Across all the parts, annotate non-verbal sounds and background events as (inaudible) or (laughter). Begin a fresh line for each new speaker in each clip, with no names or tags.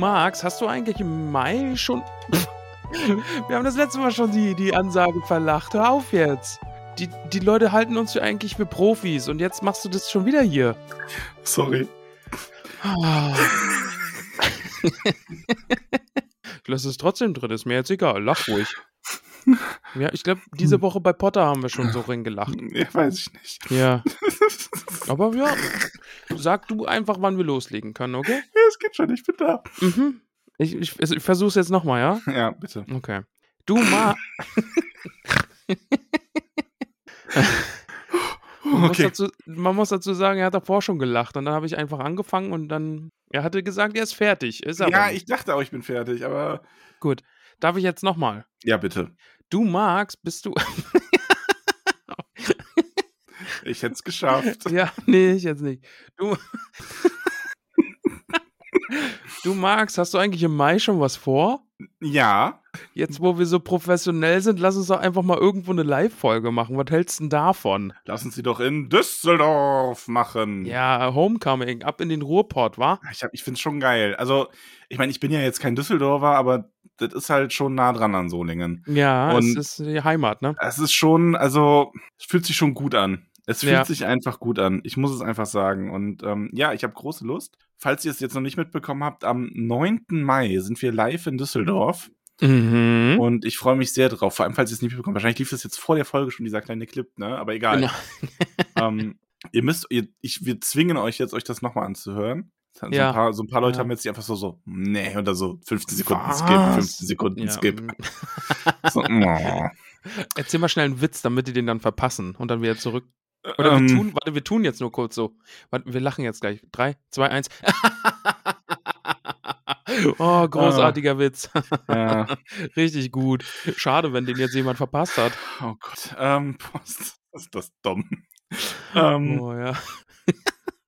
Max, hast du eigentlich im Mai schon. (laughs) Wir haben das letzte Mal schon die, die Ansage verlacht. Hör auf jetzt. Die, die Leute halten uns ja eigentlich für Profis und jetzt machst du das schon wieder hier.
Sorry.
Ah. (laughs) ich lasse es trotzdem drin, ist mir jetzt egal. Lach ruhig. Ja, ich glaube, diese Woche bei Potter haben wir schon so gelacht. (laughs)
Ja, weiß ich nicht.
Ja. (laughs) Aber ja, sag du einfach, wann wir loslegen können, okay?
Ja, es geht schon, ich bin da.
Mhm. Ich, ich, ich versuch's jetzt nochmal, ja?
Ja, bitte.
Okay. Du Ma. (laughs) man, muss
Okay.
dazu, man muss dazu sagen, er hat davor schon gelacht und dann habe ich einfach angefangen und dann. Er hatte gesagt, er ist fertig. Ist
Ja, ich dachte auch, ich bin fertig, aber.
Gut. Darf ich jetzt nochmal?
Ja, bitte.
Du magst, bist du.
Ich hätte es geschafft. (laughs)
ja, nee, ich jetzt nicht. Du. (laughs) (laughs) du magst, hast du eigentlich im Mai schon was vor?
Ja.
Jetzt, wo wir so professionell sind, lass uns doch einfach mal irgendwo eine Live-Folge machen. Was hältst du denn davon?
Lassen Sie doch in Düsseldorf machen.
Ja, Homecoming, ab in den Ruhrport, wa?
Ich, hab- ich finde es schon geil. Also, ich meine, ich bin ja jetzt kein Düsseldorfer, aber das ist halt schon nah dran an Solingen.
Ja,
Und-
es ist die Heimat, ne?
Es ist schon, also, es fühlt sich schon gut an. Es fühlt
Ja.
sich einfach gut an. Ich muss es einfach sagen. Und ähm, ja, ich habe große Lust. Falls ihr es jetzt noch nicht mitbekommen habt, am 9. Mai sind wir live in Düsseldorf.
Mhm.
Und ich freue mich sehr drauf. Vor allem, falls ihr es nicht mitbekommen Wahrscheinlich lief das jetzt vor der Folge schon, dieser kleine Clip, ne? Aber egal.
Genau. (laughs)
ähm, ihr müsst, ihr, ich, wir zwingen euch jetzt, euch das nochmal anzuhören. So,
Ja.
ein paar, so ein paar Leute
Ja.
haben jetzt einfach so, so, nee, oder so 15 Sekunden
Was?
Skip, 15 Sekunden
Ja.
Skip. (laughs) So, oh.
Erzähl mal schnell einen Witz, damit die den dann verpassen und dann wieder zurück. Oder
Ähm,
wir tun, warte, wir tun jetzt nur kurz so. Warte, wir lachen jetzt gleich. Drei, zwei, eins. (laughs) oh, großartiger Witz.
ja. (laughs)
Richtig gut. Schade, wenn den jetzt jemand verpasst hat.
Oh Gott. Ähm, (laughs) ist das- dumm. ähm,
Oh ja.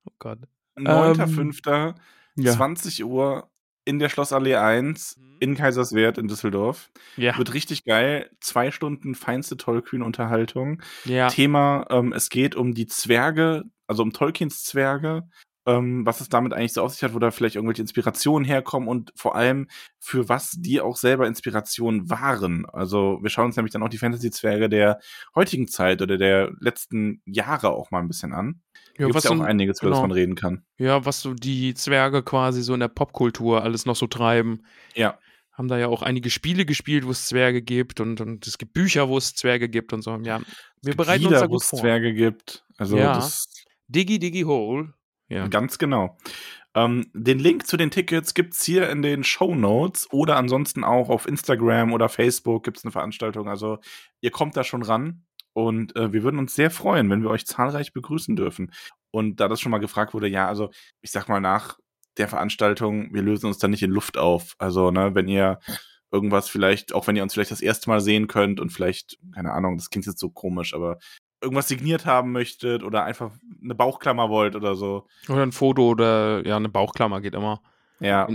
oh Gott.
9.5.
Ja.
20 Uhr in der Schlossallee 1 in Kaiserswerth in Düsseldorf.
Ja.
Wird richtig geil. Zwei Stunden feinste Tollkühn-Unterhaltung.
ja.
Thema, ähm, es geht um die Zwerge, also um Tolkiens Zwerge, ähm, was es damit eigentlich so auf sich hat, wo da vielleicht irgendwelche Inspirationen herkommen und vor allem für was die auch selber Inspirationen waren. Also wir schauen uns nämlich dann auch die Fantasy-Zwerge der heutigen Zeit oder der letzten Jahre auch mal ein bisschen an.
Ja,
Gibt
was
ja auch
so,
einiges, über das
genau.
man reden kann.
ja, was so die Zwerge quasi so in der Popkultur alles noch so treiben.
Ja,
Haben da ja auch einige Spiele gespielt, wo es Zwerge gibt und, und es gibt Bücher, wo es Zwerge gibt und so. Ja, wir bereiten uns
Lieder,
da
wo
gut
es
vor.
Zwerge gibt. Also
Ja.
das
Diggy Diggy Hole. Ja.
Ganz genau. Ähm, den Link zu den Tickets gibt's hier in den Show Notes oder ansonsten auch auf Instagram oder Facebook gibt's eine Veranstaltung. Also ihr kommt da schon ran und äh, wir würden uns sehr freuen, wenn wir euch zahlreich begrüßen dürfen. Und da das schon mal gefragt wurde, ja, also ich sag mal nach der Veranstaltung, wir lösen uns da nicht in Luft auf. Also, ne, wenn ihr irgendwas vielleicht, auch wenn ihr uns vielleicht das erste Mal sehen könnt und vielleicht, keine Ahnung, das klingt jetzt so komisch, aber irgendwas signiert haben möchtet oder einfach eine Bauchklammer wollt oder so.
Oder ein Foto oder ja, eine Bauchklammer geht immer.
Ja.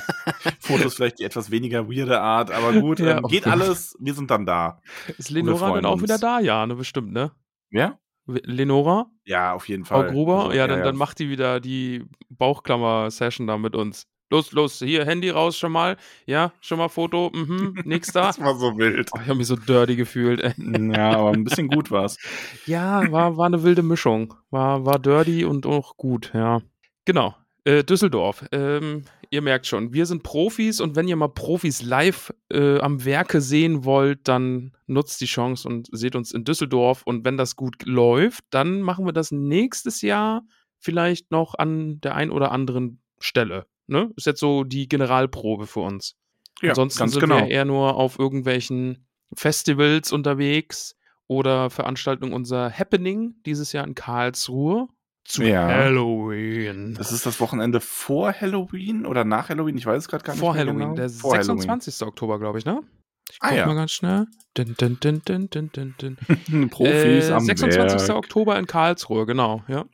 (laughs) Fotos (laughs) vielleicht die etwas weniger weirde Art, aber gut,
Ja.
ähm, geht alles, wir sind dann da.
Ist Lenora dann auch
uns.
wieder da? Ja, ne, bestimmt, ne?
Ja?
Lenora?
Ja, auf jeden
Frau
Fall.
Gruber?
Also,
ja, dann, dann macht die wieder die Bauchklammer-Session da mit uns. Los, los, hier, Handy raus schon mal. Ja, schon mal Foto. Mhm, nix (laughs) da.
Das war so wild.
Oh, ich habe mich so dirty gefühlt. ey.
Ja, aber ein bisschen gut war's. (laughs)
Ja, war, war eine wilde Mischung. War, war dirty und auch gut, ja. Genau. Äh, Düsseldorf. Ähm, ihr merkt schon, wir sind Profis und wenn ihr mal Profis live äh, am Werke sehen wollt, dann nutzt die Chance und seht uns in Düsseldorf. Und wenn das gut läuft, dann machen wir das nächstes Jahr vielleicht noch an der ein oder anderen Stelle. Ne? Ist jetzt so die Generalprobe für uns.
Ja,
Ansonsten sind
genau.
wir eher nur auf irgendwelchen Festivals unterwegs oder Veranstaltungen. Unser Happening dieses Jahr in Karlsruhe zu
Ja.
Halloween.
Das ist das Wochenende vor Halloween oder nach Halloween? Ich weiß es gerade gar nicht
Vor Halloween,
genau.
der
Vor Halloween.
26. Oktober, glaube ich, ne? Ich
Ah,
guck
ja.
mal ganz schnell. Dun, dun, dun. (laughs)
Profis
äh,
am
26.
Werk.
Oktober in Karlsruhe, genau, ja.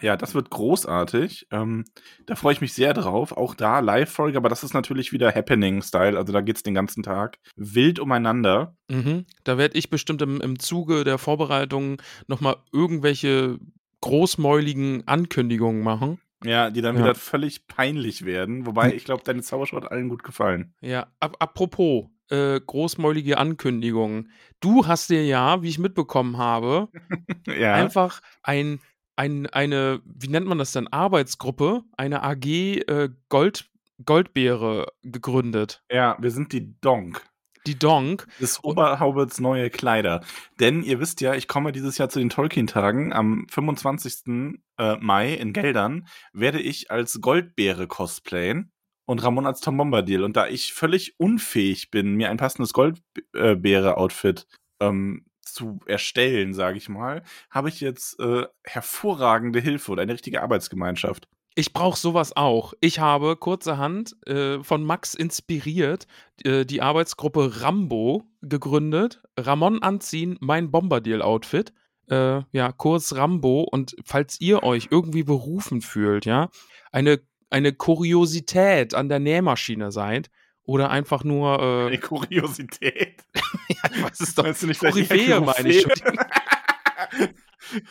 Ja, das wird großartig. Ähm, da freue ich mich sehr drauf. Auch da Live-Folge, aber das ist natürlich wieder Happening-Style. Also da geht's den ganzen Tag wild umeinander.
Mhm. Da werde ich bestimmt im, im Zuge der Vorbereitungen nochmal irgendwelche großmäuligen Ankündigungen machen.
Ja, die dann
Ja.
wieder völlig peinlich werden. Wobei, ich glaube, deine Zaubershow hat allen gut gefallen.
Ja, ap apropos äh, großmäulige Ankündigungen. Du hast dir ja, wie ich mitbekommen habe, (laughs)
Ja.
einfach ein, ein, eine, wie nennt man das denn, Arbeitsgruppe, eine AG äh, Gold, Goldbeere gegründet.
Ja, wir sind die Donk.
Die Donk.
Des Oberhaubels neue Kleider. Denn ihr wisst ja, ich komme dieses Jahr zu den Tolkien-Tagen. Am 25. äh, Mai in Geldern werde ich als Goldbeere cosplayen und Ramon als Tom Bombadil. Und da ich völlig unfähig bin, mir ein passendes Goldbeere-Outfit ähm, zu erstellen, sage ich mal, habe ich jetzt äh, hervorragende Hilfe und eine richtige Arbeitsgemeinschaft.
Ich brauche sowas auch. Ich habe kurzerhand äh, von Max inspiriert äh, die Arbeitsgruppe Rambo gegründet. Ramon anziehen, mein Bombardier-Outfit. Äh, ja, kurz Rambo. Und falls ihr euch irgendwie berufen fühlt, ja, eine, eine Kuriosität an der Nähmaschine seid oder einfach nur, äh,
Eine Kuriosität. (laughs)
ja, was ist doch,
Meinst du nicht
Koryphäe meine ich. (laughs)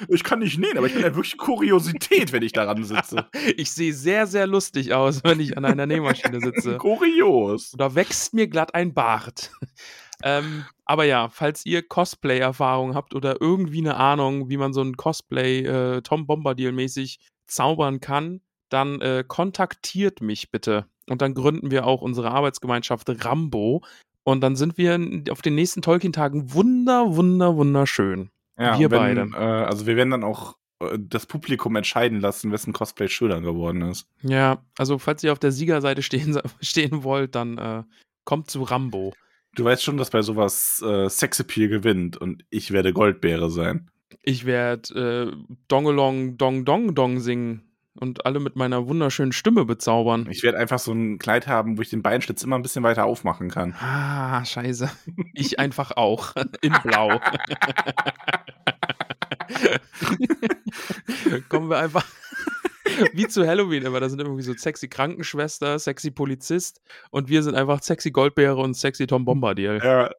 Ich kann nicht nähen, aber ich bin halt wirklich Kuriosität, wenn ich daran sitze. (laughs)
ich sehe sehr, sehr lustig aus, wenn ich an einer Nähmaschine sitze.
Kurios.
Da wächst mir glatt ein Bart. ähm, aber ja, falls ihr Cosplay-Erfahrung habt oder irgendwie eine Ahnung, wie man so ein Cosplay äh, Tom Bombadil-mäßig zaubern kann, dann äh, kontaktiert mich bitte. Und dann gründen wir auch unsere Arbeitsgemeinschaft Rambo. Und dann sind wir auf den nächsten Tolkien-Tagen wunder, wunder, wunderschön.
Ja,
Wir
wenn,
beide.
Äh, also wir werden dann auch äh, das Publikum entscheiden lassen, wessen Cosplay schöner geworden ist.
Ja, also falls ihr auf der Siegerseite (laughs) stehen, stehen wollt, dann äh, kommt zu Rambo.
Du weißt schon, dass bei sowas äh, Sexappeal gewinnt und ich werde Goldbeere sein.
Ich werde äh, Dongelong Dong Dong Dong singen und alle mit meiner wunderschönen Stimme bezaubern.
Ich werde einfach so ein Kleid haben, wo ich den Beinschlitz immer ein bisschen weiter aufmachen kann.
Ah, scheiße. (laughs) Ich einfach auch. (laughs) In Blau. (laughs) Kommen wir einfach. Wie zu Halloween immer. Da sind irgendwie so sexy Krankenschwester, sexy Polizist und wir sind einfach sexy Goldbeere und sexy Tom Bombadil.
Ja.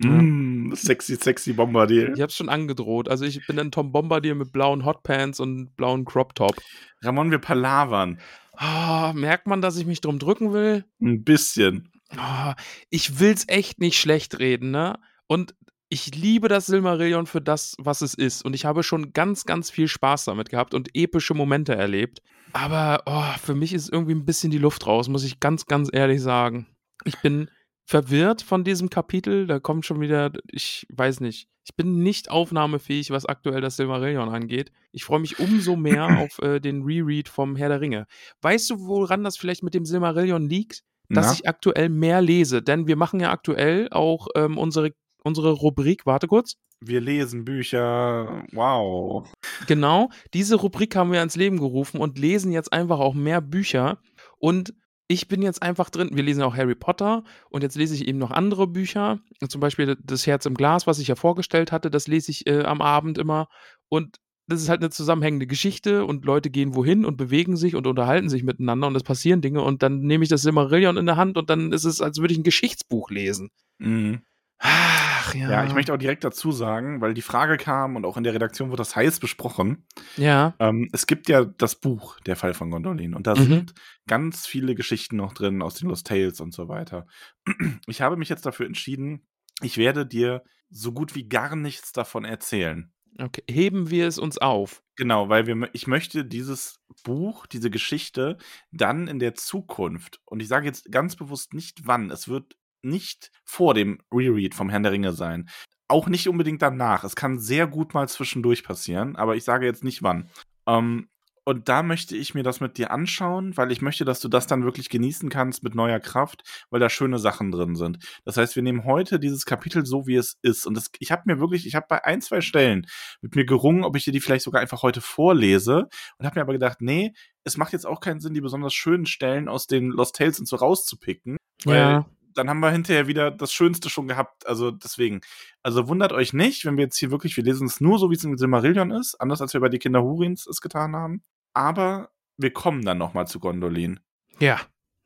Mm, sexy, sexy Bombardier.
Ich hab's schon angedroht. Also ich bin dann Tom Bombadil mit blauen Hotpants und blauen Crop Top.
Ramon, wir palavern.
Ah, merkt man, dass ich mich drum drücken will?
Ein bisschen.
Ah, ich will's echt nicht schlecht reden, ne? Und ich liebe das Silmarillion für das, was es ist. Und ich habe schon ganz, ganz viel Spaß damit gehabt und epische Momente erlebt. Aber oh, für mich ist irgendwie ein bisschen die Luft raus, muss ich ganz, ganz ehrlich sagen. Ich bin verwirrt von diesem Kapitel. Da kommt schon wieder, ich weiß nicht. Ich bin nicht aufnahmefähig, was aktuell das Silmarillion angeht. Ich freue mich umso mehr (clears throat) auf äh, den Reread vom Herr der Ringe. Weißt du, woran das vielleicht mit dem Silmarillion liegt? dass
Na?
ich aktuell mehr lese. Denn wir machen ja aktuell auch ähm, unsere, unsere Rubrik, warte kurz.
Wir lesen Bücher. Wow.
Genau, diese Rubrik haben wir ans Leben gerufen und lesen jetzt einfach auch mehr Bücher. Und ich bin jetzt einfach drin. Wir lesen auch Harry Potter und jetzt lese ich eben noch andere Bücher. Zum Beispiel Das Herz im Glas, was ich ja vorgestellt hatte, das lese ich äh, am Abend immer. Und das ist halt eine zusammenhängende Geschichte und Leute gehen wohin und bewegen sich und unterhalten sich miteinander und es passieren Dinge und dann nehme ich das Silmarillion in der Hand und dann ist es, als würde ich ein Geschichtsbuch lesen.
Mhm.
Ach ja.
Ja, ich möchte auch direkt dazu sagen, weil die Frage kam und auch in der Redaktion wurde das heiß besprochen.
Ja.
Ähm, es gibt ja das Buch, Der Fall von Gondolin, und da
Mhm.
sind ganz viele Geschichten noch drin aus den Lost Tales und so weiter. (clears throat) Ich habe mich jetzt dafür entschieden, ich werde dir so gut wie gar nichts davon erzählen.
Okay. Heben wir es uns auf.
Genau, weil wir, ich möchte dieses Buch, diese Geschichte dann in der Zukunft, und ich sage jetzt ganz bewusst nicht wann, es wird nicht vor dem Reread vom Herrn der Ringe sein. Auch nicht unbedingt danach. Es kann sehr gut mal zwischendurch passieren, aber ich sage jetzt nicht wann. Ähm, Und da möchte ich mir das mit dir anschauen, weil ich möchte, dass du das dann wirklich genießen kannst mit neuer Kraft, weil da schöne Sachen drin sind. Das heißt, wir nehmen heute dieses Kapitel so, wie es ist. Und das, ich habe mir wirklich, ich habe bei ein, zwei Stellen mit mir gerungen, ob ich dir die vielleicht sogar einfach heute vorlese und habe mir aber gedacht, nee, es macht jetzt auch keinen Sinn, die besonders schönen Stellen aus den Lost Tales und so rauszupicken. Weil
Ja.
Dann haben wir hinterher wieder das Schönste schon gehabt. Also deswegen. Also wundert euch nicht, wenn wir jetzt hier wirklich, wir lesen es nur so, wie es in Silmarillion ist, anders als wir bei die Kinder Hurins es getan haben. Aber wir kommen dann nochmal zu Gondolin.
Ja,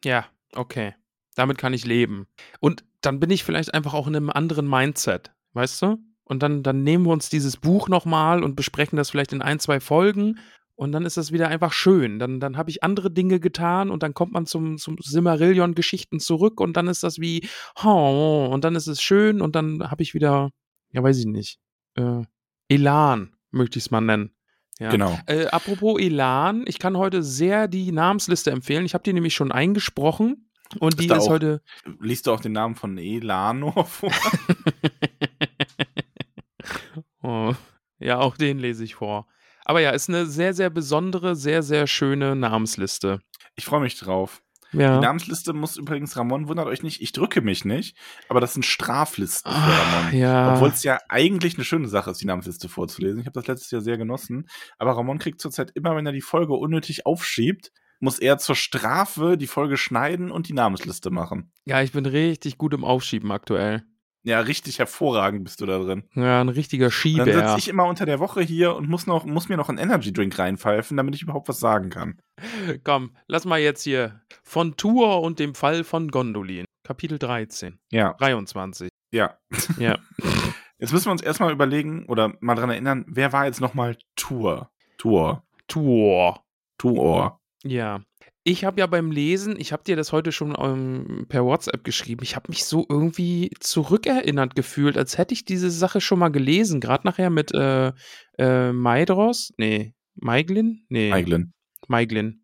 ja, okay. Damit kann ich leben. Und dann bin ich vielleicht einfach auch in einem anderen Mindset, weißt du? Und dann, dann nehmen wir uns dieses Buch nochmal und besprechen das vielleicht in ein, zwei Folgen. Und dann ist das wieder einfach schön. Dann, dann habe ich andere Dinge getan und dann kommt man zum, zum Silmarillion-Geschichten zurück und dann ist das wie, oh, und dann ist es schön und dann habe ich wieder, ja, weiß ich nicht, äh, Elan, möchte ich es mal nennen. Ja.
Genau.
Äh, apropos Elan, ich kann heute sehr die Namensliste empfehlen. Ich habe die nämlich schon eingesprochen und die
da
ist
auch-
heute.
Liest du auch den Namen von Elanor vor? (laughs)
oh, ja, auch den lese ich vor. Aber ja, ist eine sehr, sehr besondere, sehr, sehr schöne Namensliste.
Ich freue mich drauf.
Ja.
Die Namensliste muss übrigens, Ramon, wundert euch nicht, ich drücke mich nicht, aber das sind Straflisten für
Ah,
Ramon.
ja.
Obwohl es ja eigentlich eine schöne Sache ist, die Namensliste vorzulesen. Ich habe das letztes Jahr sehr genossen. Aber Ramon kriegt zurzeit immer, wenn er die Folge unnötig aufschiebt, muss er zur Strafe die Folge schneiden und die Namensliste machen.
ja, ich bin richtig gut im Aufschieben aktuell.
Ja, richtig hervorragend bist du da drin.
Ja, ein richtiger
Dann
Schieber.
sitze ich immer unter der Woche hier und muss, noch, muss mir noch einen Energy Drink reinpfeifen, damit ich überhaupt was sagen kann. (laughs)
Komm, lass mal jetzt hier von Tour und dem Fall von Gondolin. Kapitel 13.
Ja,
23.
ja.
Ja. (laughs)
Jetzt müssen wir uns erstmal überlegen oder mal dran erinnern, wer war jetzt nochmal Tour? Tour.
Tour.
Tour.
Ja. Ich habe ja beim Lesen, ich habe dir das heute schon ähm, per WhatsApp geschrieben, ich habe mich so irgendwie zurückerinnert gefühlt, als hätte ich diese Sache schon mal gelesen. Gerade nachher mit äh, äh, Maidros, nee, Maiglin? Nee,
Eiglin.
Maiglin.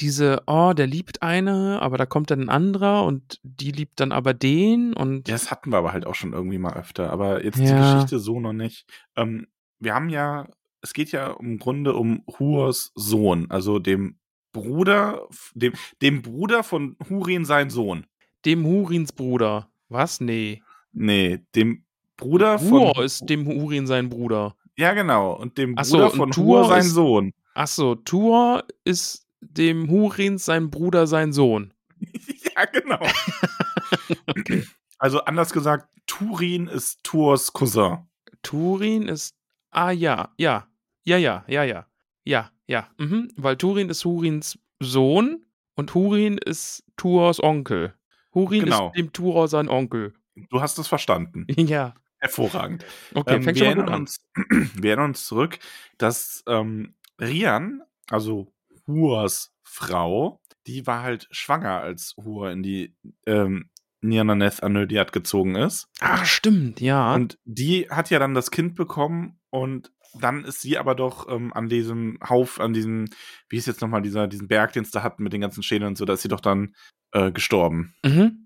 Diese, oh, der liebt eine, aber da kommt dann ein anderer und die liebt dann aber den und
Ja, das hatten wir aber halt auch schon irgendwie mal öfter, aber jetzt
Ja.
die Geschichte so noch nicht. Ähm, wir haben ja, es geht ja im Grunde um Hurs Sohn, also dem Bruder, dem, dem Bruder von Hurin sein Sohn.
dem Hurins Bruder. Was? Nee.
Nee, dem Bruder
Hur
von.
ist dem Hurin sein Bruder.
Ja, genau. Und dem
Ach so,
Bruder
und
von
Tur
Hur sein
ist-
Sohn.
Achso, Tur ist dem Hurins sein Bruder sein Sohn. (laughs)
ja, genau. (laughs) Also anders gesagt, Turin ist Tours Cousin.
Turin ist. Ah ja, ja. Ja, ja, ja, ja. Ja, ja. Mhm. Weil Turin ist Hurins Sohn und Hurin ist Tuors Onkel. Hurin
Genau.
ist dem Tuor sein Onkel.
Du hast es verstanden. (laughs)
Ja.
Hervorragend.
Okay,
Ähm, wir, erinnern uns, (clears throat) wir erinnern uns zurück, dass ähm, Rian, also Hurs Frau, die war halt schwanger, als Hur in die ähm, Nirnaneth Anödiat gezogen ist.
Ah, stimmt, ja.
Und die hat ja dann das Kind bekommen und dann ist sie aber doch ähm, an diesem Hauf, an diesem, wie ist jetzt nochmal dieser, diesen Berg, den es da hatten mit den ganzen Schädeln und so, da ist sie doch dann äh, gestorben.
mhm.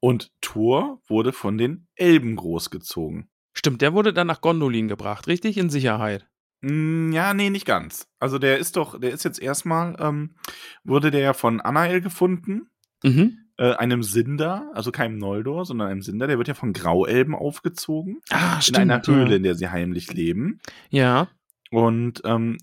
Und Thor wurde von den Elben großgezogen.
Stimmt, der wurde dann nach Gondolin gebracht, richtig? In Sicherheit.
Mm, Ja, nee, nicht ganz. Also der ist doch, der ist jetzt erstmal, ähm, wurde der ja von Anael gefunden,
Mhm.
Äh, einem Sinder, also keinem Noldor, sondern einem Sinder, der wird ja von Grauelben aufgezogen,
Ah,
in
stimmt.
einer Höhle,
ja.
in der sie heimlich leben.
Ja.
Und ähm,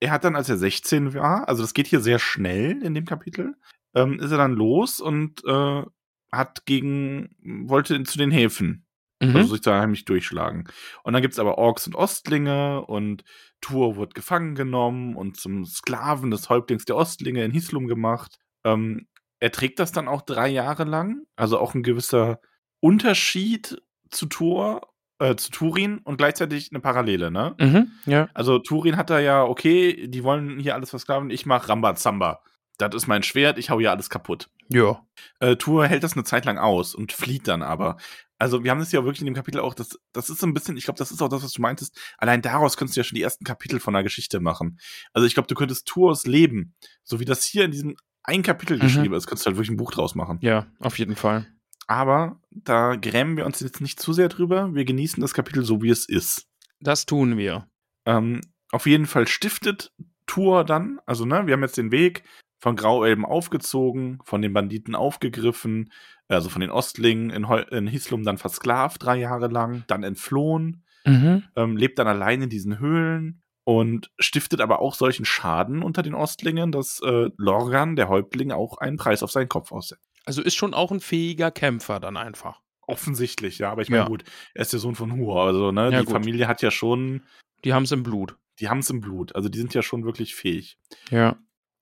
er hat dann, als er 16 war, also das geht hier sehr schnell in dem Kapitel, ähm, ist er dann los und äh, hat gegen, wollte zu den Häfen
Mhm.
also sich da heimlich durchschlagen. Und dann gibt's aber Orks und Ostlinge und Tur wird gefangen genommen und zum Sklaven des Häuptlings der Ostlinge in Hislum gemacht. Ähm, er trägt das dann auch drei Jahre lang, also auch ein gewisser Unterschied zu Tur, äh, zu Turin und gleichzeitig eine Parallele, ne?
mhm. Ja.
Also Turin hat da ja, okay, die wollen hier alles versklaven, ich mach Rambazamba. Das ist mein Schwert, ich hau hier alles kaputt.
Ja.
Äh, Tour hält das eine Zeit lang aus und flieht dann aber. Also wir haben das ja wirklich in dem Kapitel auch, das, das ist so ein bisschen, ich glaube, das ist auch das, was du meintest. Allein daraus könntest du ja schon die ersten Kapitel von einer Geschichte machen. Also ich glaube, du könntest Tours Leben, so wie das hier in diesem ein Kapitel
Mhm.
geschrieben ist, könntest du halt wirklich ein Buch draus machen.
Ja, auf jeden Fall.
Aber da grämen wir uns jetzt nicht zu sehr drüber. Wir genießen das Kapitel so, wie es ist.
Das tun wir.
Ähm, auf jeden Fall stiftet Tour dann, also ne, wir haben jetzt den Weg von Grauelben aufgezogen, von den Banditen aufgegriffen, also von den Ostlingen in, Heu in Hislum dann versklavt drei Jahre lang, dann entflohen,
Mhm.
ähm, lebt dann allein in diesen Höhlen und stiftet aber auch solchen Schaden unter den Ostlingen, dass äh, Lorgan, der Häuptling, auch einen Preis auf seinen Kopf aussetzt.
Also ist schon auch ein fähiger Kämpfer dann einfach.
Offensichtlich, ja, aber ich meine,
Ja.
gut, er ist der Sohn von Hur, also ne,
Ja,
die
gut.
Familie hat ja schon,
Die haben es im Blut.
die haben es im Blut, also die sind ja schon wirklich fähig.
Ja.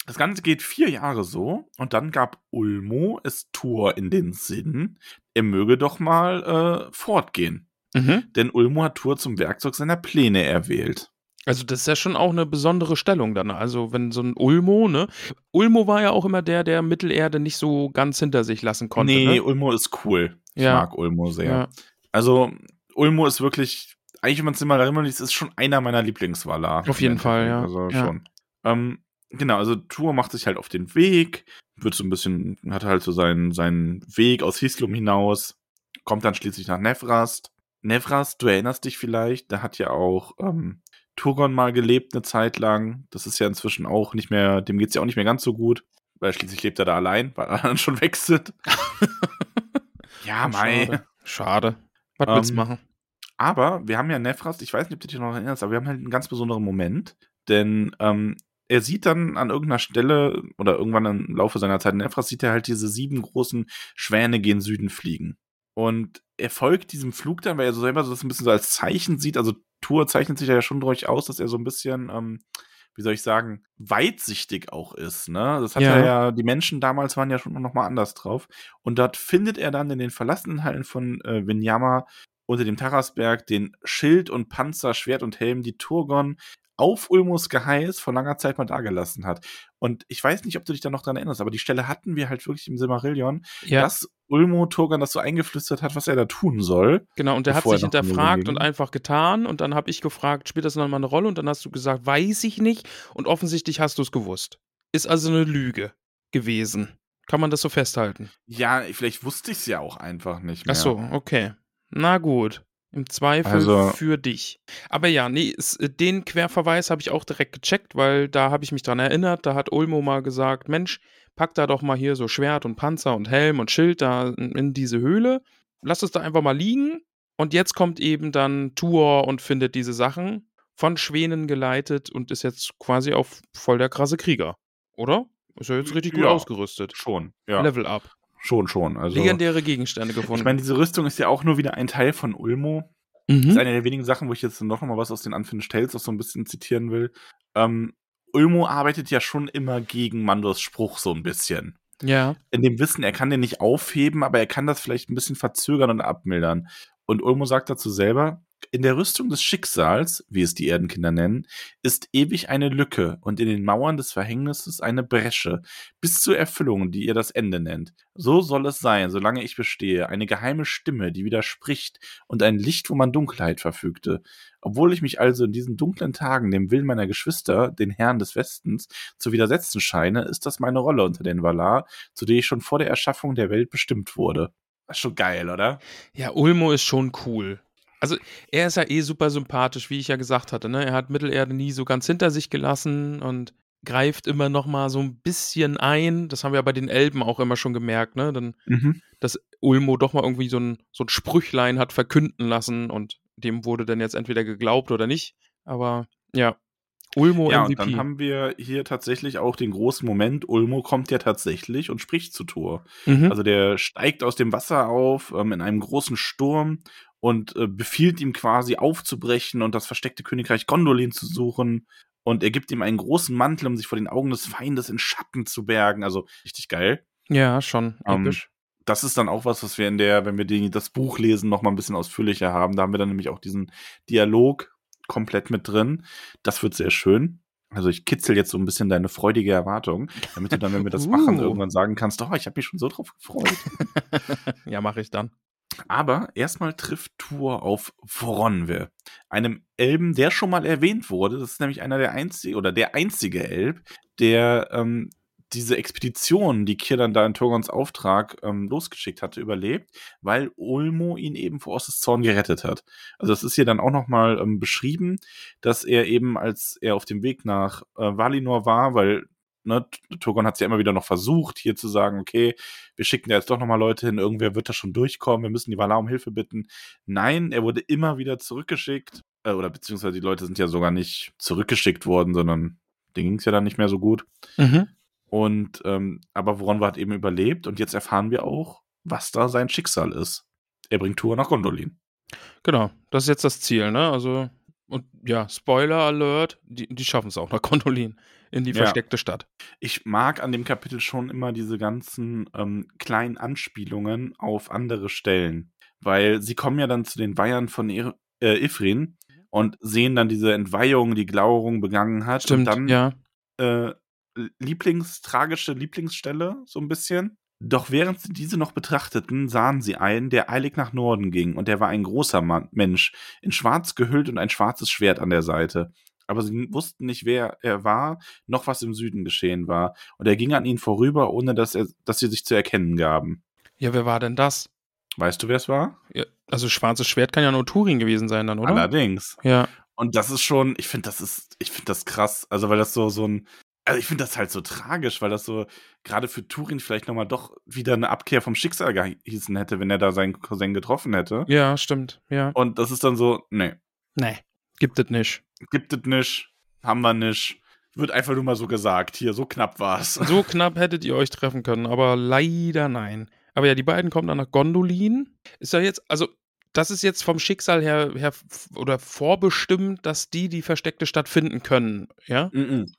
Das Ganze geht vier Jahre so und dann gab Ulmo es Tur in den Sinn, er möge doch mal äh, fortgehen.
Mhm.
Denn Ulmo hat Tur zum Werkzeug seiner Pläne erwählt.
Also das ist ja schon auch eine besondere Stellung dann. Also wenn so ein Ulmo, ne? Ulmo war ja auch immer der, der Mittelerde nicht so ganz hinter sich lassen konnte.
nee,
ne?
Ulmo ist cool. Ich
Ja.
mag Ulmo sehr.
Ja.
Also, Ulmo ist wirklich, eigentlich, wenn man es immer darin liest, ist schon einer meiner Lieblingswalar.
Auf jeden Fall, ja.
Also
Ja.
schon. Ähm, genau, also Tur macht sich halt auf den Weg, wird so ein bisschen, hat halt so seinen, seinen Weg aus Hislum hinaus, kommt dann schließlich nach Nevrast. Nevrast, du erinnerst dich vielleicht, da hat ja auch ähm, Turgon mal gelebt eine Zeit lang. Das ist ja inzwischen auch nicht mehr, dem geht's ja auch nicht mehr ganz so gut, weil schließlich lebt er da allein, weil (laughs) alle anderen schon weg sind. (laughs) ja, mei.
Schade. Schade. Was
Ähm,
willst du machen?
Aber wir haben ja Nefrast, ich weiß nicht, ob du dich noch erinnerst, aber wir haben halt einen ganz besonderen Moment, denn ähm, er sieht dann an irgendeiner Stelle oder irgendwann im Laufe seiner Zeit in Nefrast sieht er halt diese sieben großen Schwäne gen Süden fliegen. Und er folgt diesem Flug dann, weil er so selber so das ein bisschen so als Zeichen sieht. Also Tour zeichnet sich ja schon durchaus, dass er so ein bisschen, ähm, wie soll ich sagen, weitsichtig auch ist. Ne? Das hat
Ja.
ja, die Menschen damals waren ja schon noch mal anders drauf. Und dort findet er dann in den verlassenen Hallen von äh, Vinyama unter dem Tarasberg den Schild und Panzer, Schwert und Helm, die Turgon auf Ulmos Geheiß vor langer Zeit mal dagelassen hat. Und ich weiß nicht, ob du dich da noch dran erinnerst, aber die Stelle hatten wir halt wirklich im Silmarillion,
Ja,
dass Ulmo Turgon das so eingeflüstert hat, was er da tun soll.
genau. Und der hat sich
er
hinterfragt und einfach getan. Und dann habe ich gefragt, spielt das noch mal eine Rolle? Und dann hast du gesagt, weiß ich nicht. Und offensichtlich hast du es gewusst. Ist also eine Lüge gewesen. Kann man das so festhalten?
Ja, vielleicht wusste ich es ja auch einfach nicht mehr.
Ach so, okay. Na gut. Im Zweifel
Also-
für dich. Aber ja, nee, es, äh, den Querverweis habe ich auch direkt gecheckt, weil da habe ich mich dran erinnert. Da hat Ulmo mal gesagt: Mensch, pack da doch mal hier so Schwert und Panzer und Helm und Schild da in, in diese Höhle. Lass es da einfach mal liegen. Und jetzt kommt eben dann Tuor und findet diese Sachen von Schwänen geleitet und ist jetzt quasi auf voll der krasse Krieger. Oder? Ist ja jetzt richtig gut
Ja.
ausgerüstet.
Schon, ja.
Level up.
Schon, schon. Also,
Legendäre Gegenstände gefunden.
ich meine, diese Rüstung ist ja auch nur wieder ein Teil von Ulmo.
Mhm.
Das ist eine der wenigen Sachen, wo ich jetzt noch mal was aus den Unfinished Tales auch so ein bisschen zitieren will. Ähm, Ulmo arbeitet ja schon immer gegen Mandors Spruch so ein bisschen.
ja.
In dem Wissen, er kann den nicht aufheben, aber er kann das vielleicht ein bisschen verzögern und abmildern. Und Ulmo sagt dazu selber, in der Rüstung des Schicksals, wie es die Erdenkinder nennen, ist ewig eine Lücke und in den Mauern des Verhängnisses eine Bresche, bis zur Erfüllung, die ihr das Ende nennt. So soll es sein, solange ich bestehe, eine geheime Stimme, die widerspricht und ein Licht, wo man Dunkelheit verfügte. Obwohl ich mich also in diesen dunklen Tagen dem Willen meiner Geschwister, den Herren des Westens, zu widersetzen scheine, ist das meine Rolle unter den Valar, zu der ich schon vor der Erschaffung der Welt bestimmt wurde. Das ist schon geil, oder?
Ja, Ulmo ist schon cool. Also, er ist ja eh super sympathisch, wie ich ja gesagt hatte. Ne? Er hat Mittelerde nie so ganz hinter sich gelassen und greift immer noch mal so ein bisschen ein. Das haben wir ja bei den Elben auch immer schon gemerkt, ne? Dann,
Mhm.
dass Ulmo doch mal irgendwie so ein, so ein Sprüchlein hat verkünden lassen und dem wurde dann jetzt entweder geglaubt oder nicht. Aber ja, Ulmo
Ja, und
MVP.
dann haben wir hier tatsächlich auch den großen Moment, Ulmo kommt ja tatsächlich und spricht zu Thor.
mhm.
Also der steigt aus dem Wasser auf ähm, in einem großen Sturm und äh, befiehlt ihm quasi aufzubrechen und das versteckte Königreich Gondolin zu suchen. Und er gibt ihm einen großen Mantel, um sich vor den Augen des Feindes in Schatten zu bergen. Also richtig geil.
ja, schon
Ähm,
episch.
Das ist dann auch was, was wir in der, wenn wir die, das Buch lesen, noch mal ein bisschen ausführlicher haben. Da haben wir dann nämlich auch diesen Dialog komplett mit drin. Das wird sehr schön. Also ich kitzel jetzt so ein bisschen deine freudige Erwartung, damit du dann, wenn wir das (laughs) machen,
Uh.
irgendwann sagen kannst, oh, ich habe mich schon so drauf gefreut. (laughs) (laughs)
ja, mache ich dann.
Aber erstmal trifft Tur auf Voronwe, einem Elben, der schon mal erwähnt wurde. Das ist nämlich einer der einzigen oder der einzige Elb, der ähm, diese Expedition, die Kir dann da in Turgons Auftrag ähm, losgeschickt hatte, überlebt, weil Ulmo ihn eben vor Osses Zorn gerettet hat. Also das ist hier dann auch nochmal ähm, beschrieben, dass er eben, als er auf dem Weg nach äh, Valinor war, weil ne, Turgon hat es ja immer wieder noch versucht, hier zu sagen, okay, wir schicken da jetzt doch nochmal Leute hin, irgendwer wird da schon durchkommen, wir müssen die Valar um Hilfe bitten. Nein, er wurde immer wieder zurückgeschickt, äh, oder beziehungsweise die Leute sind ja sogar nicht zurückgeschickt worden, sondern denen ging es ja dann nicht mehr so gut.
Mhm.
Und ähm, aber Woronwa hat eben überlebt und jetzt erfahren wir auch, was da sein Schicksal ist. Er bringt Tour nach Gondolin.
Genau, das ist jetzt das Ziel, ne? Also, und ja, Spoiler Alert, die, die schaffen es auch nach Gondolin, in die
Ja.
versteckte Stadt.
Ich mag an dem Kapitel schon immer diese ganzen ähm, kleinen Anspielungen auf andere Stellen, weil sie kommen ja dann zu den Weihern von Ir äh, Ifrin und sehen dann diese Entweihung, die Glauerung begangen hat.
Stimmt,
und dann
ja.
äh, Lieblings, tragische Lieblingsstelle, so ein bisschen. Doch während sie diese noch betrachteten, sahen sie einen, der eilig nach Norden ging, und der war ein großer Mann, Mensch, in schwarz gehüllt und ein schwarzes Schwert an der Seite. Aber sie wussten nicht, wer er war, noch was im Süden geschehen war. Und er ging an ihnen vorüber, ohne dass, er, dass sie sich zu erkennen gaben.
Ja, wer war denn das?
Weißt du, wer es war?
Ja, also schwarzes Schwert kann ja nur Turin gewesen sein dann, oder?
Allerdings.
Ja.
Und das ist schon, ich finde, das ist, ich finde das krass. Also, weil das so, so ein, also ich finde das halt so tragisch, weil das so gerade für Turin vielleicht nochmal doch wieder eine Abkehr vom Schicksal gehießen hätte, wenn er da seinen Cousin getroffen hätte.
Ja, stimmt. Ja.
Und das ist dann so, nee,
Nee, gibt es nicht.
Gibt es nicht, haben wir nicht. Wird einfach nur mal so gesagt. Hier, so knapp war's.
So knapp hättet ihr euch treffen können, aber leider nein. Aber ja, die beiden kommen dann nach Gondolin. Ist ja jetzt, also, das ist jetzt vom Schicksal her, her oder vorbestimmt, dass die die versteckte Stadt finden können, ja?
Mhm.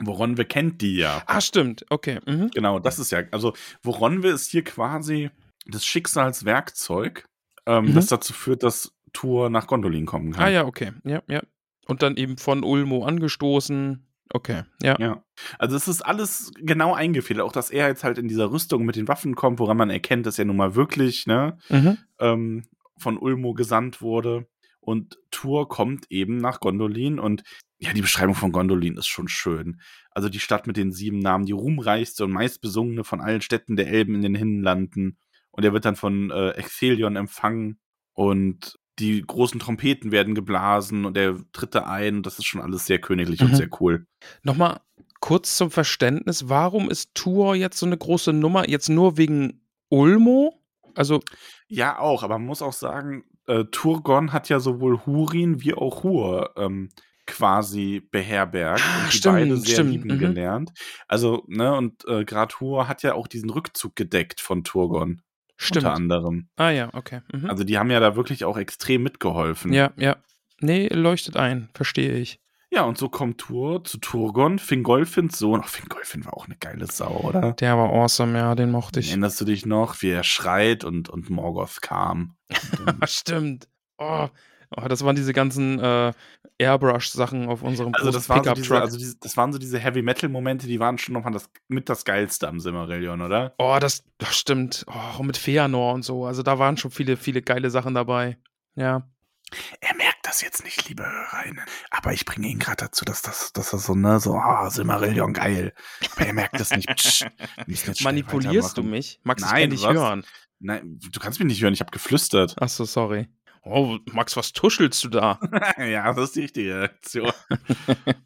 Woronwe kennt die ja.
Ah, stimmt. Okay. Mhm.
Genau, das ist ja, also Woronwe ist hier quasi das Schicksalswerkzeug, ähm,
Mhm.
das dazu führt, dass Tour nach Gondolin kommen kann.
Ah ja, okay. Ja, ja. Und dann eben von Ulmo angestoßen. Okay, ja.
Ja. Also es ist alles genau eingefädelt. Auch, dass er jetzt halt in dieser Rüstung mit den Waffen kommt, woran man erkennt, dass er nun mal wirklich ne,
Mhm.
ähm, von Ulmo gesandt wurde. Und Tour kommt eben nach Gondolin und ja, die Beschreibung von Gondolin ist schon schön. Also die Stadt mit den sieben Namen, die ruhmreichste und meistbesungene von allen Städten der Elben in den Hinlanden. Und er wird dann von äh, Echthelion empfangen und die großen Trompeten werden geblasen und er tritt da ein. Und das ist schon alles sehr königlich
Mhm.
und sehr cool.
Nochmal kurz zum Verständnis, warum ist Tour jetzt so eine große Nummer? Jetzt nur wegen Ulmo? Also,
Ja, auch, aber man muss auch sagen, äh, Turgon hat ja sowohl Hurin wie auch Hur ähm, quasi beherbergt
Ah,
und die
stimmt,
beide sehr
stimmt,
lieben
mhm.
gelernt. Also, ne, und äh, gerade Hur hat ja auch diesen Rückzug gedeckt von Turgon,
stimmt.
unter anderem.
Ah ja, okay. Mhm.
Also, die haben ja da wirklich auch extrem mitgeholfen.
ja, ja. Nee, leuchtet ein, verstehe ich.
Ja, und so kommt Tur zu Turgon, Fingolfins Sohn. Ach, Fingolfin war auch eine geile Sau, oder?
Der war awesome, ja, den mochte ich.
Erinnerst du dich noch, wie er schreit und, und Morgoth kam? (laughs)
Stimmt. Oh, oh, das waren diese ganzen äh, Airbrush-Sachen auf unserem
Also das, war so diese, also diese, das waren so diese Heavy-Metal-Momente, die waren schon nochmal das, mit das Geilste am Silmarillion, oder?
oh, das, das stimmt. Oh, mit Feanor und so. Also da waren schon viele, viele geile Sachen dabei. Ja.
Er merkt das jetzt nicht, liebe Hörerinnen. Aber ich bringe ihn gerade dazu, dass das, dass das so, ne, so, ah, Silmarillion, geil. Aber er merkt das nicht. (laughs) Psch,
Manipulierst du mich? Max, ich
Nein,
kann dich
was?
hören.
Nein, du kannst mich nicht hören, ich habe geflüstert.
Achso, sorry. Oh, Max, was tuschelst du da? (laughs)
ja, das ist die richtige Reaktion.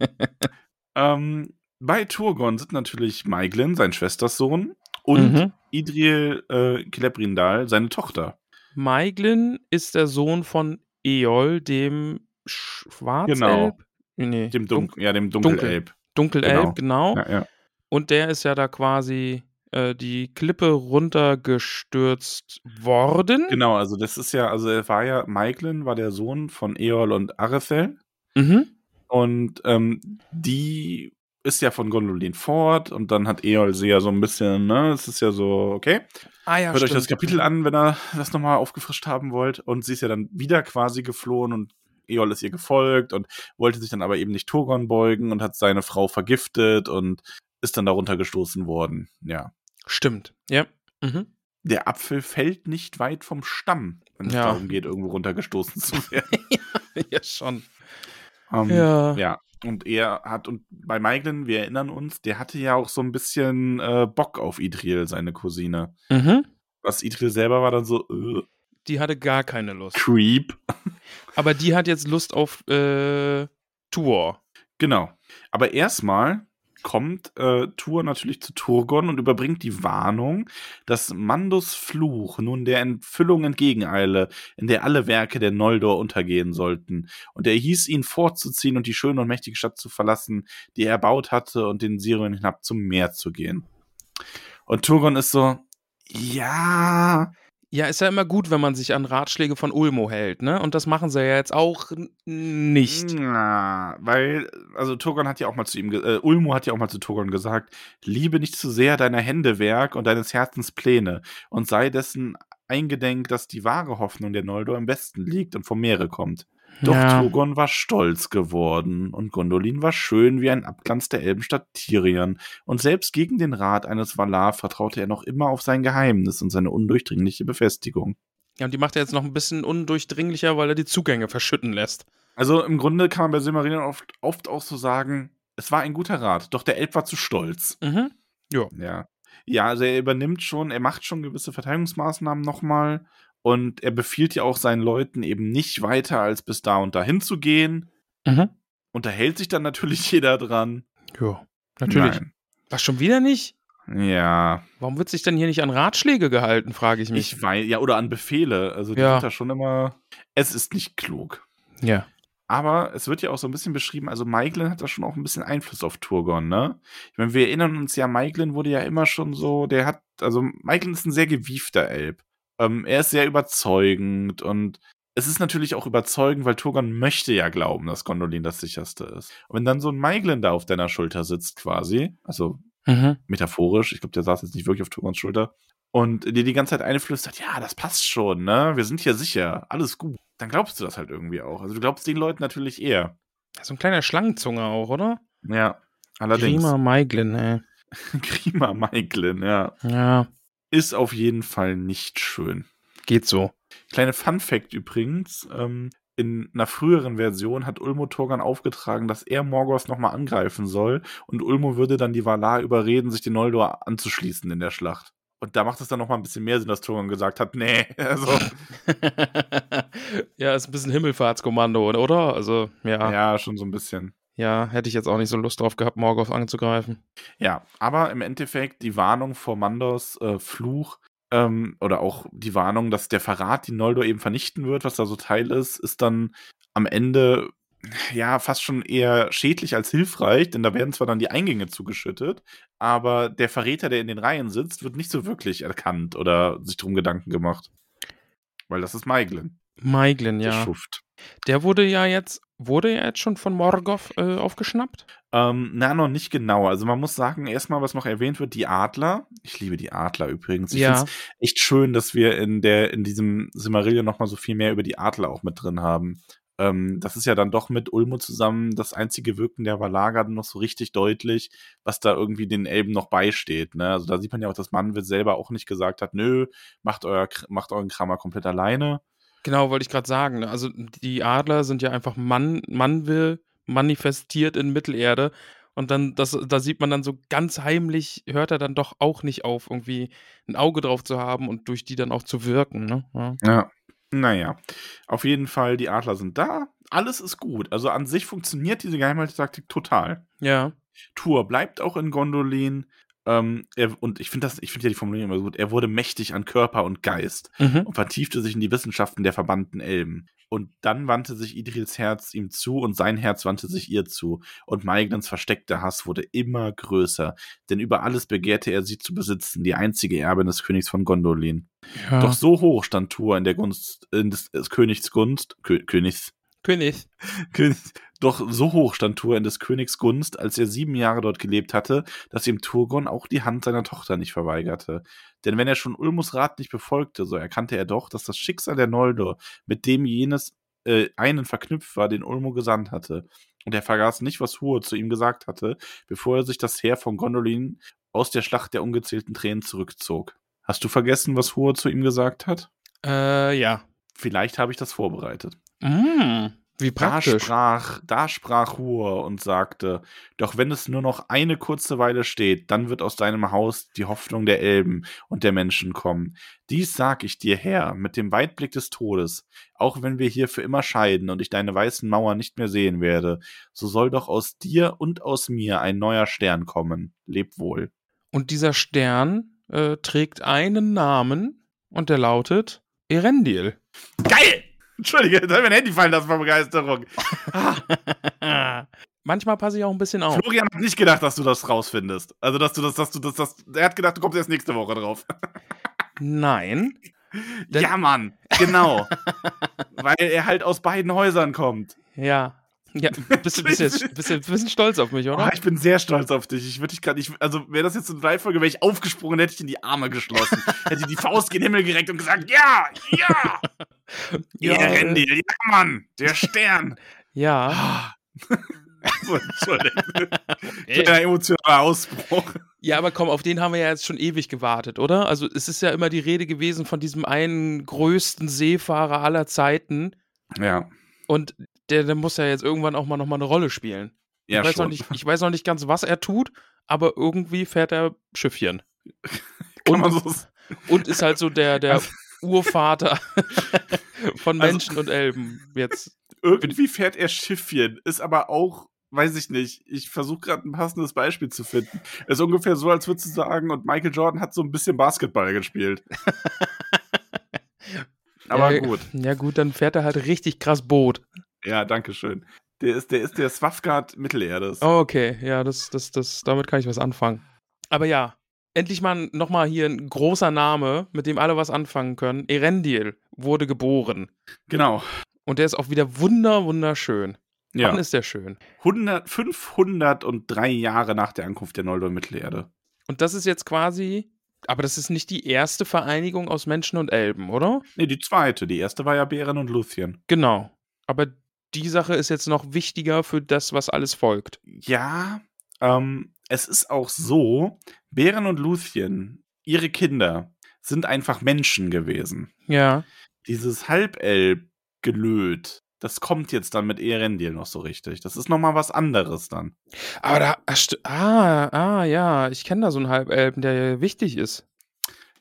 (laughs) ähm, bei Turgon sind natürlich Maiglin, sein Schwestersohn, und
Mhm.
Idril äh, Celebrindal, seine Tochter.
Maiglin ist der Sohn von Eol, dem Schwarzelb?
Genau.
Nee,
Dem
Dun
ja, dem
Dunkel.
Dunkelelb.
Dunkelelb, genau.
Ja, ja.
Und der ist ja da quasi äh, die Klippe runtergestürzt worden.
Genau, also das ist ja, also er war ja, Maiglin war der Sohn von Eol und Arethel.
Mhm.
Und ähm, die ist ja von Gondolin fort und dann hat Eol sie ja so ein bisschen, ne, es ist ja so, okay.
Ah ja,
Hört euch das
stimmt.
Kapitel an, wenn ihr das nochmal aufgefrischt haben wollt. Und sie ist ja dann wieder quasi geflohen und Eol ist ihr gefolgt und wollte sich dann aber eben nicht Turgon beugen und hat seine Frau vergiftet und ist dann darunter gestoßen worden. Ja.
Stimmt, ja. Mhm.
Der Apfel fällt nicht weit vom Stamm, wenn es
Ja.
darum geht, irgendwo runtergestoßen zu (laughs) werden.
ja, schon.
Ähm,
Ja.
ja. Und er hat, und bei Maiglin, wir erinnern uns, der hatte ja auch so ein bisschen äh, Bock auf Idril, seine Cousine.
Mhm.
Was Idril selber war dann so, äh,
Die hatte gar keine Lust.
Creep. (laughs)
Aber die hat jetzt Lust auf äh, Tour.
Genau. Aber erstmal kommt äh, Tur natürlich zu Turgon und überbringt die Warnung, dass Mandos Fluch nun der Entfüllung entgegeneile, in der alle Werke der Noldor untergehen sollten. Und er hieß ihn fortzuziehen und die schöne und mächtige Stadt zu verlassen, die er erbaut hatte, und den Sirion hinab zum Meer zu gehen. Und Turgon ist so, ja,
Ja, ist ja immer gut, wenn man sich an Ratschläge von Ulmo hält, ne? Und das machen sie ja jetzt auch nicht.
Na, weil, also Turgon hat ja auch mal zu ihm, äh, Ulmo hat ja auch mal zu Turgon gesagt, liebe nicht zu sehr deiner Hände Werk und deines Herzens Pläne und sei dessen eingedenk, dass die wahre Hoffnung der Noldor im Westen liegt und vom Meere kommt. Doch
Ja.
Turgon war stolz geworden und Gondolin war schön wie ein Abglanz der Elbenstadt Tirion und selbst gegen den Rat eines Valar vertraute er noch immer auf sein Geheimnis und seine undurchdringliche Befestigung.
Ja, und die macht er jetzt noch ein bisschen undurchdringlicher, weil er die Zugänge verschütten lässt.
Also im Grunde kann man bei Silmarillion oft, oft auch so sagen, es war ein guter Rat, doch der Elb war zu stolz.
Mhm.
Ja. Ja, also er übernimmt schon, er macht schon gewisse Verteidigungsmaßnahmen nochmal und er befiehlt ja auch seinen Leuten eben nicht weiter als bis da und dahin zu gehen.
Mhm.
Unterhält sich dann natürlich (laughs) jeder dran.
Ja, natürlich.
Nein.
Was schon wieder nicht?
Ja,
Warum wird sich denn hier nicht an Ratschläge gehalten, frage ich mich.
ich weiß, ja, oder an Befehle. Also die
Ja.
sind da schon immer, es ist nicht klug.
ja.
Aber es wird ja auch so ein bisschen beschrieben, also Maiglin hat da schon auch ein bisschen Einfluss auf Turgon, ne? Ich meine, wir erinnern uns ja, Maiglin wurde ja immer schon so, der hat, also Maiglin ist ein sehr gewiefter Elb. Ähm, er ist sehr überzeugend und es ist natürlich auch überzeugend, weil Turgon möchte ja glauben, dass Gondolin das sicherste ist. Und wenn dann so ein Maiglin da auf deiner Schulter sitzt quasi, also
Mhm.
metaphorisch, ich glaube, der saß jetzt nicht wirklich auf Turgons Schulter, und dir die ganze Zeit einflüstert, ja, das passt schon, ne? Wir sind hier sicher, alles gut. Dann glaubst du das halt irgendwie auch. Also du glaubst den Leuten natürlich eher.
So ein kleiner Schlangenzunge auch, oder?
Ja, allerdings.
Prima Maiglin, ey. (laughs)
Grima Maiklin, ja.
Ja,
Ist auf jeden Fall nicht schön.
geht so.
Kleine Fun Fact übrigens, ähm, in einer früheren Version hat Ulmo Torgan aufgetragen, dass er Morgoth nochmal angreifen soll und Ulmo würde dann die Valar überreden, sich den Noldor anzuschließen in der Schlacht. Und da macht es dann nochmal ein bisschen mehr Sinn, dass Torgan gesagt hat, nee, (laughs) also, (laughs)
ja, ist ein bisschen Himmelfahrtskommando, oder? Also, ja, ja.
ja, schon so ein bisschen.
Hätte ich jetzt auch nicht so Lust drauf gehabt, Morgoth anzugreifen.
Ja, aber im Endeffekt die Warnung vor Mandos äh, Fluch ähm, oder auch die Warnung, dass der Verrat die Noldor eben vernichten wird, was da so Teil ist, ist dann am Ende ja fast schon eher schädlich als hilfreich, denn da werden zwar dann die Eingänge zugeschüttet, aber der Verräter, der in den Reihen sitzt, wird nicht so wirklich erkannt oder sich drum Gedanken gemacht. Weil das ist Maiglin,
Maiglin,
der
ja.
Schuft.
Der wurde ja jetzt, wurde ja jetzt schon von Morgoth äh, aufgeschnappt?
Ähm, na, noch nicht genau. Also man muss sagen, erstmal, was noch erwähnt wird, die Adler. Ich liebe die Adler übrigens. Ich
Ja.
find's echt schön, dass wir in der, in diesem Silmarillion noch mal so viel mehr über die Adler auch mit drin haben. Ähm, das ist ja dann doch mit Ulmo zusammen das einzige Wirken der Valaga noch so richtig deutlich, was da irgendwie den Elben noch beisteht. Ne? Also da sieht man ja auch, dass Manwitz selber auch nicht gesagt hat, nö, macht, euer, macht euren Krammer komplett alleine.
Genau, wollte ich gerade sagen. ne? Also die Adler sind ja einfach Mann, Mannwill manifestiert in Mittelerde. Und dann, das, da sieht man dann so ganz heimlich, hört er dann doch auch nicht auf, irgendwie ein Auge drauf zu haben und durch die dann auch zu wirken. Ne? Ja.
Ja. Naja, auf jeden Fall, die Adler sind da. Alles ist gut. Also an sich funktioniert diese Geheimhaltetaktik total.
ja.
Tour bleibt auch in Gondolin. Ähm, er, und ich finde das, ich finde ja die Formulierung immer so gut. Er wurde mächtig an Körper und Geist
Mhm.
und vertiefte sich in die Wissenschaften der verbannten Elben. Und dann wandte sich Idrils Herz ihm zu und sein Herz wandte sich ihr zu. Und Maiglans versteckter Hass wurde immer größer, denn über alles begehrte er sie zu besitzen, die einzige Erbin des Königs von Gondolin.
ja.
Doch so hoch stand Tour in der Gunst, in des, des Königs Gunst, Kö, Königs,
König.
König, doch so hoch stand Tur in des Königs Gunst, als er sieben Jahre dort gelebt hatte, dass ihm Turgon auch die Hand seiner Tochter nicht verweigerte. Denn wenn er schon Ulmus Rat nicht befolgte, so erkannte er doch, dass das Schicksal der Noldor mit dem jenes äh, einen verknüpft war, den Ulmo gesandt hatte. Und er vergaß nicht, was Hur zu ihm gesagt hatte, bevor er sich das Heer von Gondolin aus der Schlacht der ungezählten Tränen zurückzog. Hast du vergessen, was Hur zu ihm gesagt hat?
Äh, ja.
Vielleicht habe ich das vorbereitet.
Mm. Wie
Da
praktisch.
sprach, da sprach Hur und sagte, doch wenn es nur noch eine kurze Weile steht, dann wird aus deinem Haus die Hoffnung der Elben und der Menschen kommen. Dies sag ich dir, Herr, mit dem Weitblick des Todes. Auch wenn wir hier für immer scheiden und ich deine weißen Mauern nicht mehr sehen werde, so soll doch aus dir und aus mir ein neuer Stern kommen. Leb wohl.
Und dieser Stern äh, trägt einen Namen und der lautet Erendil. (laughs)
Entschuldige, hat mein Handy fallen lassen vor Begeisterung. (laughs)
Manchmal passe ich auch ein bisschen auf.
Florian hat nicht gedacht, dass du das rausfindest. Also, dass du das, dass du das, das, er hat gedacht, du kommst erst nächste Woche drauf. (laughs)
Nein.
Ja, Mann, genau. Weil er halt aus beiden Häusern kommt.
Ja. Ja, (laughs) bist du bist jetzt bist ein bisschen stolz auf mich,
Oh,
oder?
ich bin sehr stolz auf dich. Ich würde dich gerade nicht, also wäre das jetzt eine Live-Folge, wäre ich aufgesprungen, hätte ich in die Arme geschlossen. (laughs) hätte die Faust gen Himmel gereckt und gesagt, ja, ja, (laughs)
Ja,
ja, Randy, ja, Mann, der Stern.
Ja.
so, Entschuldigung. Kleiner emotionaler Ausbruch.
Ja, aber komm, auf den haben wir ja jetzt schon ewig gewartet, oder? Also es ist ja immer die Rede gewesen von diesem einen größten Seefahrer aller Zeiten
Ja,
und der, der muss ja jetzt irgendwann auch mal noch mal eine Rolle spielen.
ja
ich, weiß noch
schon.
nicht, ich weiß noch nicht ganz, was er tut, aber irgendwie fährt er Schiffchen. (laughs) Und,
so
und ist halt so der, der
Also-
Urvater (laughs) von
Also-
Menschen und Elben jetzt.
Irgendwie fährt er Schiffchen, ist aber auch, weiß ich nicht, ich versuche gerade ein passendes Beispiel zu finden. Ist ungefähr so, als würdest du sagen, und Michael Jordan hat so ein bisschen Basketball gespielt. (laughs) aber
ja,
gut.
Ja gut, dann fährt er halt richtig krass Boot.
Ja, danke schön. Der ist der, ist der Swafgard Mittelerdes.
Oh, okay, ja, das, das, das, damit kann ich was anfangen. Aber ja, endlich mal nochmal hier ein großer Name, mit dem alle was anfangen können. Erendil wurde geboren.
Genau.
Und der ist auch wieder wunder, wunderschön.
Ja.
Wann ist der schön?
100, 503 Jahre nach der Ankunft der Noldor Mittelerde.
Und das ist jetzt quasi, aber das ist nicht die erste Vereinigung aus Menschen und Elben, oder?
Nee, die zweite. Die erste war ja Beren und Luthien.
Genau. Aber die Sache ist jetzt noch wichtiger für das, was alles folgt.
Ja, ähm, es ist auch so, Beren und Luthien, ihre Kinder, sind einfach Menschen gewesen.
Ja.
Dieses Halbelb-Gelöt, das kommt jetzt dann mit Erendil noch so richtig. Das ist nochmal was anderes dann.
Aber da, ah, ah, ah, ja, ich kenne da so einen Halbelben, der wichtig ist.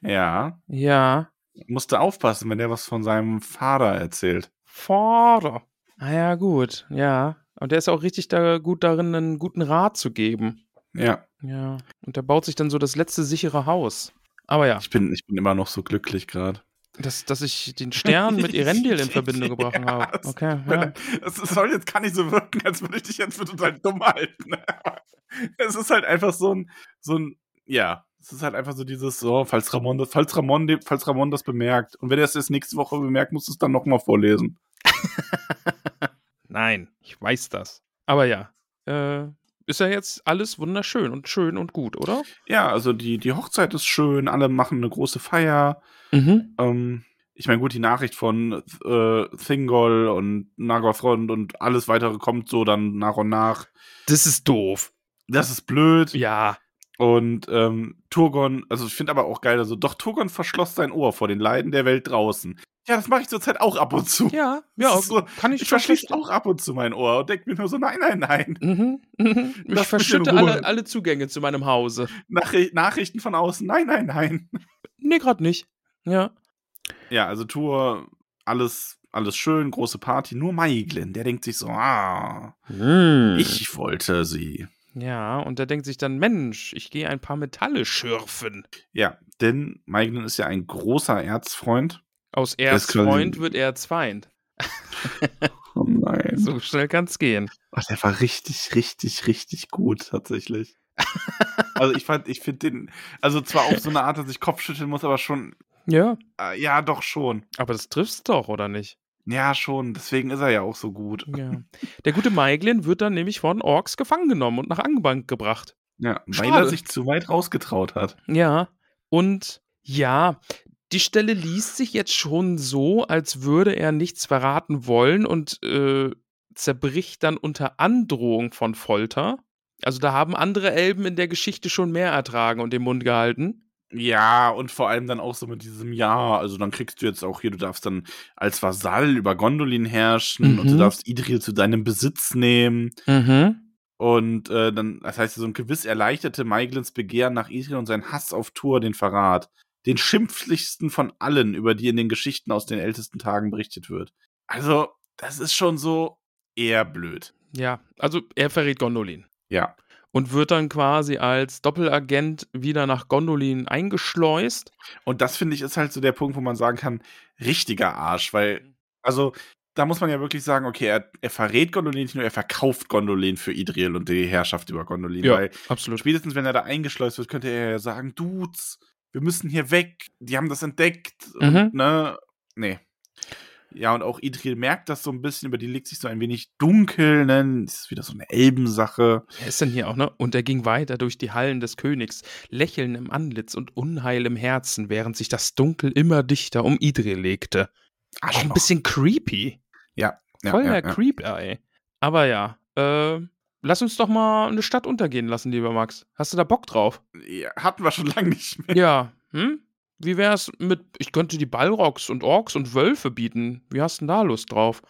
Ja,
Ja.
musste aufpassen, wenn der was von seinem Vater erzählt.
Vater. Ah ja, gut, ja. Und der ist auch richtig da gut darin, einen guten Rat zu geben.
Ja,
Ja. Und der baut sich dann so das letzte sichere Haus. Aber ja,
ich bin, ich bin immer noch so glücklich gerade.
dass, dass ich den Stern mit (laughs) Erendil in Verbindung gebracht
Ja,
habe.
das-
Okay, ja.
Es soll jetzt gar nicht so wirken, als würde ich dich jetzt für total dumm halten. (laughs) es ist halt einfach so ein, so ein, ja, es ist halt einfach so dieses, so, falls Ramon das, falls Ramon, falls Ramon das bemerkt und wenn er es jetzt nächste Woche bemerkt, musst du es dann nochmal vorlesen. (laughs)
Nein, ich weiß das. Aber ja, äh, ist ja jetzt alles wunderschön und schön und gut, oder?
Ja, also die, die Hochzeit ist schön, alle machen eine große Feier.
Mhm.
Ähm, ich meine, gut, die Nachricht von äh, Thingol und Nagothrond und alles weitere kommt so dann nach und nach.
Das ist doof.
Das ist blöd.
Ja.
Und ähm, Turgon, also ich finde aber auch geil, also doch Turgon verschloss sein Ohr vor den Leiden der Welt draußen. Ja, das mache ich zurzeit auch ab und zu.
Ja, ja,
so,
kann ich,
Ich verschließe auch ab und zu mein Ohr und denke mir nur so, nein, nein, nein.
Mhm, mhm. (laughs) Ich verschütte alle, alle Zugänge zu meinem Hause.
Nachri Nachrichten von außen, nein, nein, nein.
Nee, gerade nicht. Ja.
Ja, also Tour, alles, alles schön, große Party. Nur Maiglin, der denkt sich so, ah,
Hm.
ich wollte sie.
Ja, und der denkt sich dann, Mensch, ich gehe ein paar Metalle schürfen.
Ja, denn Maiglin ist ja ein großer Erzfreund.
Aus Erzfreund wird Erzfeind. (laughs)
Oh nein.
So schnell kann's gehen.
Ach, der war richtig, richtig, richtig gut, tatsächlich. (laughs) also ich fand, ich finde den, also zwar auf so eine Art, dass ich Kopfschütteln muss, aber schon,
Ja,
äh, ja, doch schon.
aber das trifft's doch, oder nicht?
Ja, schon. Deswegen ist er ja auch so gut.
Ja. Der gute Maiglin wird dann nämlich von Orks gefangen genommen und nach Angebank gebracht.
Ja, weil
Schade.
er sich zu weit rausgetraut hat.
Ja, und ja, die Stelle liest sich jetzt schon so, als würde er nichts verraten wollen und äh, zerbricht dann unter Androhung von Folter. Also da haben andere Elben in der Geschichte schon mehr ertragen und den Mund gehalten.
Ja, und vor allem dann auch so mit diesem Ja, also dann kriegst du jetzt auch hier, du darfst dann als Vasall über Gondolin herrschen und du
Mhm.
darfst Idril zu deinem Besitz nehmen.
Mhm.
Und äh, dann, das heißt, so ein gewiss erleichterte Maiglins Begehren nach Idril und sein Hass auf Tur den Verrat. Den schimpflichsten von allen, über die in den Geschichten aus den ältesten Tagen berichtet wird. Also, das ist schon so eher blöd.
Ja, also er verrät Gondolin.
Ja.
Und wird dann quasi als Doppelagent wieder nach Gondolin eingeschleust.
Und das finde ich ist halt so der Punkt, wo man sagen kann, richtiger Arsch, weil, also, da muss man ja wirklich sagen, okay, er, er verrät Gondolin nicht nur, er verkauft Gondolin für Idril und die Herrschaft über Gondolin, weil
absolut.
spätestens, wenn er da eingeschleust wird, könnte er ja sagen, Dudes, wir müssen hier weg, die haben das entdeckt,
Mhm.
und, ne, nee. Ja, und auch Idril merkt das so ein bisschen, über die liegt sich so ein wenig dunkel, ne, das ist wieder so eine Elbensache.
Wer ist denn hier auch, ne? Und er ging weiter durch die Hallen des Königs, Lächeln im Antlitz und Unheil im Herzen, während sich das Dunkel immer dichter um Idril legte. Auch ein
Arschloch.
bisschen creepy.
Ja, ja,
Voll
ja,
der
ja.
Creep, ey. Aber ja, äh, lass uns doch mal eine Stadt untergehen lassen, lieber Max. Hast du da Bock drauf?
ja. Hatten wir schon (laughs) lange nicht mehr.
Ja, hm? Wie wär's mit, ich könnte die Balrogs und Orks und Wölfe bieten. Wie hast du denn da Lust drauf?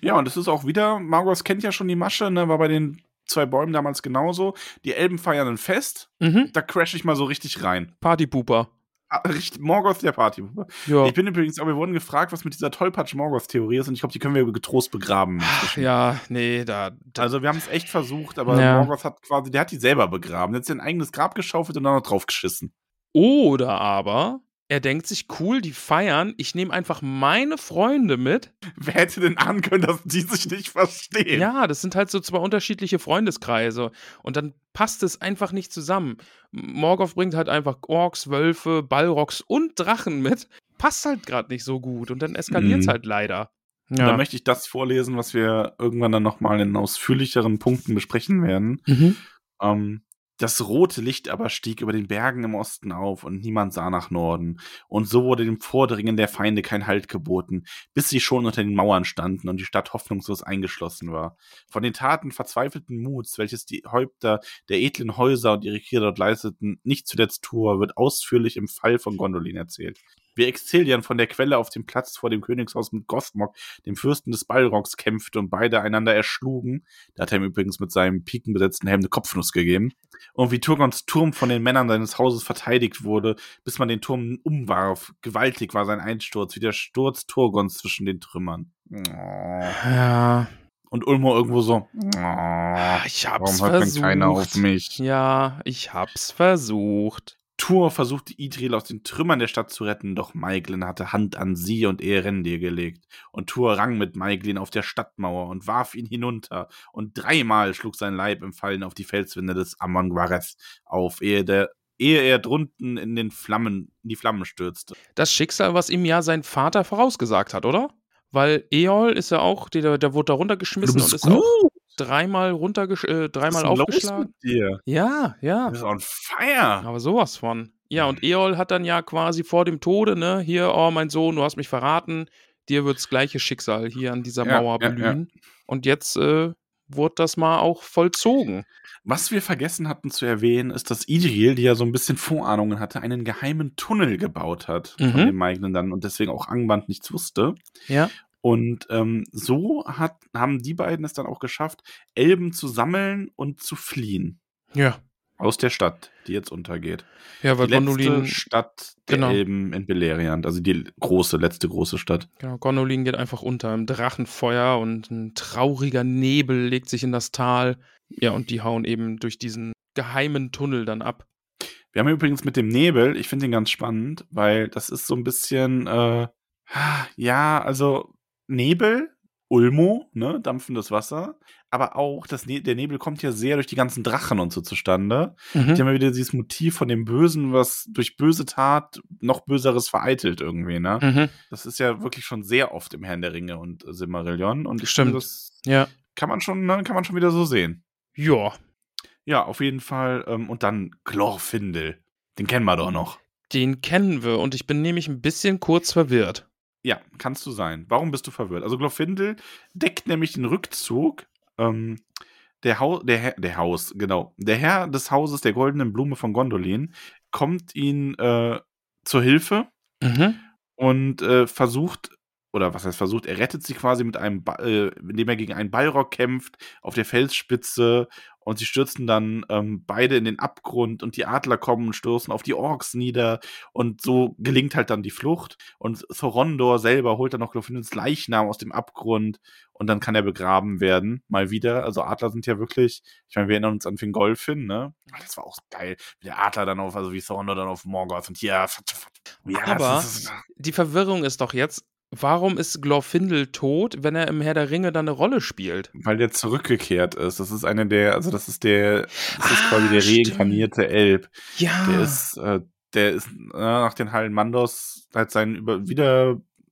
Ja, und es ist auch wieder, Margos kennt ja schon die Masche, ne, war bei den zwei Bäumen damals genauso. Die Elben feiern ein Fest,
Mhm.
da crash ich mal so richtig rein.
Partypooper.
Ah, Morgoth der Party.
Ja.
Ich bin übrigens, aber wir wurden gefragt, was mit dieser Tollpatsch-Morgoth-Theorie ist und ich glaube, die können wir getrost begraben. inzwischen.
ja, nee, da. da
Also wir haben es echt versucht, aber
Ja.
Morgoth hat quasi, der hat die selber begraben. Der hat sein eigenes Grab geschaufelt und dann noch draufgeschissen.
Oder aber, er denkt sich, cool, die feiern, ich nehme einfach meine Freunde mit. (laughs)
Wer hätte denn ahnen können, dass die sich nicht verstehen?
Ja, das sind halt so zwei unterschiedliche Freundeskreise. Und dann passt es einfach nicht zusammen. Morgoth bringt halt einfach Orks, Wölfe, Balrogs und Drachen mit. Passt halt gerade nicht so gut. Und dann eskaliert es
Mhm.
halt leider.
Und Dann möchte ich das vorlesen, was wir irgendwann dann nochmal in ausführlicheren Punkten besprechen werden.
Mhm.
Ähm, das rote Licht aber stieg über den Bergen im Osten auf und niemand sah nach Norden. Und so wurde dem Vordringen der Feinde kein Halt geboten, bis sie schon unter den Mauern standen und die Stadt hoffnungslos eingeschlossen war. Von den Taten verzweifelten Muts, welches die Häupter der edlen Häuser und ihre Krieger dort leisteten, nicht zuletzt Tour, wird ausführlich im Fall von Gondolin erzählt. Wie Exilian von der Quelle auf dem Platz vor dem Königshaus mit Gothmog, dem Fürsten des Balrogs, kämpfte und beide einander erschlugen. Da hat er ihm übrigens mit seinem pikenbesetzten Helm eine Kopfnuss gegeben. Und wie Turgons Turm von den Männern seines Hauses verteidigt wurde, bis man den Turm umwarf. Gewaltig war sein Einsturz, wie der Sturz Turgons zwischen den Trümmern.
Ja.
Und Ulmo irgendwo so.
Ich hab's
Warum hört denn
versucht.
keiner auf mich?
Ja, ich hab's versucht.
Tur versuchte Idril aus den Trümmern der Stadt zu retten, doch Maiglin hatte Hand an sie und Erendir gelegt. Und Tur rang mit Maiglin auf der Stadtmauer und warf ihn hinunter. Und dreimal schlug sein Leib im Fallen auf die Felswände des Amon Gwareth auf, ehe, der, ehe er drunten in, den Flammen, in die Flammen stürzte.
Das Schicksal, was ihm ja sein Vater vorausgesagt hat, oder? Weil Eol ist ja auch, der, der wurde da runtergeschmissen und ist auch dreimal runtergesch äh, dreimal
ist
aufgeschlagen.
Los mit dir?
Ja, ja.
Du bist on fire.
Aber sowas von. Ja, und Eol hat dann ja quasi vor dem Tode, ne, hier, oh mein Sohn, du hast mich verraten, dir wird's gleiche Schicksal hier an dieser
Ja,
Mauer
ja,
blühen. Und jetzt äh, wurde das mal auch vollzogen.
Was wir vergessen hatten zu erwähnen, ist, dass Idril, die ja so ein bisschen Vorahnungen hatte, einen geheimen Tunnel gebaut hat
Mhm.
von dem Maignen dann und deswegen auch Angband nichts wusste.
Ja.
Und ähm, so hat, haben die beiden es dann auch geschafft, Elben zu sammeln und zu fliehen
Ja.
aus der Stadt, die jetzt untergeht.
Ja, weil
die
Gondolin,
Stadt der
Genau.
Elben in Beleriand, also die große, letzte große Stadt.
genau, Gondolin geht einfach unter im Drachenfeuer und ein trauriger Nebel legt sich in das Tal. Ja, und die hauen eben durch diesen geheimen Tunnel dann ab.
Wir haben übrigens mit dem Nebel, ich finde den ganz spannend, weil das ist so ein bisschen, äh, ja, also Nebel, Ulmo, ne, dampfendes Wasser, aber auch das ne der Nebel kommt ja sehr durch die ganzen Drachen und so zustande.
Mhm.
Die haben ja wieder dieses Motiv von dem Bösen, was durch böse Tat noch Böseres vereitelt irgendwie, ne?
Mhm.
Das ist ja wirklich schon sehr oft im Herrn der Ringe und Silmarillion und
Stimmt.
das
Ja.
kann man schon, ne, kann man schon wieder so sehen.
Ja.
Ja, auf jeden Fall. Ähm, und dann Glorfindel. Den kennen wir doch noch.
Den kennen wir und ich bin nämlich ein bisschen kurz verwirrt.
Ja, kannst du sein. Warum bist du verwirrt? Also Glorfindel deckt nämlich den Rückzug ähm, der, Hau der, Herr, der Haus, genau. Der Herr des Hauses der goldenen Blume von Gondolin kommt ihnen äh, zur Hilfe
Mhm.
und äh, versucht, oder was heißt versucht, er rettet sie quasi mit einem, ba äh, indem er gegen einen Ballrock kämpft auf der Felsspitze und sie stürzen dann ähm, beide in den Abgrund und die Adler kommen und stürzen auf die Orks nieder und so gelingt halt dann die Flucht und Thorondor selber holt dann noch Glorfindels Leichnam aus dem Abgrund und dann kann er begraben werden, mal wieder. Also Adler sind ja wirklich, ich meine, wir erinnern uns an Fingolfin, ne? Das war auch geil, wie der Adler dann auf, also wie Thorondor dann auf Morgoth und ja, ja
Aber
ist,
die Verwirrung ist doch jetzt, warum ist Glorfindel tot, wenn er im Herr der Ringe dann eine Rolle spielt?
weil der zurückgekehrt ist. Das ist eine der, also das ist der, das ist
Ah,
quasi der
stimmt.
reinkarnierte Elb.
Ja.
Der ist, äh, der ist äh, nach den Hallen Mandos halt seinen Über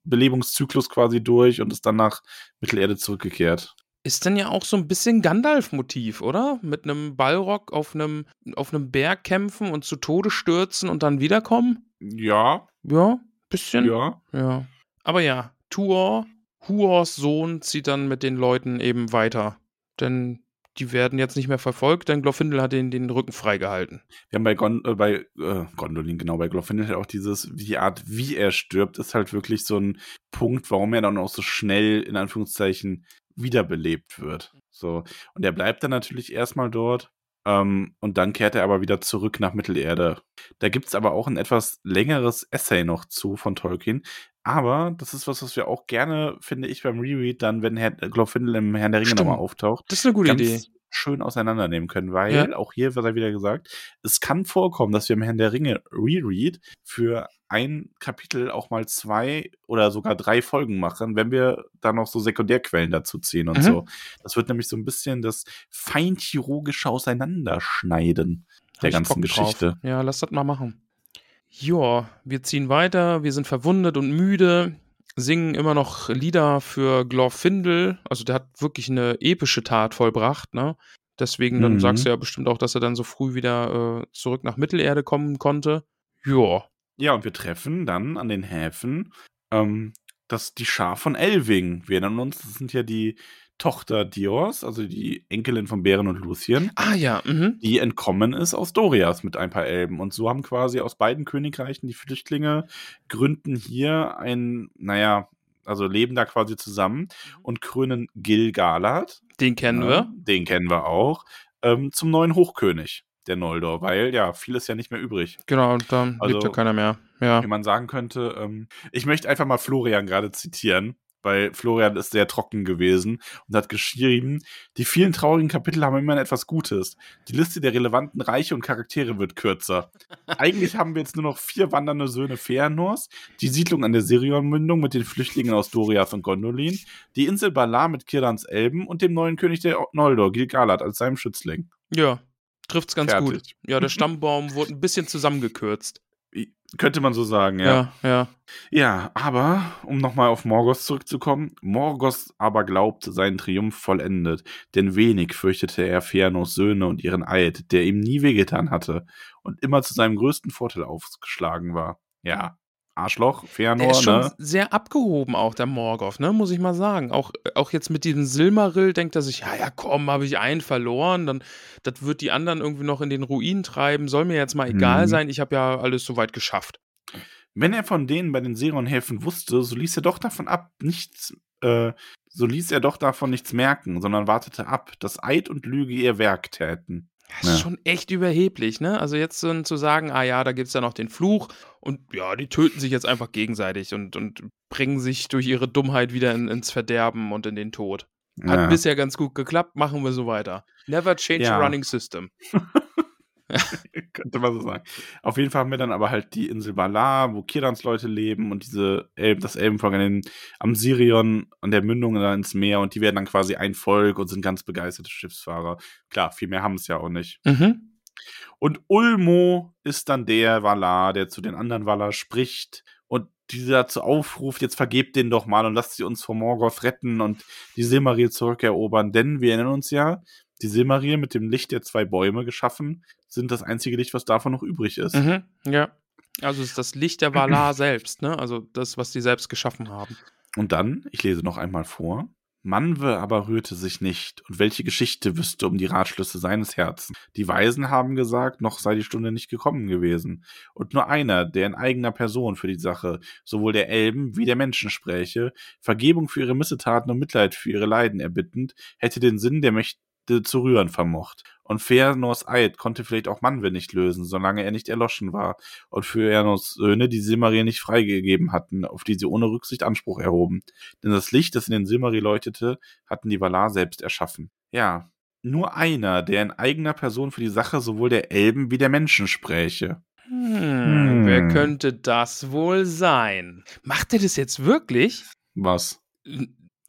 Wiederbelebungszyklus quasi durch und ist dann nach Mittelerde zurückgekehrt.
Ist dann ja auch so ein bisschen Gandalf-Motiv, oder? Mit einem Ballrock auf einem, auf einem Berg kämpfen und zu Tode stürzen und dann wiederkommen?
Ja,
Ja, bisschen.
ja.
Ja. Aber ja, Tuor, Huors Sohn, zieht dann mit den Leuten eben weiter. Denn die werden jetzt nicht mehr verfolgt, denn Glorfindel hat ihnen den Rücken freigehalten.
Wir haben bei, Gon äh, bei äh, Gondolin, genau, bei Glorfindel halt auch dieses, die Art, wie er stirbt, ist halt wirklich so ein Punkt, warum er dann auch so schnell, in Anführungszeichen, wiederbelebt wird. So. Und er bleibt dann natürlich erstmal dort. Ähm, und dann kehrt er aber wieder zurück nach Mittelerde. Da gibt's aber auch ein etwas längeres Essay noch zu von Tolkien. Aber das ist was, was wir auch gerne, finde ich, beim Reread dann, wenn Herr Glorfindel im Herrn der Ringe nochmal auftaucht,
Das ist eine gute Idee.
schön auseinandernehmen können, weil
Ja.
auch hier wird er wieder gesagt, es kann vorkommen, dass wir im Herrn der Ringe Reread für ein Kapitel auch mal zwei oder sogar drei Folgen machen, wenn wir da noch so Sekundärquellen dazu ziehen und
Mhm.
so. Das wird nämlich so ein bisschen das feinchirurgische Auseinanderschneiden der
Hab ich
ganzen
Bock drauf.
Geschichte.
Ja, lass das mal machen. Joa, wir ziehen weiter, wir sind verwundet und müde, singen immer noch Lieder für Glorfindel. Also der hat wirklich eine epische Tat vollbracht, ne? Deswegen, dann
Mhm.
sagst du ja bestimmt auch, dass er dann so früh wieder äh, zurück nach Mittelerde kommen konnte. Joa.
Ja, und wir treffen dann an den Häfen ähm, das, die Schar von Elving. Wir erinnern uns, das sind ja die Tochter Diors, also die Enkelin von Bären und Luthien.
Ah ja, mhm.
die entkommen ist aus Dorias mit ein paar Elben. Und so haben quasi aus beiden Königreichen die Flüchtlinge gründen hier ein, naja, also leben da quasi zusammen und krönen Gil-galad,
Den kennen
ja,
wir.
den kennen wir auch, ähm, zum neuen Hochkönig der Noldor, weil ja, viel ist ja nicht mehr übrig.
Genau, und da
Also-
lebt ja keiner mehr. Ja.
Wie man sagen könnte, ähm, ich möchte einfach mal Florian gerade zitieren, weil Florian ist sehr trocken gewesen und hat geschrieben, die vielen traurigen Kapitel haben immer etwas Gutes. Die Liste der relevanten Reiche und Charaktere wird kürzer. Eigentlich haben wir jetzt nur noch vier wandernde Söhne Fëanors, die Siedlung an der Sirion-Mündung mit den Flüchtlingen aus Doriath und Gondolin, die Insel Balar mit Kirdans Elben und dem neuen König der Noldor, Gil-galad, als seinem Schützling.
Ja, trifft's ganz
Fertig.
gut. Ja, der Stammbaum wurde ein bisschen zusammengekürzt.
Könnte man so sagen, ja.
Ja, ja.
Ja, aber um nochmal auf Morgoth zurückzukommen, Morgoth aber glaubt seinen Triumph vollendet, denn wenig fürchtete er Fëanors Söhne und ihren Eid, der ihm nie wehgetan hatte und immer zu seinem größten Vorteil aufgeschlagen war. Ja, Arschloch,
Der
Fëanor,
ist schon
ne?
sehr abgehoben, auch der Morgoth, ne, muss ich mal sagen. Auch, auch jetzt mit diesem Silmaril denkt er sich, ja, ja, komm, habe ich einen verloren, dann das wird die anderen irgendwie noch in den Ruin treiben, soll mir jetzt mal egal
Mhm.
sein, ich habe ja alles soweit geschafft.
Wenn er von denen bei den Seron-Häfen wusste, so ließ er doch davon ab, nichts, äh, so ließ er doch davon nichts merken, sondern wartete ab, dass Eid und Lüge ihr Werk täten.
Das ist
Ja.
schon echt überheblich, ne? Also jetzt so zu sagen, ah ja, da gibt's ja noch den Fluch und ja, die töten sich jetzt einfach gegenseitig und, und bringen sich durch ihre Dummheit wieder in, ins Verderben und in den Tod. Hat
Ja.
bisher ganz gut geklappt, machen wir so weiter. Never change
Ja.
a running system. (laughs) (laughs)
Könnte man so sagen. Auf jeden Fall haben wir dann aber halt die Insel Valar, wo Kirans Leute leben und diese Elben, das Elbenvolk an den, am Sirion, an der Mündung da ins Meer und die werden dann quasi ein Volk und sind ganz begeisterte Schiffsfahrer. Klar, viel mehr haben es ja auch nicht.
Mhm.
Und Ulmo ist dann der Valar, der zu den anderen Valar spricht und dieser dazu aufruft, jetzt vergebt den doch mal und lasst sie uns vor Morgoth retten und die Silmaril zurückerobern, denn wir erinnern uns ja, die Silmaril mit dem Licht der zwei Bäume geschaffen, sind das einzige Licht, was davon noch übrig ist.
Mhm. Ja. Also es ist das Licht der Valar (clears throat) selbst, ne? Also das, was die selbst geschaffen haben.
Und dann, ich lese noch einmal vor, Manwe aber rührte sich nicht, und welche Geschichte wüsste um die Ratschlüsse seines Herzens? Die Weisen haben gesagt, noch sei die Stunde nicht gekommen gewesen, und nur einer, der in eigener Person für die Sache sowohl der Elben wie der Menschen spräche, Vergebung für ihre Missetaten und Mitleid für ihre Leiden erbittend, hätte den Sinn der Mächte zu rühren vermocht. Und Fëanors Eid konnte vielleicht auch Manwe nicht lösen, solange er nicht erloschen war, und für Fëanors Söhne die Silmaril nicht freigegeben hatten, auf die sie ohne Rücksicht Anspruch erhoben. Denn das Licht, das in den Silmaril leuchtete, hatten die Valar selbst erschaffen. Ja, nur einer, der in eigener Person für die Sache sowohl der Elben wie der Menschen spräche.
Hm,
Hm.
Wer könnte das wohl sein? Macht er das jetzt wirklich?
Was?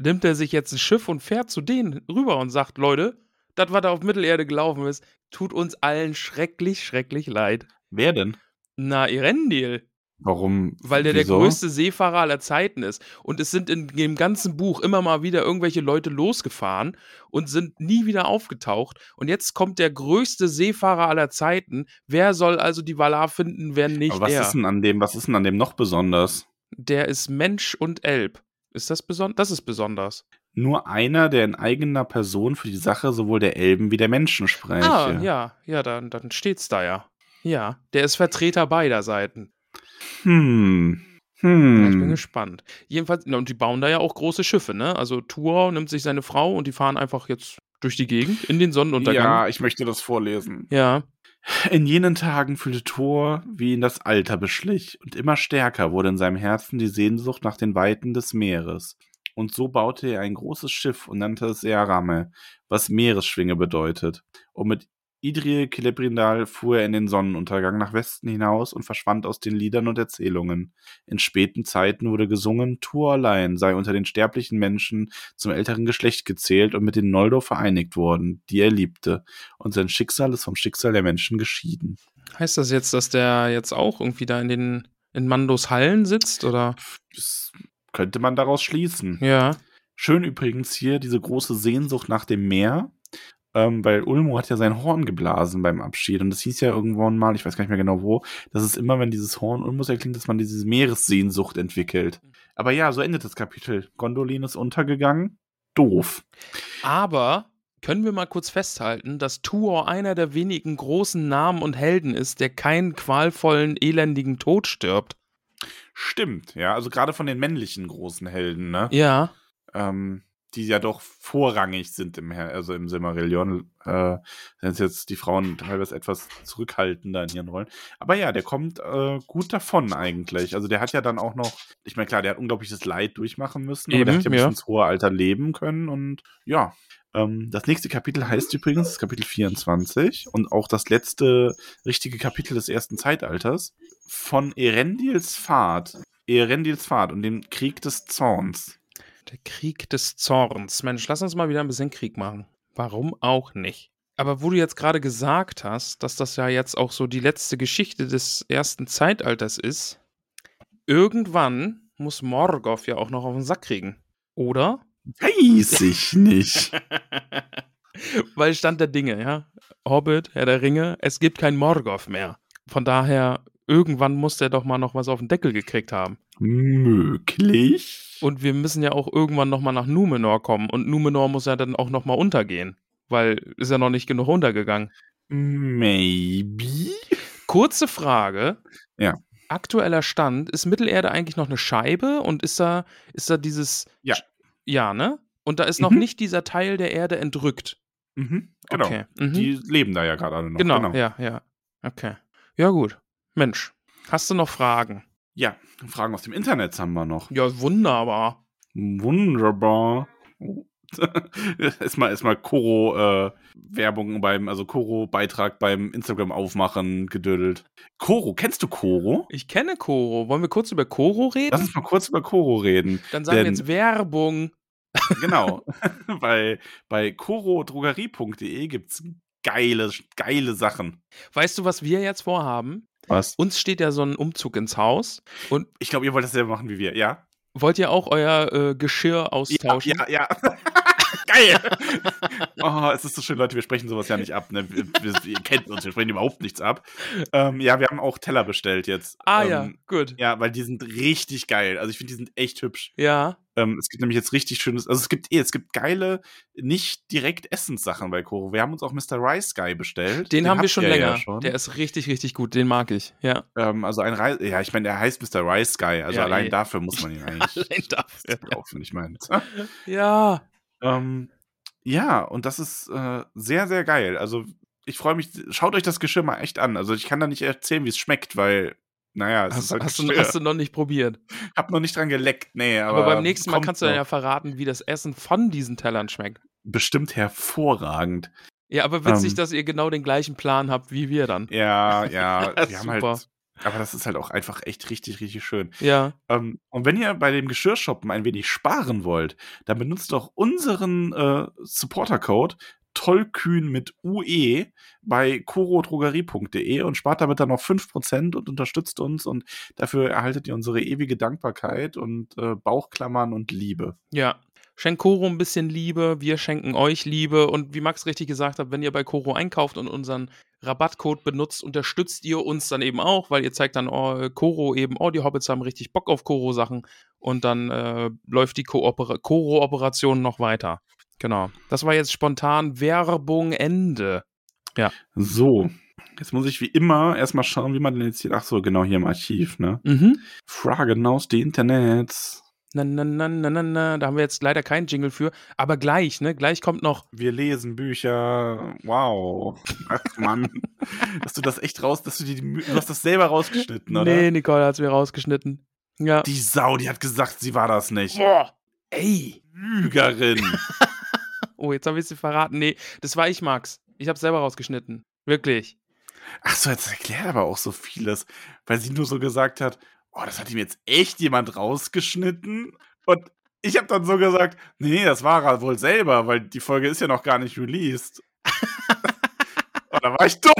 Nimmt er sich jetzt ein Schiff und fährt zu denen rüber und sagt, Leute, das, was da auf Mittelerde gelaufen ist, tut uns allen schrecklich, schrecklich leid.
Wer denn?
Na, Erendil,
Warum?
weil der
Wieso?
der größte Seefahrer aller Zeiten ist. Und es sind in dem ganzen Buch immer mal wieder irgendwelche Leute losgefahren und sind nie wieder aufgetaucht. Und jetzt kommt der größte Seefahrer aller Zeiten. Wer soll also die Valar finden, wenn nicht
Aber was
er?
ist denn an dem, was ist denn an dem noch besonders?
Der ist Mensch und Elb. Ist das besonders? Das ist besonders.
Nur einer, der in eigener Person für die Sache sowohl der Elben wie der Menschen spräche.
Ah, ja, ja, dann, dann steht's da ja. Ja, der ist Vertreter beider Seiten.
Hm.
Ja, ich bin
Hm.
gespannt. Jedenfalls, und die bauen da ja auch große Schiffe, ne? Also Tuor nimmt sich seine Frau und die fahren einfach jetzt durch die Gegend in den Sonnenuntergang.
Ja, ich möchte das vorlesen.
Ja.
In jenen Tagen fühlte Thor, wie ihn das Alter beschlich, und immer stärker wurde in seinem Herzen die Sehnsucht nach den Weiten des Meeres. Und so baute er ein großes Schiff und nannte es Earame, was Meeresschwinge bedeutet. Und mit Idril Celebrindal fuhr er in den Sonnenuntergang nach Westen hinaus und verschwand aus den Liedern und Erzählungen. In späten Zeiten wurde gesungen, Thor allein sei unter den sterblichen Menschen zum älteren Geschlecht gezählt und mit den Noldor vereinigt worden, die er liebte und sein Schicksal ist vom Schicksal der Menschen geschieden.
Heißt das jetzt, dass der jetzt auch irgendwie da in den in Mandos Hallen sitzt oder?
Das könnte man daraus schließen.
Ja.
Schön übrigens hier diese große Sehnsucht nach dem Meer, ähm, weil Ulmo hat ja sein Horn geblasen beim Abschied und das hieß ja irgendwann mal, ich weiß gar nicht mehr genau wo, dass es immer, wenn dieses Horn Ulmos erklingt, dass man diese Meeressehnsucht entwickelt. Aber ja, so endet das Kapitel. Gondolin ist untergegangen. Doof.
Aber können wir mal kurz festhalten, dass Tuor einer der wenigen großen Namen und Helden ist, der keinen qualvollen, elendigen Tod stirbt.
Stimmt, ja. Also gerade von den männlichen großen Helden, ne?
Ja.
ähm, die ja doch vorrangig sind im, Her also im Silmarillion, äh, sind jetzt die Frauen teilweise etwas zurückhaltender in ihren Rollen. Aber ja, der kommt äh, gut davon eigentlich. Also der hat ja dann auch noch, ich meine, klar, der hat unglaubliches Leid durchmachen müssen, aber der
Eben,
hat ja bis
ja.
ins hohe Alter leben können und ja. Ähm, das nächste Kapitel heißt übrigens das Kapitel 24 und auch das letzte richtige Kapitel des ersten Zeitalters von Erendils Pfad. Erendils Pfad und dem Krieg des Zorns.
Der Krieg des Zorns. Mensch, lass uns mal wieder ein bisschen Krieg machen. Warum auch nicht? Aber wo du jetzt gerade gesagt hast, dass das ja jetzt auch so die letzte Geschichte des ersten Zeitalters ist, irgendwann muss Morgoth ja auch noch auf den Sack kriegen. Oder?
Weiß ich nicht. (laughs)
Weil Stand der Dinge, ja. Hobbit, Herr der Ringe, es gibt kein Morgoth mehr. Von daher, irgendwann muss der doch mal noch was auf den Deckel gekriegt haben.
Möglich.
Und wir müssen ja auch irgendwann noch mal nach Numenor kommen. Und Numenor muss ja dann auch noch mal untergehen. Weil ist ja noch nicht genug untergegangen.
Maybe.
Kurze Frage.
Ja.
Aktueller Stand, ist Mittelerde eigentlich noch eine Scheibe? Und ist da, ist da dieses...
Ja.
Ja, ne? Und da ist noch
Mhm.
nicht dieser Teil der Erde entrückt.
Mhm, genau.
Okay. Mhm.
Die leben da ja gerade alle noch.
Genau, ja, ja. Okay. Ja, gut. Mensch, hast du noch Fragen?
Ja, Fragen aus dem Internet haben wir noch.
Ja, wunderbar.
Wunderbar. (laughs) Erstmal erstmal Koro äh, Werbung beim also Koro Beitrag beim Instagram aufmachen gedödelt. Koro, kennst du Koro?
Ich kenne Koro. Wollen wir kurz über Koro reden?
Lass uns mal kurz über Koro reden.
Dann sagen wir
denn-
jetzt Werbung.
Genau. (laughs) (laughs) bei bei korodrogerie.de gibt's geile geile Sachen.
Weißt du, was wir jetzt vorhaben?
Was?
Uns steht ja so ein Umzug ins Haus. Und
Ich glaube, ihr wollt dasselbe machen wie wir, ja?
wollt ihr auch euer äh, Geschirr austauschen?
Ja, ja. (laughs) geil. (laughs) oh, es ist so schön, Leute, wir sprechen sowas ja nicht ab. Ne? Wir, wir, ihr kennt uns, wir sprechen überhaupt nichts ab. Ähm, ja, wir haben auch Teller bestellt jetzt.
Ah
ähm,
ja, gut.
Ja, weil die sind richtig geil. Also ich finde, die sind echt hübsch.
Ja.
Ähm, es gibt nämlich jetzt richtig schönes, also es gibt eh, es gibt geile, nicht direkt Essenssachen bei Koro. Wir haben uns auch Mr. Rice Guy bestellt.
Den, haben wir schon länger.
Ja schon.
Der ist richtig, richtig gut. Den mag ich. Ja.
ähm, also ein Reis, ja, ich meine, der heißt Mr. Rice Guy, also
Ja,
allein
eh.
dafür muss man ihn (laughs) eigentlich
Allein dafür. (laughs)
kaufen, ich meine.
Ja.
Ähm, ja, und das ist äh, sehr, sehr geil. Also ich freue mich, schaut euch das Geschirr mal echt an. Also ich kann da nicht erzählen, wie es schmeckt, weil, naja, es
Hast,
ist halt
hast, du, hast du noch nicht probiert. (laughs)
Hab noch nicht dran geleckt, nee, aber,
Aber, beim nächsten Mal kannst du dann ja verraten, wie das Essen von diesen Tellern schmeckt.
bestimmt hervorragend.
Ja, aber witzig,
Ähm.
dass ihr genau den gleichen Plan habt wie wir dann.
Ja, (laughs) ja,
Ja,
wir haben halt. Aber das ist halt auch einfach echt richtig, richtig schön.
Ja.
Ähm, und wenn ihr bei dem Geschirrshoppen ein wenig sparen wollt, dann benutzt doch unseren äh, Supporter-Code tollkühn mit UE bei korodrogerie.de und spart damit dann noch 5% und unterstützt uns und dafür erhaltet ihr unsere ewige Dankbarkeit und äh, Bauchklammern und Liebe.
Ja. Schenkt Koro ein bisschen Liebe, wir schenken euch Liebe und wie Max richtig gesagt hat, wenn ihr bei Koro einkauft und unseren Rabattcode benutzt, unterstützt ihr uns dann eben auch, weil ihr zeigt dann oh, Koro eben, oh, die Hobbits haben richtig Bock auf Koro-Sachen und dann äh, läuft die Koro-Operation noch weiter. Genau. Das war jetzt spontan Werbung Ende.
So, jetzt muss ich wie immer erstmal schauen, wie man denn jetzt hier, ach so, genau hier im Archiv, ne?
Mhm.
Fragen aus dem Internet.
Na, na, na, na, na, na. Da haben wir jetzt leider keinen Jingle für, aber gleich, ne? Gleich kommt noch.
Wir lesen Bücher. Wow. Ach Mann. (laughs) dass du das echt raus, dass du die, du hast das selber rausgeschnitten, oder?
Nee, Nicole hat es mir rausgeschnitten. Ja.
Die Sau, die hat gesagt, sie war das nicht.
Boah. Ey.
Lügerin. (laughs)
Oh, jetzt habe ich sie verraten. Nee, das war ich, Max. Ich habe selber rausgeschnitten. Wirklich.
Ach so, jetzt erklärt aber auch so vieles, weil sie nur so gesagt hat, oh, das hat ihm jetzt echt jemand rausgeschnitten. Und ich habe dann so gesagt, nee, das war er wohl selber, weil die Folge ist ja noch gar nicht released. Und (laughs) da war ich dumm.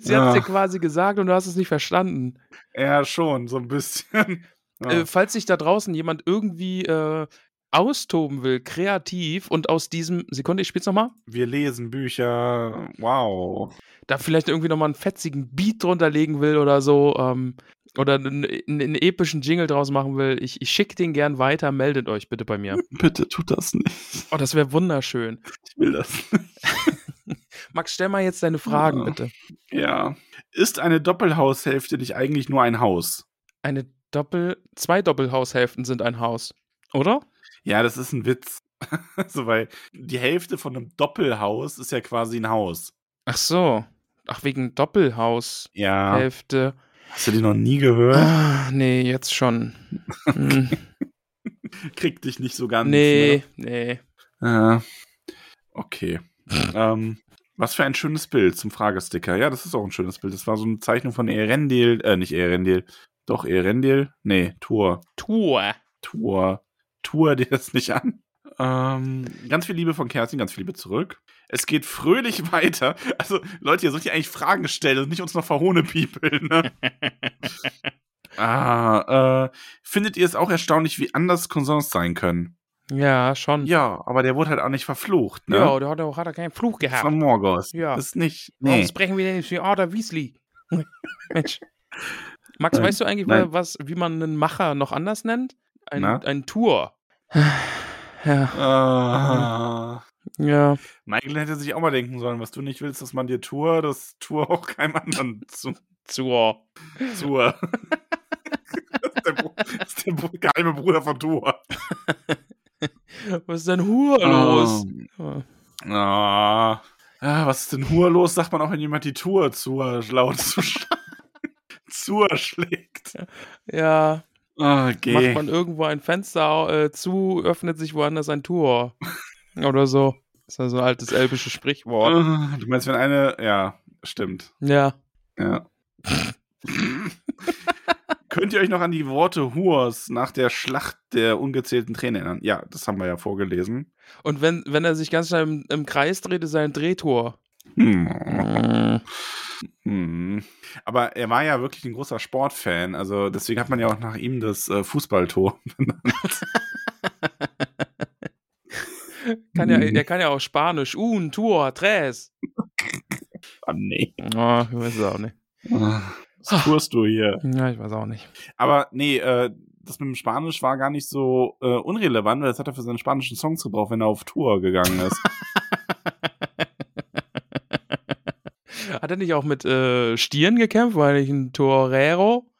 Sie hat es dir
Ah.
quasi gesagt und du hast es nicht verstanden.
Ja, schon, so ein bisschen. Ja.
Äh, falls sich da draußen jemand irgendwie äh, austoben will, kreativ und aus diesem, Sekunde, ich spiel's nochmal,
Wir lesen Bücher. Wow.
da vielleicht irgendwie nochmal einen fetzigen Beat drunter legen will oder so, ähm, oder einen, einen, epischen Jingle draus machen will, ich, ich schicke den gern weiter, meldet euch bitte bei mir. (laughs)
Bitte tut das nicht.
Oh, das wäre wunderschön.
Ich will das nicht. (laughs)
Max, stell mal jetzt deine Fragen,
Ja.
bitte.
Ja. Ist eine Doppelhaushälfte nicht eigentlich nur ein Haus?
Eine Doppel, zwei Doppelhaushälften sind ein Haus, oder?
Ja, das ist ein Witz. (laughs) so, weil die Hälfte von einem Doppelhaus ist ja quasi ein Haus.
Ach so. Ach, wegen
Ja.
Doppelhaushälfte.
Hast du die noch nie gehört?
Ah, nee, jetzt schon. (laughs) Hm,
Krieg dich nicht so ganz.
nee, nee.
Ne? Äh, okay. (laughs) ähm, was für ein schönes Bild zum Fragesticker. Ja, das ist auch ein schönes Bild. Das war so eine Zeichnung von Erendil. Äh, nicht Erendil. Doch, Erendil. Nee, Thor.
Tour.
Tour. Tour dir das nicht an. Ähm, ganz viel Liebe von Kerstin, ganz viel Liebe zurück. Es geht fröhlich (laughs) weiter. Also, Leute, ihr sollt ja eigentlich Fragen stellen und nicht uns noch verhohnepiepeln, ne? (laughs) ah, äh, findet ihr es auch erstaunlich, wie anders Cousins sein können?
Ja, schon.
Ja, aber der wurde halt auch nicht verflucht, ne?
Ja, da hat er, hat er keinen Fluch gehabt.
Von Morgoth.
Ja.
Das ist nicht.
Warum
Nee.
sprechen wir denn nicht wie Arthur Weasley? (laughs) Mensch. Max,
Nein.
weißt du eigentlich,
Nein.
was, wie man einen Macher noch anders nennt? Ein,
Na?
ein Tour. (sighs) Ja,
Ah.
ja.
Michael hätte sich auch mal denken sollen, was du nicht willst, dass man dir Tour, das Tour (laughs) auch keinem anderen zu.
Tour.
Tour. (laughs) das ist der, Bru- das ist der geheime Bruder von Tour.
Was ist denn Hur los?
Ah. Ah, was ist denn Hur los, sagt man auch, wenn jemand die Tour zu laut zu (laughs) schlägt.
Ja,
Ah,
macht man irgendwo ein Fenster äh, zu, öffnet sich woanders ein Tor. (laughs) Oder so. Das ist ja so ein altes elbisches Sprichwort.
Ah, Du meinst, wenn eine. Ja, stimmt.
Ja.
Ja. (laughs) Könnt ihr euch noch an die Worte Hurs nach der Schlacht der ungezählten Tränen erinnern? Ja, das haben wir ja vorgelesen.
Und wenn, wenn er sich ganz schnell im, im Kreis dreht, ist er ein Drehtor.
Hm. Hm. Aber er war ja wirklich ein großer Sportfan, also deswegen hat man ja auch nach ihm das äh, Fußballtor benannt. (laughs)
Kann ja,
Mhm.
er kann ja auch Spanisch. Un, tour, tres. (laughs)
Ah, nee.
Oh, ich weiß es auch nicht.
Was tust du hier?
Ja, ich weiß auch nicht.
Aber nee, äh, das mit dem Spanisch war gar nicht so äh, unrelevant, weil das hat er für seine spanischen Songs gebraucht, wenn er auf Tour gegangen ist. (laughs)
Hat er nicht auch mit äh, Stieren gekämpft? War er nicht ein Torero?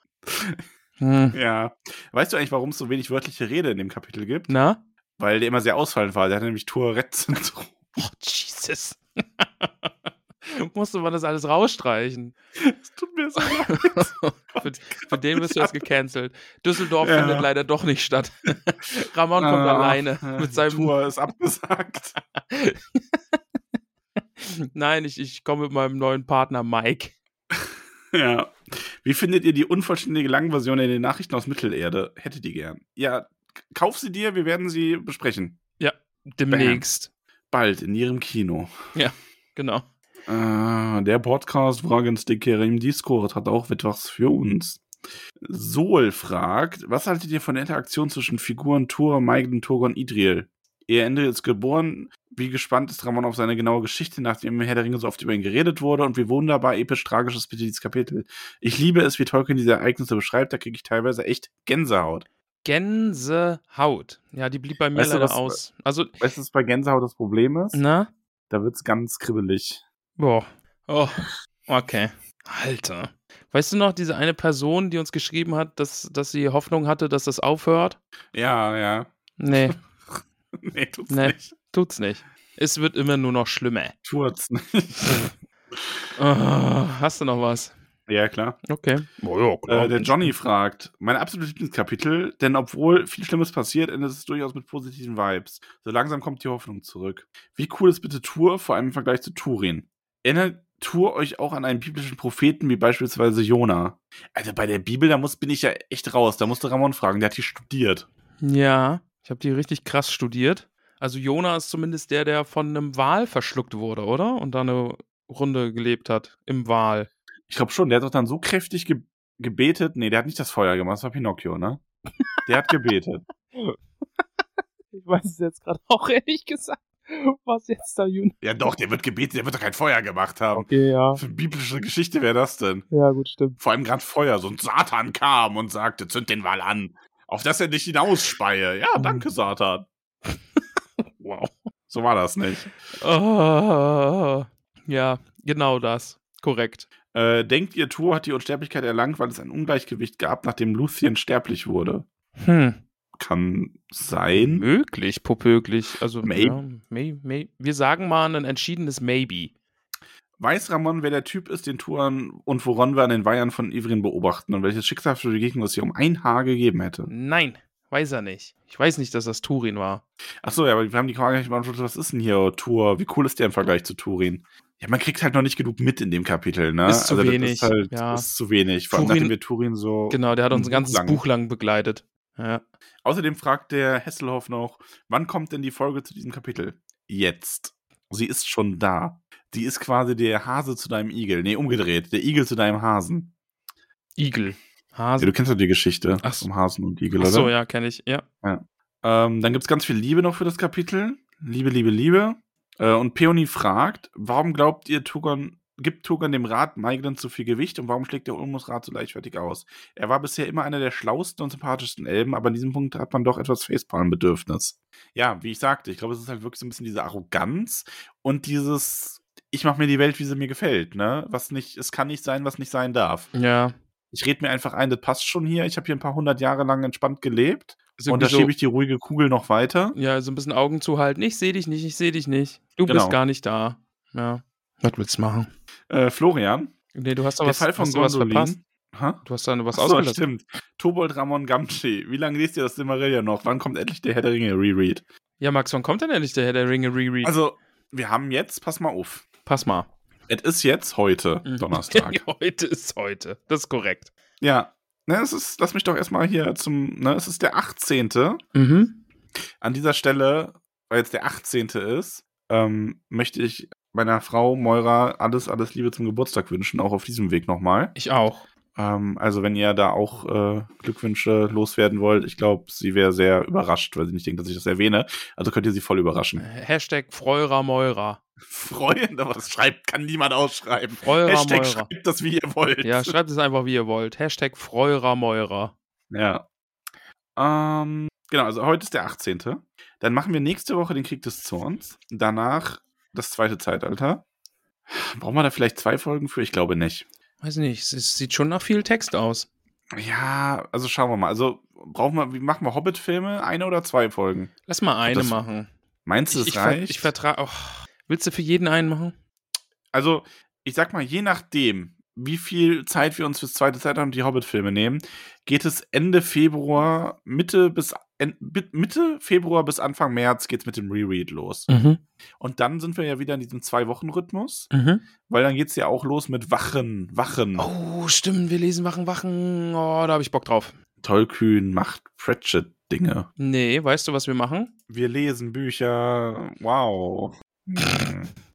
Hm.
ja. Weißt du eigentlich, warum es so wenig wörtliche Rede in dem Kapitel gibt?
Na?
Weil der immer sehr ausfallend war. Der hatte nämlich Tourette-Syndrom.
Oh, Jesus. (laughs) Musste man das alles rausstreichen.
Es tut mir so leid. (laughs)
Für, für den wirst du jetzt gecancelt. Düsseldorf
Ja.
findet leider doch nicht statt. (laughs) Ramon kommt
Ah,
alleine mit
die
seinem.
Tour ist abgesagt.
Nein, ich, ich komme mit meinem neuen Partner Mike. (laughs)
ja. Wie findet ihr die unvollständige Langversion in den Nachrichten aus Mittelerde? Hättet ihr gern? Ja, kauf sie dir, wir werden sie besprechen.
Demnächst.
Bald in ihrem Kino.
Genau.
Äh, der Podcast Fragensticker im Discord hat auch etwas für uns. Sol fragt, was haltet ihr von der Interaktion zwischen Figuren Thor, Maigd und Torgon Idriel? Ihr Ende ist geboren. Wie gespannt ist Ramon auf seine genaue Geschichte, nachdem im Herr der Ringe so oft über ihn geredet wurde und wie wunderbar episch tragisch ist bitte dieses Kapitel. Ich liebe es, wie Tolkien diese Ereignisse beschreibt, da kriege ich teilweise echt Gänsehaut.
Gänsehaut. Ja, die blieb bei mir
Weißt du,
leider
was-
aus. Also,
Weißt du, was bei Gänsehaut das Problem ist?
na?
Da wird's ganz kribbelig.
Boah. Oh, okay. Alter. Weißt du noch, diese eine Person, die uns geschrieben hat, dass, dass sie Hoffnung hatte, dass das aufhört?
Ja, ja.
Nee, (laughs) (laughs)
nee, tut's
Nee.
nicht.
tut's nicht. Es wird immer nur noch schlimmer.
Tut's nicht.
Oh, hast du noch was?
ja, klar.
Okay. Oh, ja,
Äh, der Johnny fragt, mein absolutes Lieblingskapitel, denn obwohl viel Schlimmes passiert, endet es durchaus mit positiven Vibes. So langsam kommt die Hoffnung zurück. Wie cool ist bitte Tour, vor allem im Vergleich zu Turin? Erinnert Tour euch auch an einen biblischen Propheten, wie beispielsweise Jona? Also bei der Bibel, da muss, bin ich ja echt raus. Da musste Ramon fragen, der hat die studiert.
Ja, ich habe die richtig krass studiert. Also Jona ist zumindest der, der von einem Wal verschluckt wurde, oder? Und da eine Runde gelebt hat im Wal.
Ich glaube schon, der hat doch dann so kräftig ge gebetet. Nee, der hat nicht das Feuer gemacht, das war Pinocchio, ne? Der hat gebetet. (laughs)
Ich weiß es jetzt gerade auch ehrlich gesagt, was jetzt da Juna.
Ja doch, der wird gebetet, der wird doch kein Feuer gemacht haben.
Okay, ja.
Für biblische Geschichte wäre das denn?
Ja, gut, stimmt.
Vor allem gerade Feuer, so ein Satan kam und sagte, zünd den Wal an, auf dass er dich hinausspeie. Ja, danke, Satan. (laughs)
Wow.
So war das nicht.
Ah, ja, genau das. Korrekt.
Äh, denkt ihr, Thor hat die Unsterblichkeit erlangt, weil es ein Ungleichgewicht gab, nachdem Luthien sterblich wurde?
Hm.
Kann sein.
Möglich, popöglich. Also,
Maybe.
ja, may, may. wir sagen mal ein entschiedenes Maybe.
Weiß Ramon, wer der Typ ist, den Turan und woran wir an den Weihern von Ivrin beobachten und welches Schicksal für die Begegnung es hier um ein Haar gegeben hätte?
Nein, weiß er nicht. Ich weiß nicht, dass das Turin war.
Achso, ja, aber wir haben die Frage nicht beantwortet, was ist denn hier Tour? Wie cool ist der im Vergleich zu Turin? Ja, man kriegt halt noch nicht genug mit in dem Kapitel, ne?
Ist zu
das
wenig,
Ist halt,
ja.
ist zu wenig. Vor allem,
Turin-
nachdem wir Turin so.
Genau, der hat uns ein
ein
ganzes
lang.
Buch lang begleitet. Ja.
Außerdem fragt der Hesselhoff noch, wann kommt denn die Folge zu diesem Kapitel? Jetzt. Sie ist schon da. Sie ist quasi der Hase zu deinem Igel. Nee, umgedreht. Der Igel zu deinem Hasen.
Igel.
Ja,
Hase.
du kennst doch die Geschichte
Ach so.
vom Hasen und Igel,
Ach so,
oder?
ja, kenne ich. Ja.
Ähm, dann gibt's ganz viel Liebe noch für das Kapitel. Liebe, Liebe, Liebe. Äh, und Peony fragt, warum glaubt ihr, Tugon, gibt Tugon dem Rat Maiglen zu viel Gewicht und warum schlägt der Ulmus Rat so leichtfertig aus? Er war bisher immer einer der schlauesten und sympathischsten Elben, aber an diesem Punkt hat man doch etwas Facepalm-Bedürfnis. Ja, wie ich sagte, ich glaube, es ist halt wirklich so ein bisschen diese Arroganz und dieses, ich mache mir die Welt, wie sie mir gefällt, ne? Was nicht, es kann nicht sein, was nicht sein darf.
Ja.
Ich rede mir einfach ein, das passt schon hier. Ich habe hier ein paar hundert Jahre lang entspannt gelebt.
So,
und da
so,
schiebe ich die ruhige Kugel noch weiter.
ja, so ein bisschen Augen zuhalten. Ich sehe dich nicht, ich sehe dich nicht. Du
Genau.
bist gar nicht da. Ja. Was willst du machen?
Äh, Florian,
Nee, du hast da
der
was,
Fall von
hast du was verpasst.
Ha?
Du hast da was
Ach so,
ausgelassen.
stimmt. Tobold Ramon Gamgee. Wie lange liest ihr das Silmarillion noch? Wann kommt endlich der Herr der Ringe Reread?
Ja, Max, wann kommt denn endlich der Herr der Ringe Reread?
Also, wir haben jetzt, pass mal auf.
Pass mal.
Es ist jetzt heute. (laughs) Donnerstag.
heute ist heute. Das ist korrekt.
ja. Ne, es ist, lass mich doch erstmal hier zum, ne, es ist der 18.
Mhm.
An dieser Stelle, weil jetzt der 18. ist, ähm, möchte ich meiner Frau Moira alles, alles Liebe zum Geburtstag wünschen, auch auf diesem Weg nochmal.
Ich auch.
Ähm, also, wenn ihr da auch äh, Glückwünsche loswerden wollt, ich glaube, sie wäre sehr überrascht, weil sie nicht denkt, dass ich das erwähne. Also könnt ihr sie voll überraschen.
Hashtag Freurer Meurer.
Freuen, aber das schreibt, kann niemand ausschreiben.
Freurer
Hashtag
Meurer.
schreibt das, wie ihr wollt.
Ja, schreibt es einfach, wie ihr wollt. Hashtag Freurer Meurer.
Ja. Ähm, genau, also heute ist der 18. Dann machen wir nächste Woche den Krieg des Zorns. Danach das zweite Zeitalter. Brauchen wir da vielleicht zwei Folgen für? Ich glaube nicht.
Weiß nicht, es, es sieht schon nach viel Text aus.
Ja, also schauen wir mal. Also brauchen wir, wie machen wir Hobbit-Filme? Eine oder zwei Folgen?
Lass mal eine
Das-
machen.
Meinst du,
Ich,
das
ich, ver
reicht?
ich vertrage. willst du für jeden einen machen?
also, ich sag mal, je nachdem, wie viel Zeit wir uns fürs zweite Zeitalter und die Hobbit-Filme nehmen, geht es Ende Februar, Mitte bis Mitte Februar bis Anfang März geht's mit dem Reread los.
Mhm.
Und dann sind wir ja wieder in diesem Zwei-Wochen-Rhythmus,
Mhm.
weil dann geht's ja auch los mit Wachen, Wachen.
Oh, stimmt, wir lesen Wachen, Wachen. Oh, da habe ich Bock drauf.
Tollkühn macht Pratchett-Dinge.
Nee, weißt du, was wir machen?
Wir lesen Bücher. Wow. (laughs)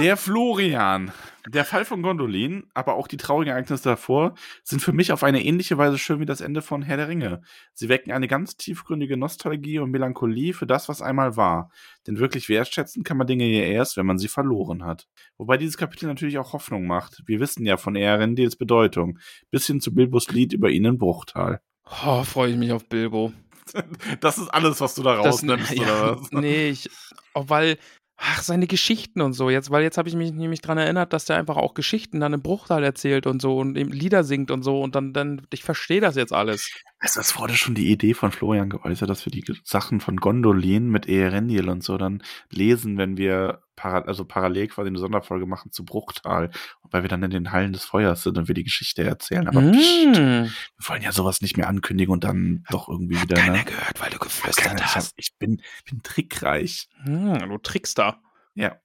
Der Florian. Der Fall von Gondolin, aber auch die traurigen Ereignisse davor, sind für mich auf eine ähnliche Weise schön wie das Ende von Herr der Ringe. Sie wecken eine ganz tiefgründige Nostalgie und Melancholie für das, was einmal war. Denn wirklich wertschätzen kann man Dinge ja erst, wenn man sie verloren hat. Wobei dieses Kapitel natürlich auch Hoffnung macht. Wir wissen ja von Eärendils Bedeutung. Bis hin zu Bilbos Lied über ihn in Bruchtal.
Oh, freue ich mich auf Bilbo. (laughs)
Das ist alles, was du da
Das-
rausnimmst, (laughs)
ja,
oder was?
Nee, ich, auch weil, ach, seine Geschichten und so. Jetzt, weil jetzt habe ich mich nämlich dran erinnert, dass der einfach auch Geschichten dann im Bruchteil erzählt und so und eben Lieder singt und so und dann, dann, ich verstehe das jetzt alles.
Also es wurde schon die Idee von Florian geäußert, dass wir die Sachen von Gondolin mit Eärendil und so dann lesen, wenn wir para also parallel quasi eine Sonderfolge machen zu Bruchtal, weil wir dann in den Hallen des Feuers sind und wir die Geschichte erzählen. Aber pst,
Mm.
wir wollen ja sowas nicht mehr ankündigen und dann doch irgendwie wieder.
Keiner
Ne?
gehört, weil du geflüstert hast.
ich bin, bin trickreich.
Hm, du trickst da.
Ja.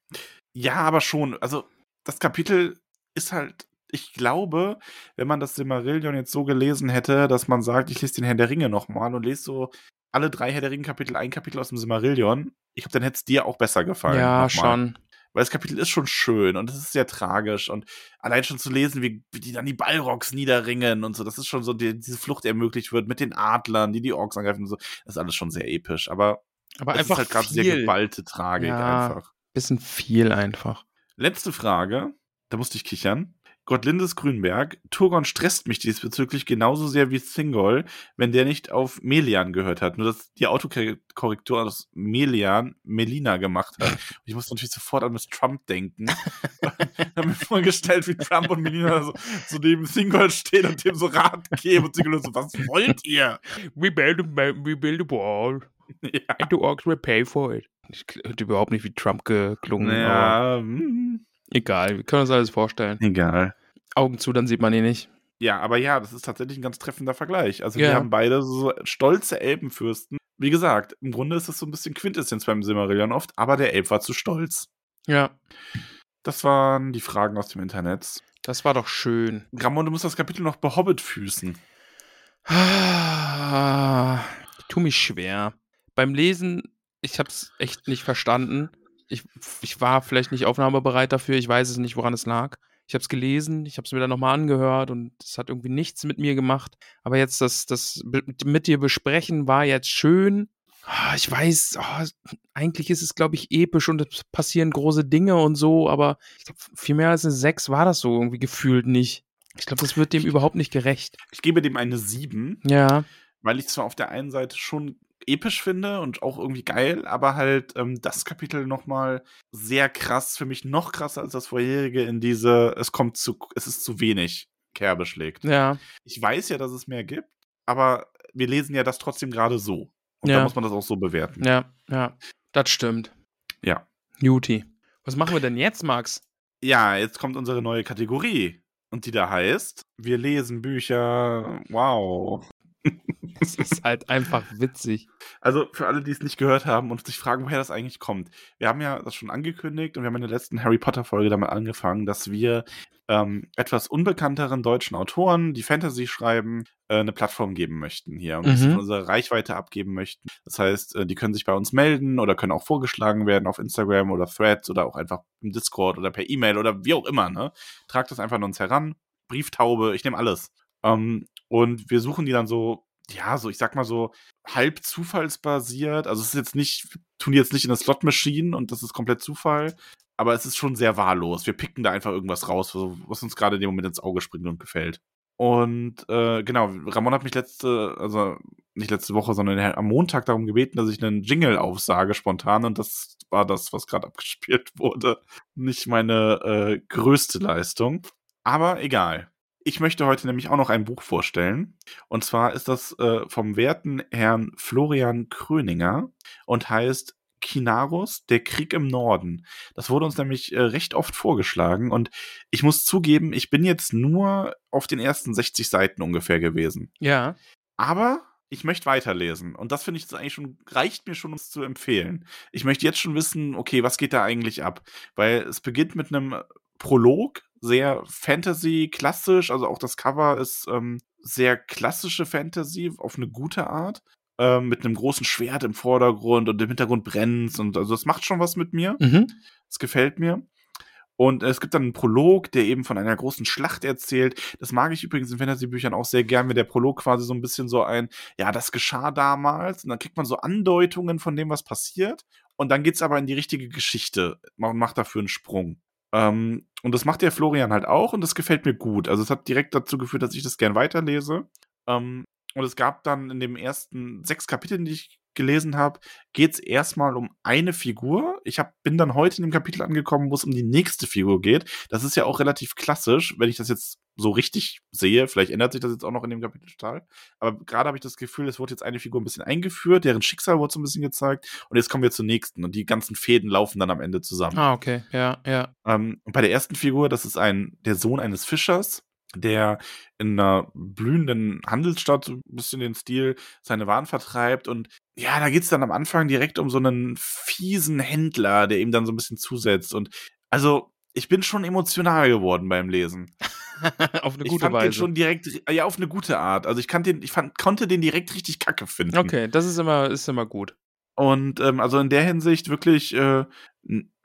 Ja, aber schon. Also, das Kapitel ist halt, ich glaube, wenn man das Silmarillion jetzt so gelesen hätte, dass man sagt, ich lese den Herr der Ringe nochmal und lese so alle drei Herr der Ringe-Kapitel, ein Kapitel aus dem Silmarillion, ich glaube, dann hätte es dir auch besser gefallen.
Ja, schon.
Weil das Kapitel ist schon schön und es ist sehr tragisch und allein schon zu lesen, wie, wie die dann die Balrogs niederringen und so, das ist schon so, die, diese Flucht ermöglicht wird mit den Adlern, die die Orks angreifen und so, das ist alles schon sehr episch, aber
Aber
es
einfach
ist halt gerade sehr geballte Tragik
Ja.
einfach.
Bisschen viel einfach.
Letzte Frage, da musste ich kichern. Gottlindes Grünberg, Turgon stresst mich diesbezüglich genauso sehr wie Thingol, wenn der nicht auf Melian gehört hat. Nur dass die Autokorrektur aus Melian Melina gemacht hat. (laughs) Und ich musste natürlich sofort an Miss Trump denken. (laughs) ich habe mir vorgestellt, wie Trump und Melina so, so neben Thingol stehen und dem so Rat geben. Und Thingol so, was wollt ihr?
We build a, we build a wall.
Ja,
And the orcs will pay for it. Ich hätte überhaupt nicht wie Trump geklungen.
ja hm,
egal, wir können uns alles vorstellen.
egal.
Augen zu, dann sieht man ihn nicht.
Ja, aber ja, das ist tatsächlich ein ganz treffender Vergleich. Also
Ja.
wir haben beide so stolze Elbenfürsten. Wie gesagt, im Grunde ist das so ein bisschen Quintessenz beim Silmarillion oft, aber der Elb war zu stolz.
Ja,
Das waren die Fragen aus dem Internet.
das war doch schön.
Gramon, du musst das Kapitel noch behobbit füßen.
Ah, Ich tu mich schwer. Beim Lesen, ich hab's echt nicht verstanden. Ich, ich war vielleicht nicht aufnahmebereit dafür. Ich weiß es nicht, woran es lag. Ich habe es gelesen, ich habe es mir dann nochmal angehört und es hat irgendwie nichts mit mir gemacht. Aber jetzt das, das mit, dir besprechen war jetzt schön. Ah, Ich weiß, ah, eigentlich ist es, glaube ich, episch und es passieren große Dinge und so, aber ich glaube, viel mehr als eine 6 war das so irgendwie gefühlt nicht. Ich glaube, das wird dem überhaupt nicht gerecht.
Ich gebe dem eine 7,
Ja,
weil ich zwar auf der einen Seite schon episch finde und auch irgendwie geil, aber halt ähm, das Kapitel nochmal sehr krass, für mich noch krasser als das vorherige in diese, es kommt zu, es ist zu wenig Kerbe schlägt.
ja,
Ich weiß ja, dass es mehr gibt, aber wir lesen ja das trotzdem gerade so. Und
Ja.
da muss man das auch so bewerten.
ja, ja. Das stimmt.
Ja.
Juti. Was machen wir denn jetzt, Max?
Ja, jetzt kommt unsere neue Kategorie. Und die da heißt, wir lesen Bücher. Wow. (laughs)
Das ist halt einfach witzig.
Also für alle, die es nicht gehört haben und sich fragen, woher das eigentlich kommt. Wir haben ja das schon angekündigt und wir haben in der letzten Harry Potter-Folge damit angefangen, dass wir ähm, etwas unbekannteren deutschen Autoren, die Fantasy schreiben, äh, eine Plattform geben möchten hier und
Mhm.
unserer Reichweite abgeben möchten. Das heißt, äh, die können sich bei uns melden oder können auch vorgeschlagen werden auf Instagram oder Threads oder auch einfach im Discord oder per E-Mail oder wie auch immer. Ne? Tragt das einfach an uns heran Brieftaube, ich nehme alles. Ähm, und wir suchen die dann so, ja, so, ich sag mal so, halb zufallsbasiert. Also es ist jetzt nicht, tun die jetzt nicht in eine Slot-Machine und das ist komplett Zufall, aber es ist schon sehr wahllos. Wir picken da einfach irgendwas raus, was uns gerade in dem Moment ins Auge springt und gefällt. Und äh, genau, Ramon hat mich letzte, also nicht letzte Woche, sondern am Montag darum gebeten, dass ich einen Jingle aufsage spontan und das war das, was gerade (laughs) abgespielt wurde. Nicht meine äh, größte Leistung. Aber egal. Ich möchte heute nämlich auch noch ein Buch vorstellen. Und zwar ist das äh, vom werten Herrn Florian Kröninger und heißt Kinarus, der Krieg im Norden. Das wurde uns nämlich äh, recht oft vorgeschlagen und ich muss zugeben, ich bin jetzt nur auf den ersten 60 Seiten ungefähr gewesen.
Ja.
Aber ich möchte weiterlesen und das finde ich das eigentlich schon reicht mir schon, um es zu empfehlen. Ich möchte jetzt schon wissen, okay, was geht da eigentlich ab? Weil es beginnt mit einem Prolog, sehr Fantasy klassisch, also auch das Cover ist ähm, sehr klassische Fantasy auf eine gute Art ähm, mit einem großen Schwert im Vordergrund und im Hintergrund brennt und also das macht schon was mit mir.
Mhm.
Das gefällt mir. Und es gibt dann einen Prolog, der eben von einer großen Schlacht erzählt. Das mag ich übrigens in Fantasy-Büchern auch sehr gern, wenn der Prolog quasi so ein bisschen so ein, ja, das geschah damals. Und dann kriegt man so Andeutungen von dem, was passiert. Und dann geht's aber in die richtige Geschichte. Man macht dafür einen Sprung. Ähm, und das macht der Florian halt auch und das gefällt mir gut. Also es hat direkt dazu geführt, dass ich das gern weiterlese. Ähm, und es gab dann in den ersten sechs Kapiteln, die ich gelesen habe, geht es erstmal um eine Figur. Ich hab, bin dann heute in dem Kapitel angekommen, wo es um die nächste Figur geht. Das ist ja auch relativ klassisch, wenn ich das jetzt so richtig sehe. Vielleicht ändert sich das jetzt auch noch in dem Kapitel total. Aber gerade habe ich das Gefühl, es wurde jetzt eine Figur ein bisschen eingeführt, deren Schicksal wurde so ein bisschen gezeigt. Und jetzt kommen wir zur nächsten. Und die ganzen Fäden laufen dann am Ende zusammen.
Ah, okay. Ja, ja.
Ähm, und bei der ersten Figur, das ist ein, der Sohn eines Fischers der in einer blühenden Handelsstadt so ein bisschen den Stil seine Waren vertreibt und ja, da geht's dann am Anfang direkt um so einen fiesen Händler, der ihm dann so ein bisschen zusetzt und also ich bin schon emotional geworden beim Lesen. (laughs)
auf eine
ich
gute
fand
Weise.
den schon direkt, ja, auf eine gute Art. Also ich, kann den, ich fand, konnte den direkt richtig kacke finden.
okay, das ist immer, ist immer gut.
Und ähm, also in der Hinsicht wirklich äh,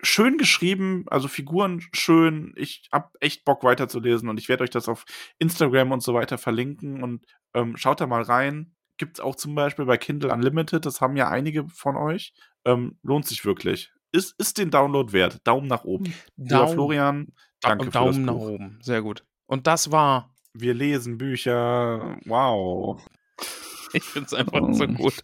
schön geschrieben, also Figuren schön. Ich hab echt Bock weiterzulesen und ich werde euch das auf Instagram und so weiter verlinken und ähm, schaut da mal rein. Gibt's auch zum Beispiel bei Kindle Unlimited, das haben ja einige von euch. Ähm, lohnt sich wirklich. Ist, ist den Download wert. Daumen nach oben. Lieber
Daumen-
Florian, danke für
Daumen
das
nach
Buch.
oben. Sehr gut. Und das war,
Wir lesen Bücher. Wow.
ich finde es einfach so
Oh.
gut.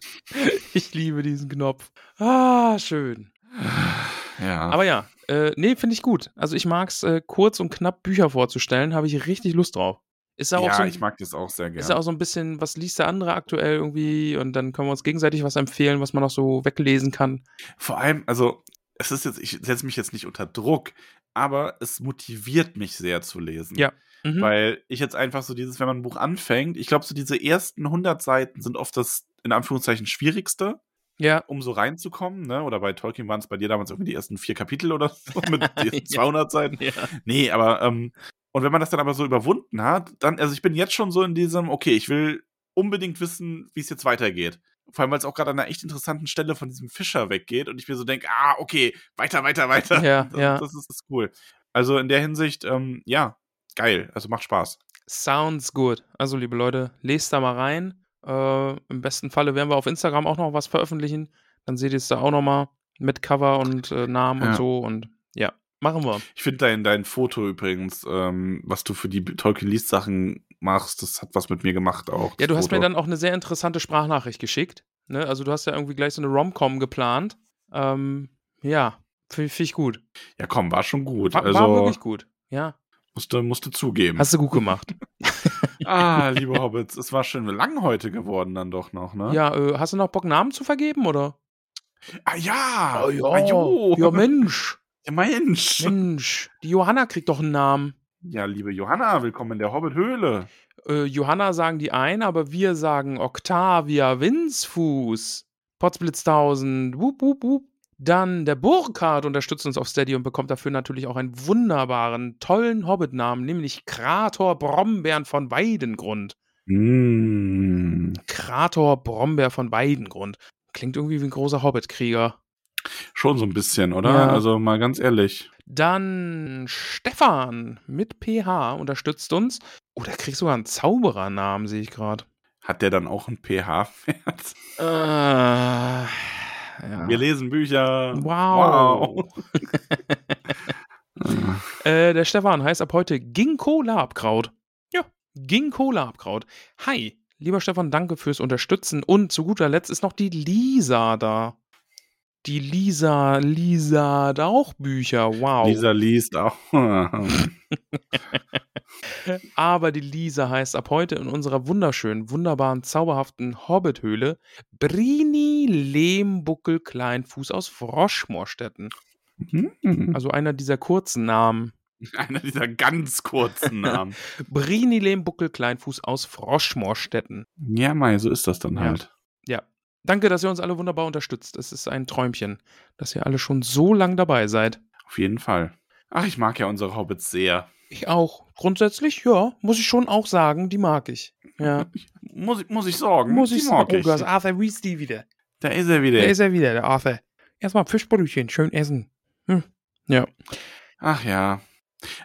Ich liebe diesen Knopf. Ah, schön. (sighs)
Ja.
Aber ja, äh, nee, finde ich gut. Also ich mag es, äh, kurz und knapp Bücher vorzustellen, habe ich richtig Lust drauf. Ist ja auch so,
ich mag das auch sehr gerne.
ist auch so ein bisschen, was liest der andere aktuell irgendwie und dann können wir uns gegenseitig was empfehlen, was man noch so weglesen kann.
Vor allem, also, es ist jetzt, ich setze mich jetzt nicht unter Druck, aber es motiviert mich sehr zu lesen.
Ja. Mhm.
Weil ich jetzt einfach so dieses, wenn man ein Buch anfängt, ich glaube, so diese ersten 100 Seiten sind oft das, in Anführungszeichen, schwierigste,
ja,
um so reinzukommen, ne? Oder bei Tolkien waren es bei dir damals irgendwie die ersten vier Kapitel oder so (laughs) mit
Ja.
200 Seiten.
ja.
Nee, aber, ähm, und wenn man das dann aber so überwunden hat, dann, also ich bin jetzt schon so in diesem, okay, ich will unbedingt wissen, wie es jetzt weitergeht. Vor allem, weil es auch gerade an einer echt interessanten Stelle von diesem Fischer weggeht und ich mir so denke, ah, okay, weiter, weiter, weiter.
Ja, (laughs)
das,
ja.
Das ist, das ist cool. Also in der Hinsicht, ähm, ja, geil. Also macht Spaß.
Sounds good. Also, liebe Leute, lest da mal rein. Äh, Im besten Falle werden wir auf Instagram auch noch was veröffentlichen. Dann seht ihr es da auch noch mal mit Cover und äh, Namen und
Ja.
so. Und ja, machen wir.
Ich finde dein, dein Foto übrigens, ähm, was du für die Tolkien Liest Sachen machst, das hat was mit mir gemacht auch.
Ja, du hast mir
Foto.
dann auch eine sehr interessante Sprachnachricht geschickt. Ne? Also, du hast ja irgendwie gleich so eine Rom-Com geplant. Ähm, ja, finde find ich gut.
Ja, komm, war schon gut.
War,
also
war wirklich gut. Ja,
musste, musste zugeben.
hast du gut gemacht. (laughs)
ah, liebe Hobbits, es war schön lang heute geworden dann doch noch, ne?
ja, äh, hast du noch Bock, Namen zu vergeben, oder?
Ah ja!
Oh, ja.
Ah, jo.
ja, Mensch.
Ja, Mensch!
Mensch. Die Johanna kriegt doch einen Namen.
Ja, liebe Johanna, willkommen in der Hobbit-Höhle.
Äh, Johanna sagen die ein, aber wir sagen Octavia Winzfuß. Potzblitztausend. Wup, wup, wup. Dann der Burkhardt unterstützt uns auf Steady und bekommt dafür natürlich auch einen wunderbaren, tollen Hobbit-Namen, nämlich Krator Brombeeren von Weidengrund.
Mm.
Krator Brombeer von Weidengrund. Klingt irgendwie wie ein großer Hobbit-Krieger.
Schon so ein bisschen, oder?
Ja.
Also mal ganz ehrlich.
Dann Stefan mit PH unterstützt uns. Oh, der kriegt sogar einen Zauberernamen, sehe ich gerade.
Hat der dann auch ein pH-Wert?
Äh, ja.
Wir lesen Bücher.
Wow. (laughs) Äh, der Stefan heißt ab heute Ginkgo Labkraut. Ja, Ginkgo Labkraut. Hi, lieber Stefan, danke fürs Unterstützen. Und zu guter Letzt ist noch die Lisa da. Die Lisa, Lisa hat auch Bücher. Wow.
Lisa liest auch. (laughs)
Aber die Lisa heißt ab heute in unserer wunderschönen, wunderbaren, zauberhaften Hobbithöhle Brini Lehmbuckel Kleinfuß aus Froschmorstetten.
Hm.
Also einer dieser kurzen Namen. (laughs)
Einer dieser ganz kurzen Namen. (laughs)
Brini Lehmbuckel Kleinfuß aus Froschmorstetten.
ja, Mai, so ist das dann
Ja.
halt.
Danke, dass ihr uns alle wunderbar unterstützt. Es ist ein Träumchen, dass ihr alle schon so lang dabei seid.
Auf jeden Fall. Ach, ich mag ja unsere Hobbits sehr.
Ich auch. Grundsätzlich, ja, muss ich schon auch sagen, die mag ich. Ja. (laughs)
Muss, ich- muss ich sorgen.
muss ich sagen. Oh, da ist Arthur Weasley wieder.
Da ist er wieder.
Da ist er wieder, der Arthur. Erstmal Fischbrötchen, schön essen. Hm. Ja.
Ach ja.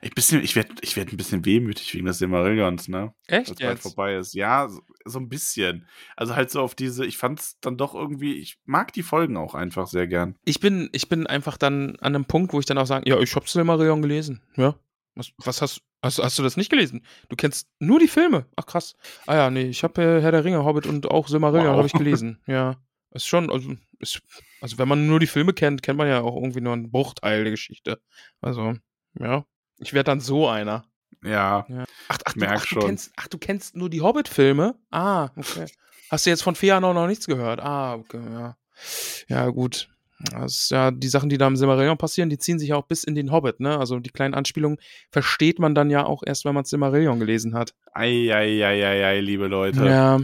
Ich, bisschen- ich werde ich werd ein bisschen wehmütig wegen des Silmarillions, ne?
Echt
Als bald vorbei ist. Ja, so, so ein bisschen. Also halt so auf diese, ich fand's dann doch irgendwie, ich mag die Folgen auch einfach sehr gern.
Ich bin, ich bin einfach dann an einem Punkt, wo ich dann auch sage, ja, ich hab's Silmarillion gelesen. Ja. Was, was hast, hast, hast du das nicht gelesen? Du kennst nur die Filme. Ach krass. Ah ja, nee, ich habe äh, Herr der Ringe, Hobbit und auch Silmarillion
Wow.
habe (laughs) ich gelesen. Ja. Ist schon, also, ist, also wenn man nur die Filme kennt, kennt man ja auch irgendwie nur einen Bruchteil der Geschichte. Also, ja. Ich werde dann so einer.
Ja.
Ja. Ach, ach, du,
merk
ach, du
schon.
kennst, ach, du kennst nur die Hobbit-Filme? Ah, okay. Hast du jetzt von Feanor noch nichts gehört? Ah, okay, ja. Ja, gut. Das ist ja die Sachen, die da im Silmarillion passieren, die ziehen sich ja auch bis in den Hobbit, ne? Also die kleinen Anspielungen versteht man dann ja auch erst, wenn man Silmarillion gelesen hat.
Eieieiei, liebe Leute.
Ja,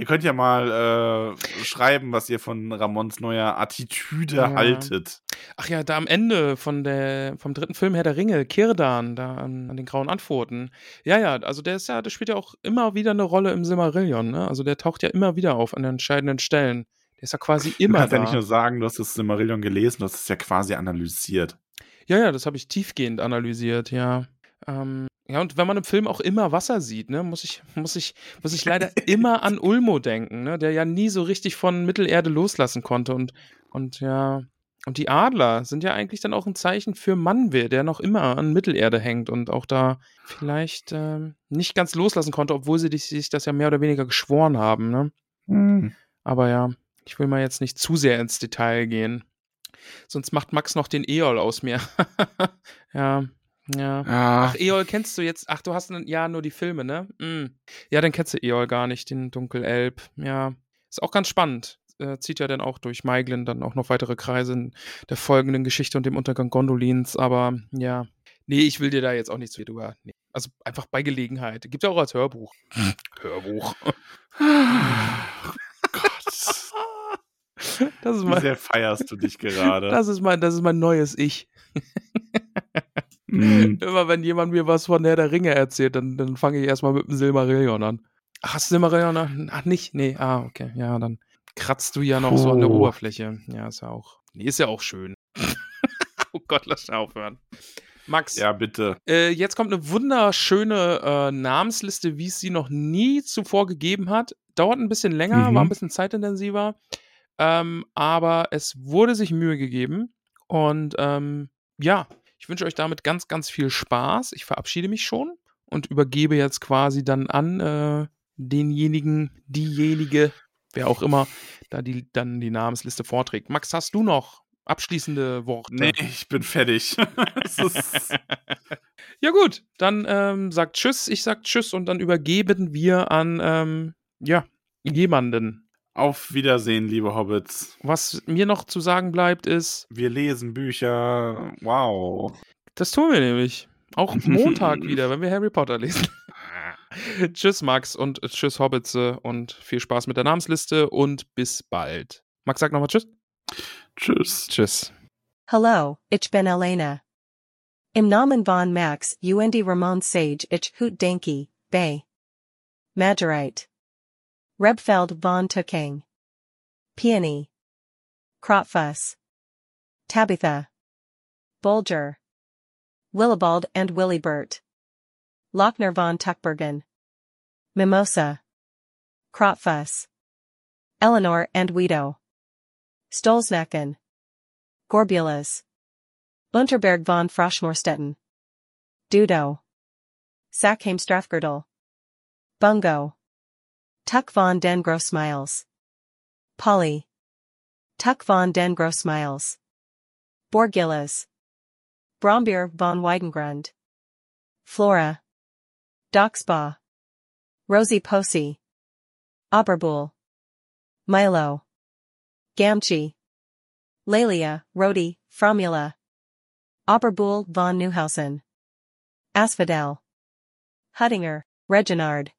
Ihr könnt ja mal äh, schreiben, was ihr von Ramons neuer Attitüde
Ja.
haltet.
Ach ja, da am Ende von der, vom dritten Film Herr der Ringe, Kirdan, da an, an den grauen Antworten. Ja, ja, also der ist ja, der spielt ja auch immer wieder eine Rolle im Silmarillion, ne? Also der taucht ja immer wieder auf an den entscheidenden Stellen. Der ist ja quasi
Du
immer
kannst
da.
ja nicht nur sagen, du hast das Silmarillion gelesen, du hast es ja quasi analysiert.
Ja, ja, das habe ich tiefgehend analysiert, ja. Ähm, ja, und wenn man im Film auch immer Wasser sieht, ne, muss ich, muss ich, muss ich leider immer an Ulmo denken, ne, der ja nie so richtig von Mittelerde loslassen konnte und, und ja, und die Adler sind ja eigentlich dann auch ein Zeichen für Manwe, der noch immer an Mittelerde hängt und auch da vielleicht ähm, nicht ganz loslassen konnte, obwohl sie sich das ja mehr oder weniger geschworen haben, ne.
Hm.
Aber ja, ich will mal jetzt nicht zu sehr ins Detail gehen. Sonst macht Max noch den Eol aus mir. (laughs) ja, ja.
Ach,
Ach, Eol kennst du jetzt. Ach, du hast ja nur die Filme, ne? Mm. Ja, dann kennst du Eol gar nicht, den Dunkelelb. Ja. Ist auch ganz spannend. Äh, zieht ja dann auch durch Meiglin dann auch noch weitere Kreise in der folgenden Geschichte und dem Untergang Gondolins. Aber ja. Nee, ich will dir da jetzt auch nicht zu viel drüber. Nee. Also einfach bei Gelegenheit. Gibt ja auch als Hörbuch. (laughs) Hörbuch. (laughs)
Gott.
Das ist
Wie
mein,
sehr feierst du dich (laughs) gerade?
das ist mein, das ist mein neues Ich.
Hm. (laughs)
Immer wenn jemand mir was von Herr der Ringe erzählt, dann, dann fange ich erstmal mit dem Silmarillion an. Ach, hast du Silmarillion? an? Ach, nicht? Nee, ah, okay. Ja, dann kratzt du ja noch so an der. Oberfläche. Ja, ist ja auch. Nee, ist ja auch schön. (laughs) oh Gott, lass aufhören. Max,
Ja, bitte.
äh, jetzt kommt eine wunderschöne äh, Namensliste, wie es sie noch nie zuvor gegeben hat. Dauert ein bisschen länger,
Mhm.
war ein bisschen zeitintensiver. Ähm, aber es wurde sich Mühe gegeben. Und ähm, ja, ich wünsche euch damit ganz, ganz viel Spaß. Ich verabschiede mich schon und übergebe jetzt quasi dann an äh, denjenigen, diejenige, wer auch immer, da die dann die Namensliste vorträgt. Max, hast du noch abschließende Worte?
Nee, ich bin fertig. (laughs)
Ja gut, dann ähm, sagt Tschüss, ich sag Tschüss und dann übergeben wir an ähm, ja jemanden.
Auf Wiedersehen, liebe Hobbits.
Was mir noch zu sagen bleibt ist,
Wir lesen Bücher. Wow.
das tun wir nämlich auch (laughs) Montag wieder, wenn wir Harry Potter lesen. (laughs) tschüss Max und tschüss Hobbitze und viel Spaß mit der Namensliste und bis bald. Max sagt nochmal Tschüss.
Tschüss.
Tschüss.
Hello, ich bin Elena. Im Namen von Max, und Ramon Sage ich Hoot Danke, Bay. Majerite. Rebfeld von Tukang. Peony. Kropfuss. Tabitha. Bolger. Willibald and Willibert. Lochner von Tuckbergen. Mimosa. Kropfuss. Eleanor and Guido. Stolznaken. Gorbulas. Unterberg von Froschmorstetten. Dudo. Sackheim Strafgirdle. Bungo. Tuck von den Grossmiles. Polly. Tuck von den Grossmiles. Borgillas. Brombeer von Weidengrund. Flora. Doxba. Rosie Posey. Oberbuhl. Milo. Gamchi. Lelia, Rodi, Fromula. Oberbuhl von Neuhausen. Asphodel. Huttinger, Reginard.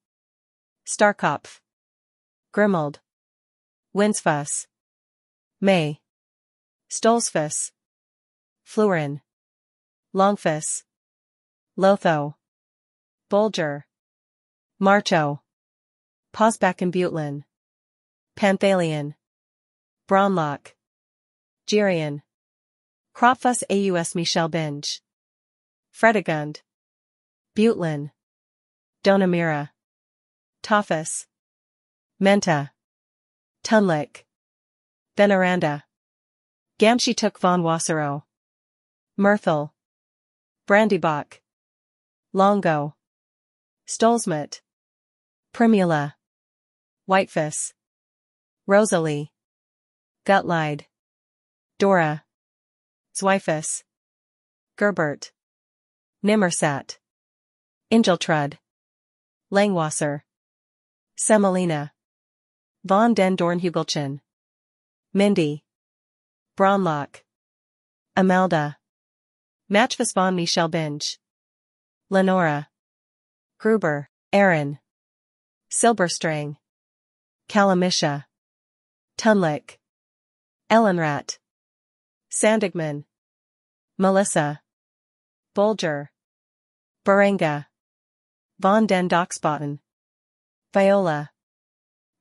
Starkopf. Grimold. Winsfuss. May. Stolzfuss. Flurin. Longfuss. Lotho. Bolger. Marcho. Posbach and Butlin. Panthalion. Braunlock. Gerian. Kropfuss Aus Michel Binge. Fredegund. Butlin. Donamira. Tophus. Menta. Tunlik. Veneranda. Gamshi took von Wasserow. Mirthel. Brandybach. Longo. Stolzmut. Primula. Whitefuss. Rosalie. Gutlide. Dora. Zweifus. Gerbert. Nimmersat. Ingeltrud. Langwasser. Semolina. Von den Dornhugelchen. Mindy. Braunlock. Amelda. Matchfuss von Michel Binge. Lenora. Gruber, Aaron. Silberstrang. Kalamisha. Tunlik. Ellenrat. Sandigman. Melissa. Bolger. Berenga. Von den Doxbotten. Viola.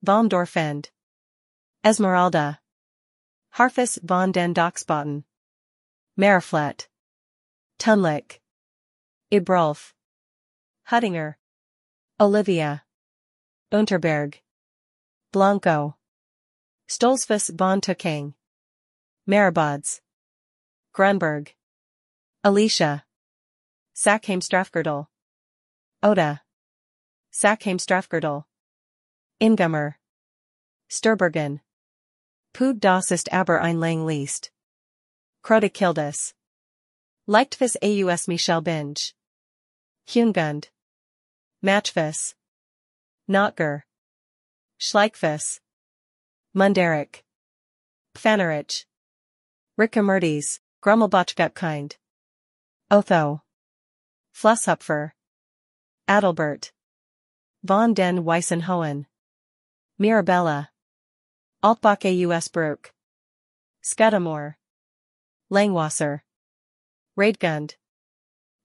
Vom Dorfend. Esmeralda. Harfus von den Doxbotten. Mariflet. Tunlik. Ibrolf. Huttinger. Olivia. Unterberg. Blanco. Stolzfuss von Tukang. Marabods. Grunberg. Alicia. Sackheim Strafgirdle. Oda. Sackheim Strafgirdle. Ingummer. Sturbergen. Pud das ist aber ein lang Liest. Krotikildus. Leichtfuss aus Michel Binge. Hungund. Matchfuss. Notger. Schleichfuss. Munderik. Pfanerich. Rickamertes, Grummelbachgutkind. Otho. Flusshupfer. Adelbert. Von den Weissenhohen. Mirabella. Altbach Bruck. Scudamore. Langwasser. Raidgund.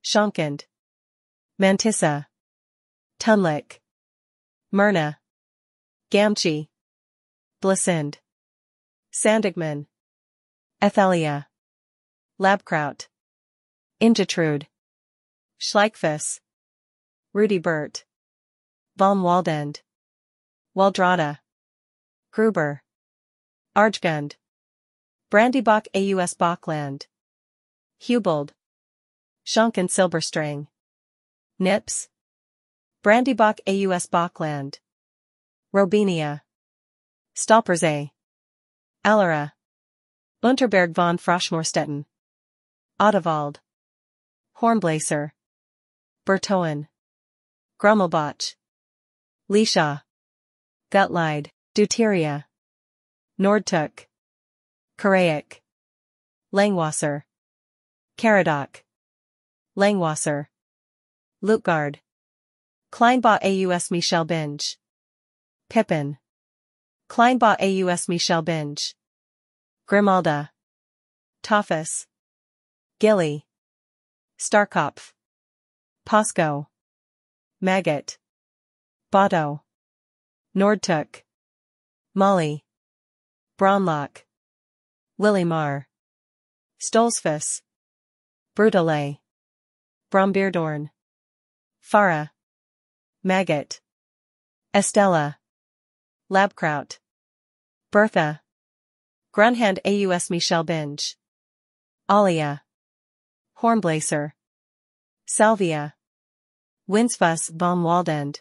Schonkend. Mantissa. Tunlik. Myrna. Gamchi. Blessind. Sandigman. Ethelia. Labkraut. Ingetrude. Schleichfuss. Rudy Burt. Von Waldend. Waldrada. Gruber. Archgund. Brandybach aus Bachland. Hubald. Schunken Silberstring. Nips. Brandybach aus Bachland. Robinia. Stolpersee. Allera. Unterberg von Froschmorstetten. Ottewald. Hornblaser. Bertoen. Grummelbach. Lisha. Gutlide, Deuteria. Nordtuck. Karaic. Langwasser. Caradoc. Langwasser. Lutgard. Kleinbach aus Michel Binge. Pippin. Kleinbach aus Michel Binge. Grimalda. Tophus. Gilly. Starkopf. Posco. Maggot. Botto. Nordtuck. Molly. Braunlock. Willimar. Stolzfus. Brutale. Brombeerdorn. Farah. Maggot. Estella. Labkraut. Bertha. Grunhand AUS Michel Binge. Alia. Hornblazer. Salvia. Winsfuss von Waldend.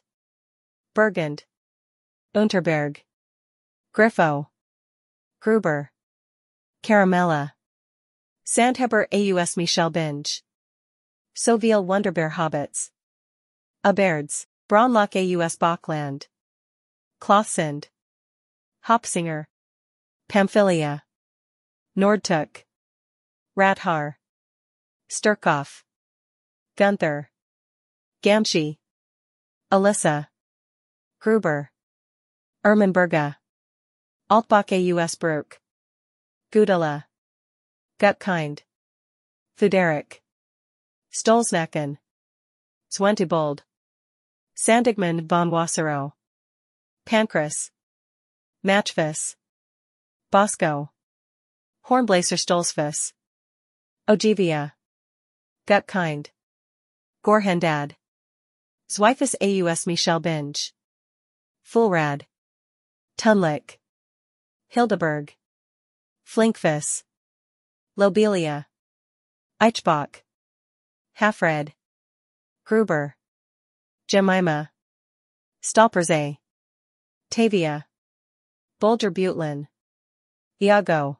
Burgund. Unterberg. Griffo. Gruber. Caramella. Sandheber AUS Michel Binge. Soviel Wonderbear Hobbits. Aberds, Braunlock AUS Bachland. Klothsund. Hopsinger. Pamphylia. Nordtuck. Rathar. Sturkov. Gunther. Gamshi. Alyssa. Gruber. Ermenberga. Altbach Brook. Gudala. Gutkind. Fuderic. Stolznaken. Zwentibold. Sandigmund von Wasserow. Pancras. Matchvis. Bosco. Hornblazer Stolzfus. Ogivia. Gutkind. Gorhendad. Zwifus Aus Michel Binge. Fulrad. Tunlik. Hildeberg. Flinkfus. Lobelia. Eichbach. Halfred. Gruber. Jemima. Stalperzay. Tavia. Bulger Butlin. Iago.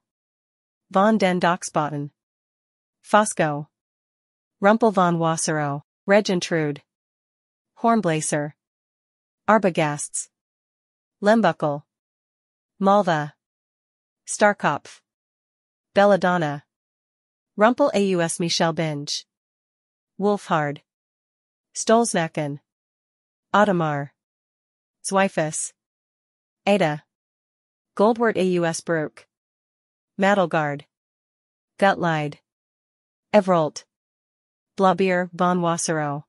Von den Doxbotten. Fosco. Rumpel von Wasserow, Regentrude. Hornblazer. Arbagasts. Lembuckle. Malva. Starkopf. Belladonna. Rumpel Aus Michel Binge. Wolfhard. Stolznaken. Ottomar. Zwifus. Ada. Goldwort Aus Brook. Madelgard. Gutlide. Evrolt. Blabier von Wasserow.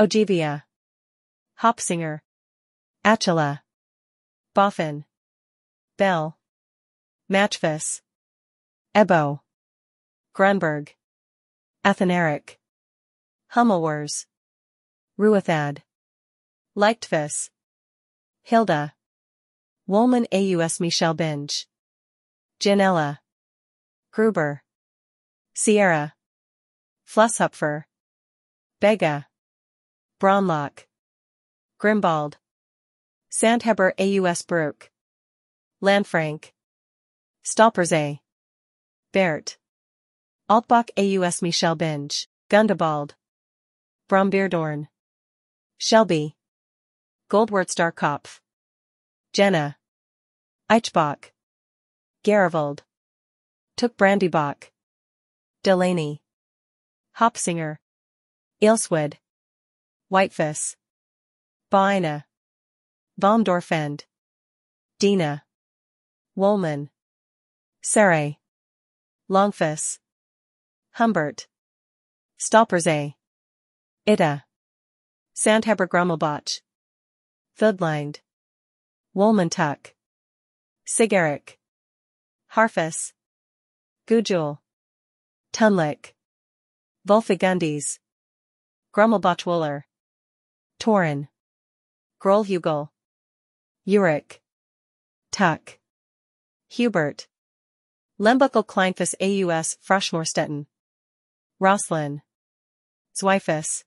Ogivia. Hopsinger. Achilla. Boffin. Bell. Matchfus. Ebo. Grunberg. Athanaric. Hummelwers. Ruethad. Leichtfuss. Hilda. Woolman Aus Michel Binge. Janella. Gruber. Sierra. Flusshupfer. Bega. Braunlock. Grimbald. Sandheber Aus Brook. Landfrank. Stalperzay. Bert. Altbach Aus Michel Binge. Gundebald. Brombeerdorn. Shelby. Goldwurtstarkopf. Jenna. Eichbach. Garavold. Took Brandybach. Delaney. Hopsinger. Ilswood. Whitefuss. Baina. Baumdorfend. Dina. Woolman. Saray. Longfus. Humbert. Stolperzay. Ida. Sandhabergrummelbach. Fildlined. Wolmantuck. Sigaric. Harfus. Gujul. Tunlick. Volfagundes. Grummelbachwuler. Torin. Grolhugel. Uric. Tuck. Hubert. Lembuckle Kleinfuss AUS Frashmorstetten. Roslin. Zwifus.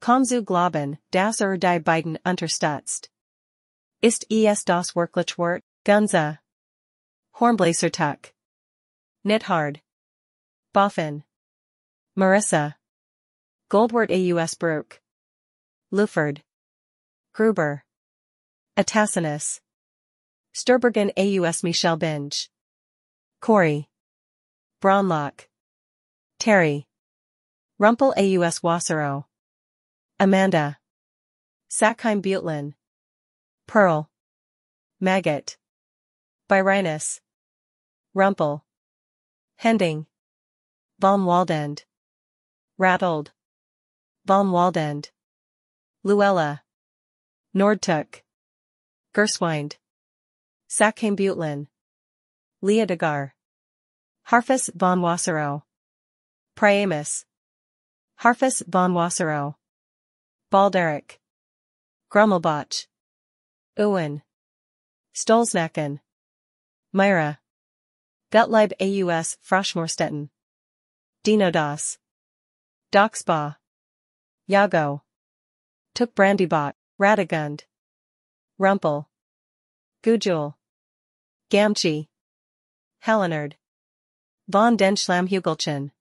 Komzu Globen, das er die beiden unterstützt. Ist es das wirklich wert, Gunza. Hornblazer Tuck. Nithard. Boffin. Marissa. Goldwort AUS Brook. Luford. Gruber. Atassinus. Sturbergen AUS Michelle Binge. Corey. Braunlock. Terry. Rumpel AUS Wasserow. Amanda. Sackheim Butlin. Pearl. Maggot. Byrinus. Rumpel. Hending. Von Waldend. Rattled. Von Waldend. Luella. Nordtuck. Gerswind. Sackheim Butlin. Leodegar. Harfus von Wasserow. Priamus. Harfus von Wasserow. Balderic. Grummelbach. Uwen. Stolznaken. Myra. Gutleib aus Froschmorstetten. Dinodas. Doxba. Yago. Took Brandybot, Radagund. Rumpel. Gujul. Gamchi. Helenard. Von den Schlammhugelchen.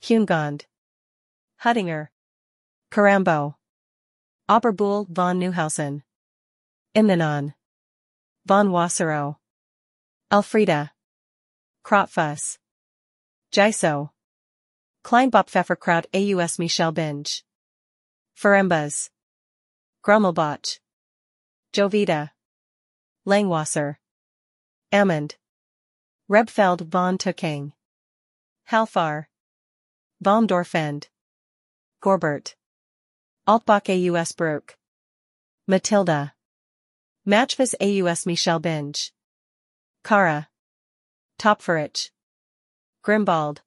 Hungond. Huttinger. Karambo. Oberbuhl von Neuhausen. Imnanon. Von Wasserow. Elfrida. Krotfuss. Jiso. Kleinbopfefferkraut aus Michel Binge. Ferembas. Grummelbach. Jovita. Langwasser. Amund. Rebfeld von Tuckang. Halfar. Baumdorfend. Gorbert. Altbach aus Brook. Matilda. Matchvis aus Michel Binge. Kara. Topferich. Grimbald.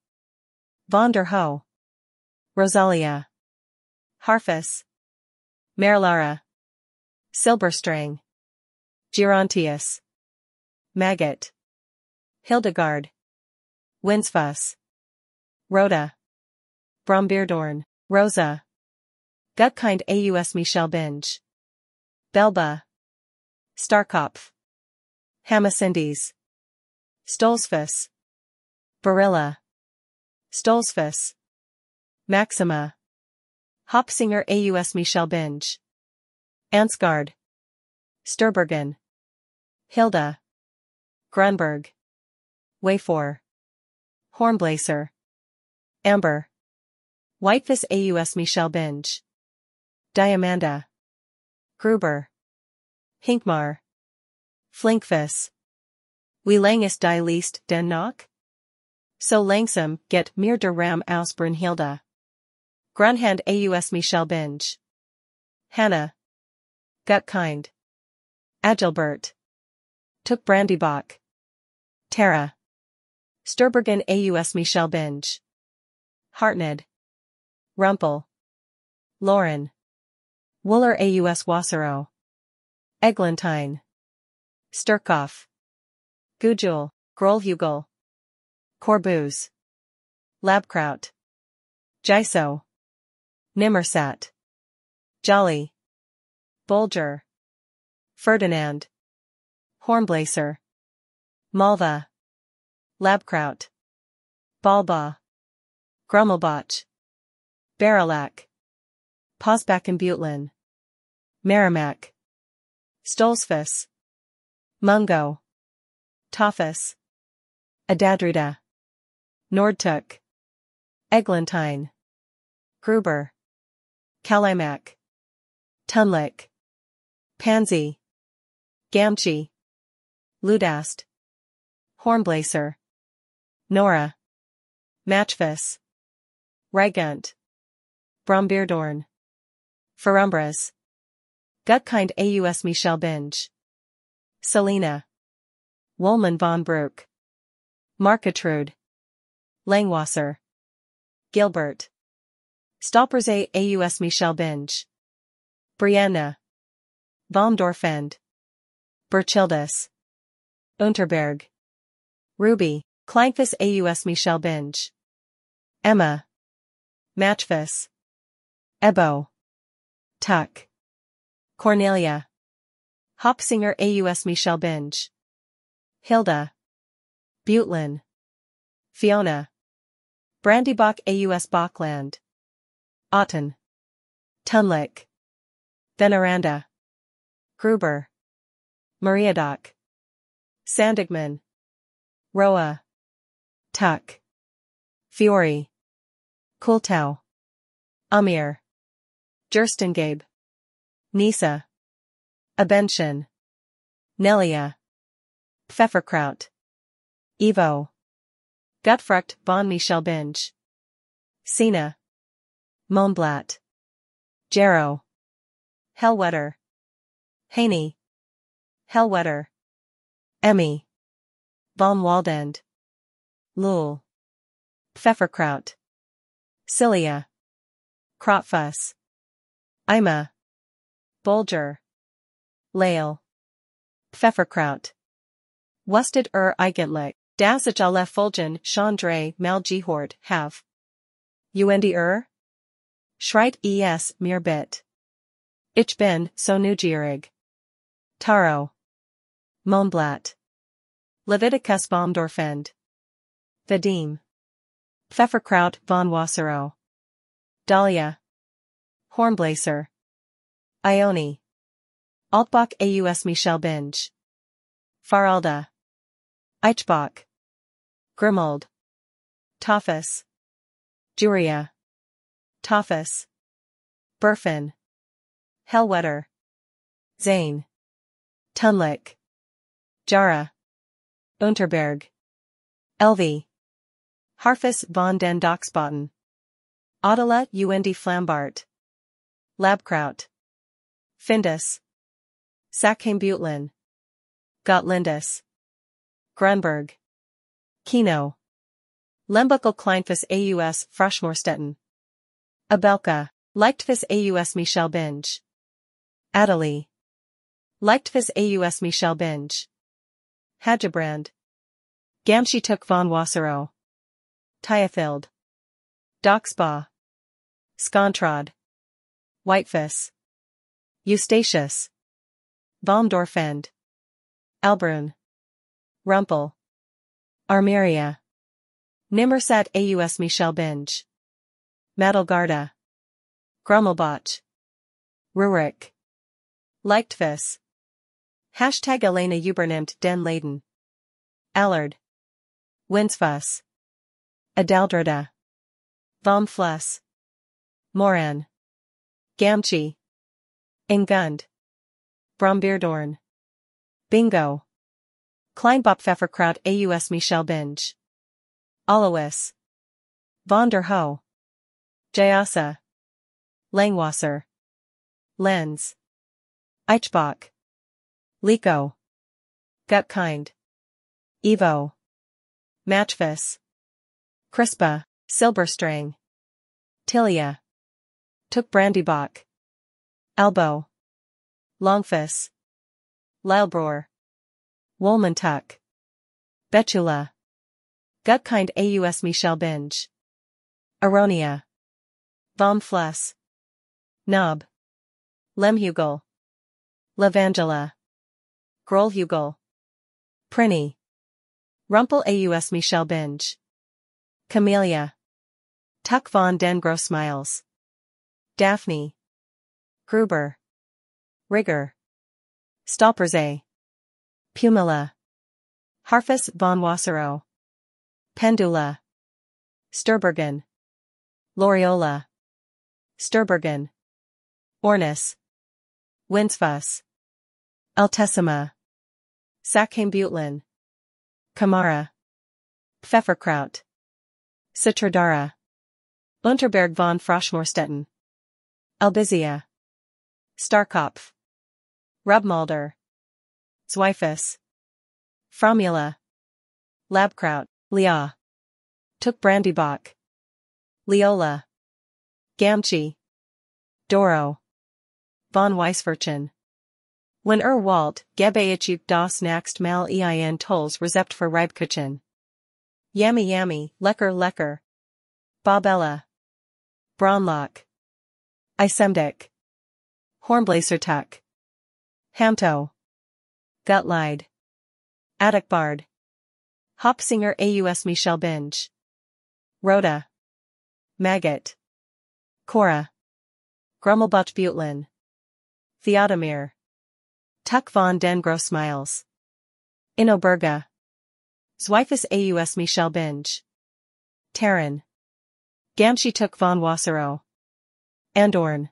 Von der Ho. Rosalia. Harfus. Merlara. Silberstring. Gerontius. Maggot. Hildegard. Winsfuss. Rhoda. Brombeerdorn, Rosa. Gutkind aus Michel Binge. Belba. Starkopf. Hamacindes. Stolzfus. Barilla. Stolzfus. Maxima. Hopsinger aus Michel Binge. Ansgard. Sturbergen. Hilda. Grunberg. Wayfor. Hornblazer. Amber. Whitefish aus Michel Binge. Diamanda. Gruber. Hinkmar. Flinkfis. Wie lang ist die Least den noch? So langsam get mir der Ram aus Brunhilda. Grunhand aus Michel Binge. Hannah. Gutkind. Agilbert. Took Brandybach. Tara. Sturbergen aus Michel Binge. Hartned. Rumpel. Lauren. Wooler aus Wasserow. Eglantine. Sturkopf. Gujul, Grolhugel. Corbuz. Labkraut. Jiso. Nimmersat. Jolly. Bulger. Ferdinand. Hornblazer. Malva. Labkraut. Balba. Grummelbach. Barilak. Posbach and Butlin. Merrimack. Stolzfus. Mungo. Tophus. Adadrida. Nordtuck. Eglantine. Gruber. Kalimak. Tunlik. Pansy. Gamchi. Ludast. Hornblazer. Nora. Matchfus. Rigunt. Brombeerdorn. Ferumbras. Gutkind aus Michel Binge. Selena. Wollman von Broek. Marketrude. Langwasser. Gilbert. Stolperze aus Michel Binge. Brianna. Baumdorfend. Berchildus. Unterberg. Ruby, Kleinfuss aus Michel Binge. Emma. Matchfuss. Ebo. Tuck. Cornelia. Hopsinger aus Michel Binge. Hilda. Butlin. Fiona. Brandybach aus Bachland. Otten. Tunlik. Veneranda. Gruber. Mariadoc. Sandigman. Roa. Tuck. Fiore. Kultau. Amir. Gerstengabe. Nisa. Abention. Nelia. Pfefferkraut. Evo. Gutfrucht von Michel Binge. Sina. Mohnblatt. Jarrow. Hellwetter. Haney. Hellwetter. Emmy. Von Waldend. Lul. Pfefferkraut. Cilia. Krautfuss. Ima. Bulger. Lael. Pfefferkraut. Wustet er eigentlich, das ich alle Folgen Chandre mal gehört have. Und er? Schreit es mir bit. Ich bin so neugierig. Taro. Mohnblatt. Leviticus Baumdorfend. Vadim. Pfefferkraut von Wasserow. Dahlia. Hornblaser. Ione. Altbach Aus Michel Binge. Faralda. Eichbach. Grimold. Tophus. Juria. Tophus. Burfin. Hellwetter. Zane. Tunlik. Jara. Unterberg. Elvi. Harfus von den Doxbotten. Adela und Flambart. Labkraut. Findus. Sackheim-Butlin. Gottlindus. Grunberg. Kino. Lembuckel Kleinfus AUS Froschmorstetten. Abelka. Leichtfus AUS Michel Binge. Adelie. Leichtfus AUS Michel Binge. Hagebrand. Gamshi took von Wasserow. Tyafild. Doxba. Skontrod. Whitefuss. Eustatius. Baumdorfend. Albrun. Rumpel. Armeria. Nimmersat Aus Michel Binge. Madelgarda. Grummelbach. Rurik. Leichtfuss. Hashtag Elena übernimmt den Laden. Allard. Winsfuss. Adaldrida. Vomfluss. Moran. Gamchi. Ingund. Brombeerdorn. Bingo. Kleinbopfefferkraut Aus Michel Binge. Alois. Von der Ho. Jayasa. Langwasser. Lens. Eichbach. Lico. Gutkind. Evo. Matchfus. Crispa, Silberstrang. Tilia. Took Brandybach. Elbow. Longfuss. Lilebroer. Woolmantuck. Betula. Gutkind Aus Michel Binge. Aronia. Vomfluss. Knob. Lemhugel. Levangela. Grolhugel. Prinny. Rumpel Aus Michel Binge. Camellia. Tuck von den Grossmiles. Daphne. Gruber. Rigger. Stolperze. Pumila. Harfus von Wasserow. Pendula. Sturbergen. Loriola. Sturbergen. Ornis. Winsfuss. Altissima. Sackheim-Butlin. Kamara. Pfefferkraut. Citrodara. Unterberg von Froschmorstetten. Albizia. Starkopf. Rubmalder. Zweifus. Fromula. Labkraut, Lia. Took Brandybach. Leola. Gamchi. Doro. Von Weisfurchen. When er Walt, Gebeitschuk das nächst mal ein tolls Rezept für Reibkuchen. Yummy yummy, lecker lecker. Bobella. Braunlock. Isemdik. Hornblasertuck. Hamto. Gutlide. Atticbard. Hopsinger Aus Michel Binge. Rhoda. Maggot. Cora. Grummelbach Butlin. Theodomir. Tuck von den Grossmiles. Inoberga. Zweifus Aus Michel Binge. Terran. Gamshi took von Wasserow. Andorn.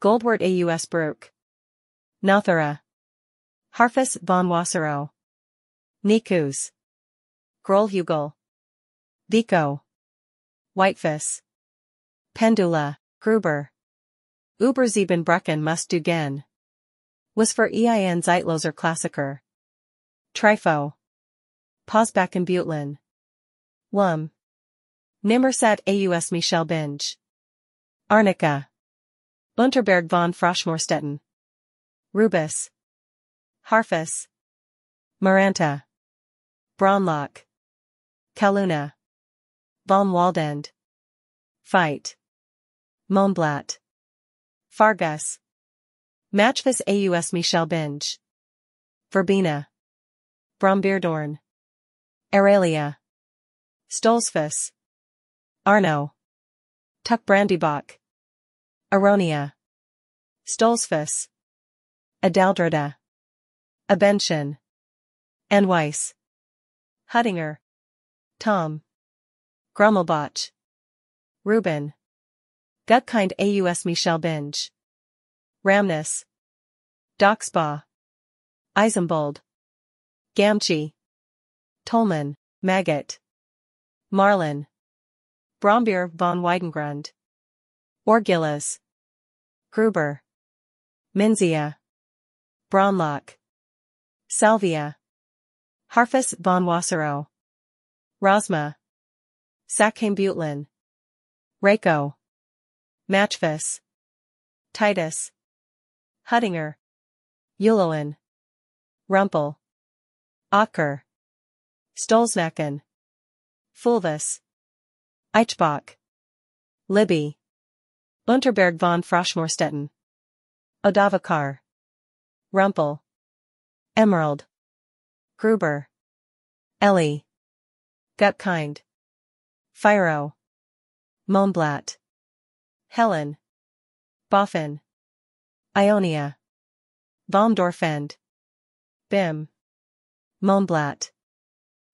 Goldwort Aus Brook. Nothera. Harfus von Wasserow. Nikus. Grolhugel. Vico. Whitefuss. Pendula, Gruber. Übersiebenbrucken must du gen. Was for ein Zeitloser Klassiker. Trifo. Posbacken Butlin. Wum. Nimmersat AUS Michel Binge. Arnica. Unterberg von Froschmorstetten. Rubus. Harfus. Maranta. Braunlock. Kaluna. Von Waldend. Fight. Mohnblatt. Fargus. Matchvis AUS Michel Binge. Verbena. Brombeerdorn. Aurelia. Stolzfus. Arno. Tuck Brandybach. Aronia. Stolzfus. Adaldrida. Abention. Anweiss. Huttinger. Tom. Grummelbach. Reuben. Gutkind AUS Michel Binge. Ramnus. Doxba. Eisenbold. Gamchi. Tolman, Maggot. Marlin. Brombeer von Weidengrund. Orgillas. Gruber. Minzia. Braunlock. Salvia. Harfus von Wassero. Rosma. Sackheim-Butlin. Rako. Matchfus. Titus. Huttinger. Ulowin. Rumpel. Ocker. Stolznaken. Fulvis. Eichbach. Libby. Unterberg von Froschmorstetten. Odavakar. Rumpel. Emerald. Gruber. Ellie. Gutkind. Firo. Mohnblatt. Helen. Boffin. Ionia. Baumdorfend. Bim. Mohnblatt.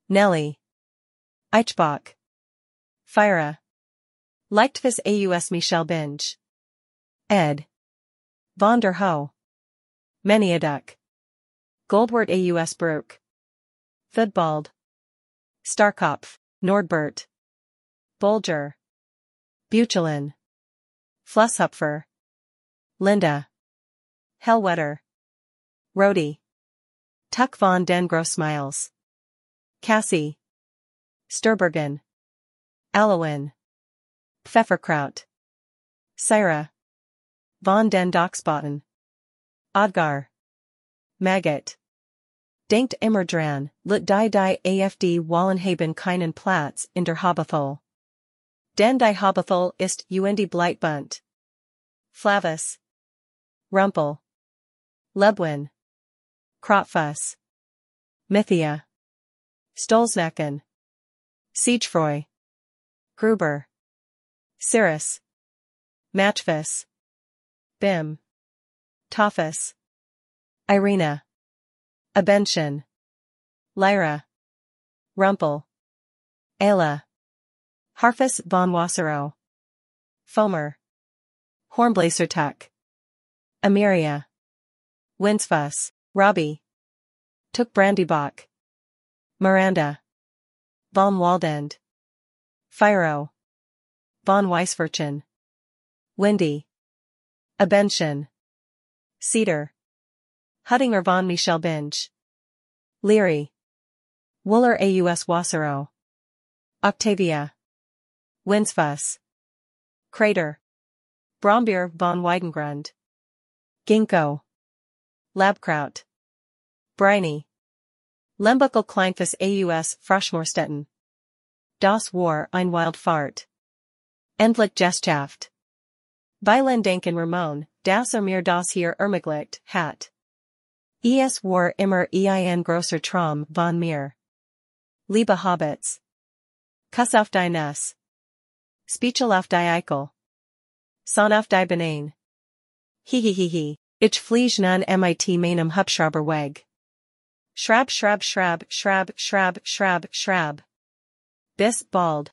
Nelly. Eichbach. Fira. Leichtvis AUS Michel Binge. Ed. Von der Ho. Meniaduck. Goldwort AUS Brook. Thudbald. Starkopf, Nordbert. Bolger. Buchelin. Flusshupfer. Linda. Hellwetter. Rody. Tuck von den Grossmiles. Cassie. Sturbergen. Alowin. Pfefferkraut. Syra. Von den Doxbotten. Odgar. Maggot. Denkt immer dran, lut die die AFD Wallenhaben keinen Platz in der Habefull. Den die Habefull ist und Bleitbunt. Flavus. Rumpel. Lebwin. Krotfuss. Mythia. Stolznaken. Siegefroy. Gruber. Cirrus. Matchvis. Bim. Tophus. Irina. Abention. Lyra. Rumpel. Ayla. Harfus von Wassero. Fomer. Hornblasertuck. Winsfuss, Robbie. Took Brandybach. Miranda. Von Waldend. Firo. Von Weisfurchen. Windy. Abention. Cedar. Huttinger von Michel Binge. Leary. Wooler AUS Wassero. Octavia. Winsfuss. Crater. Brombeer von Weidengrund. Ginkgo. Labkraut. Briny. Lembuckel Kleinfuss AUS Froschmorstetten. Das war ein Wildfahrt. Endlich Geschaft. Weilen denken Ramon, das er mir das hier ermöglicht hat. Es war immer ein großer Traum von mir. Liebe Hobbits. Kuss auf die Nuss. Spiechel auf die Eichel. Son auf die Benin. Hihihihi, ich fliege nun mit meinem Hubschrauber weg. Schrab schrab schrab schrab schrab schrab schrab. Bis bald.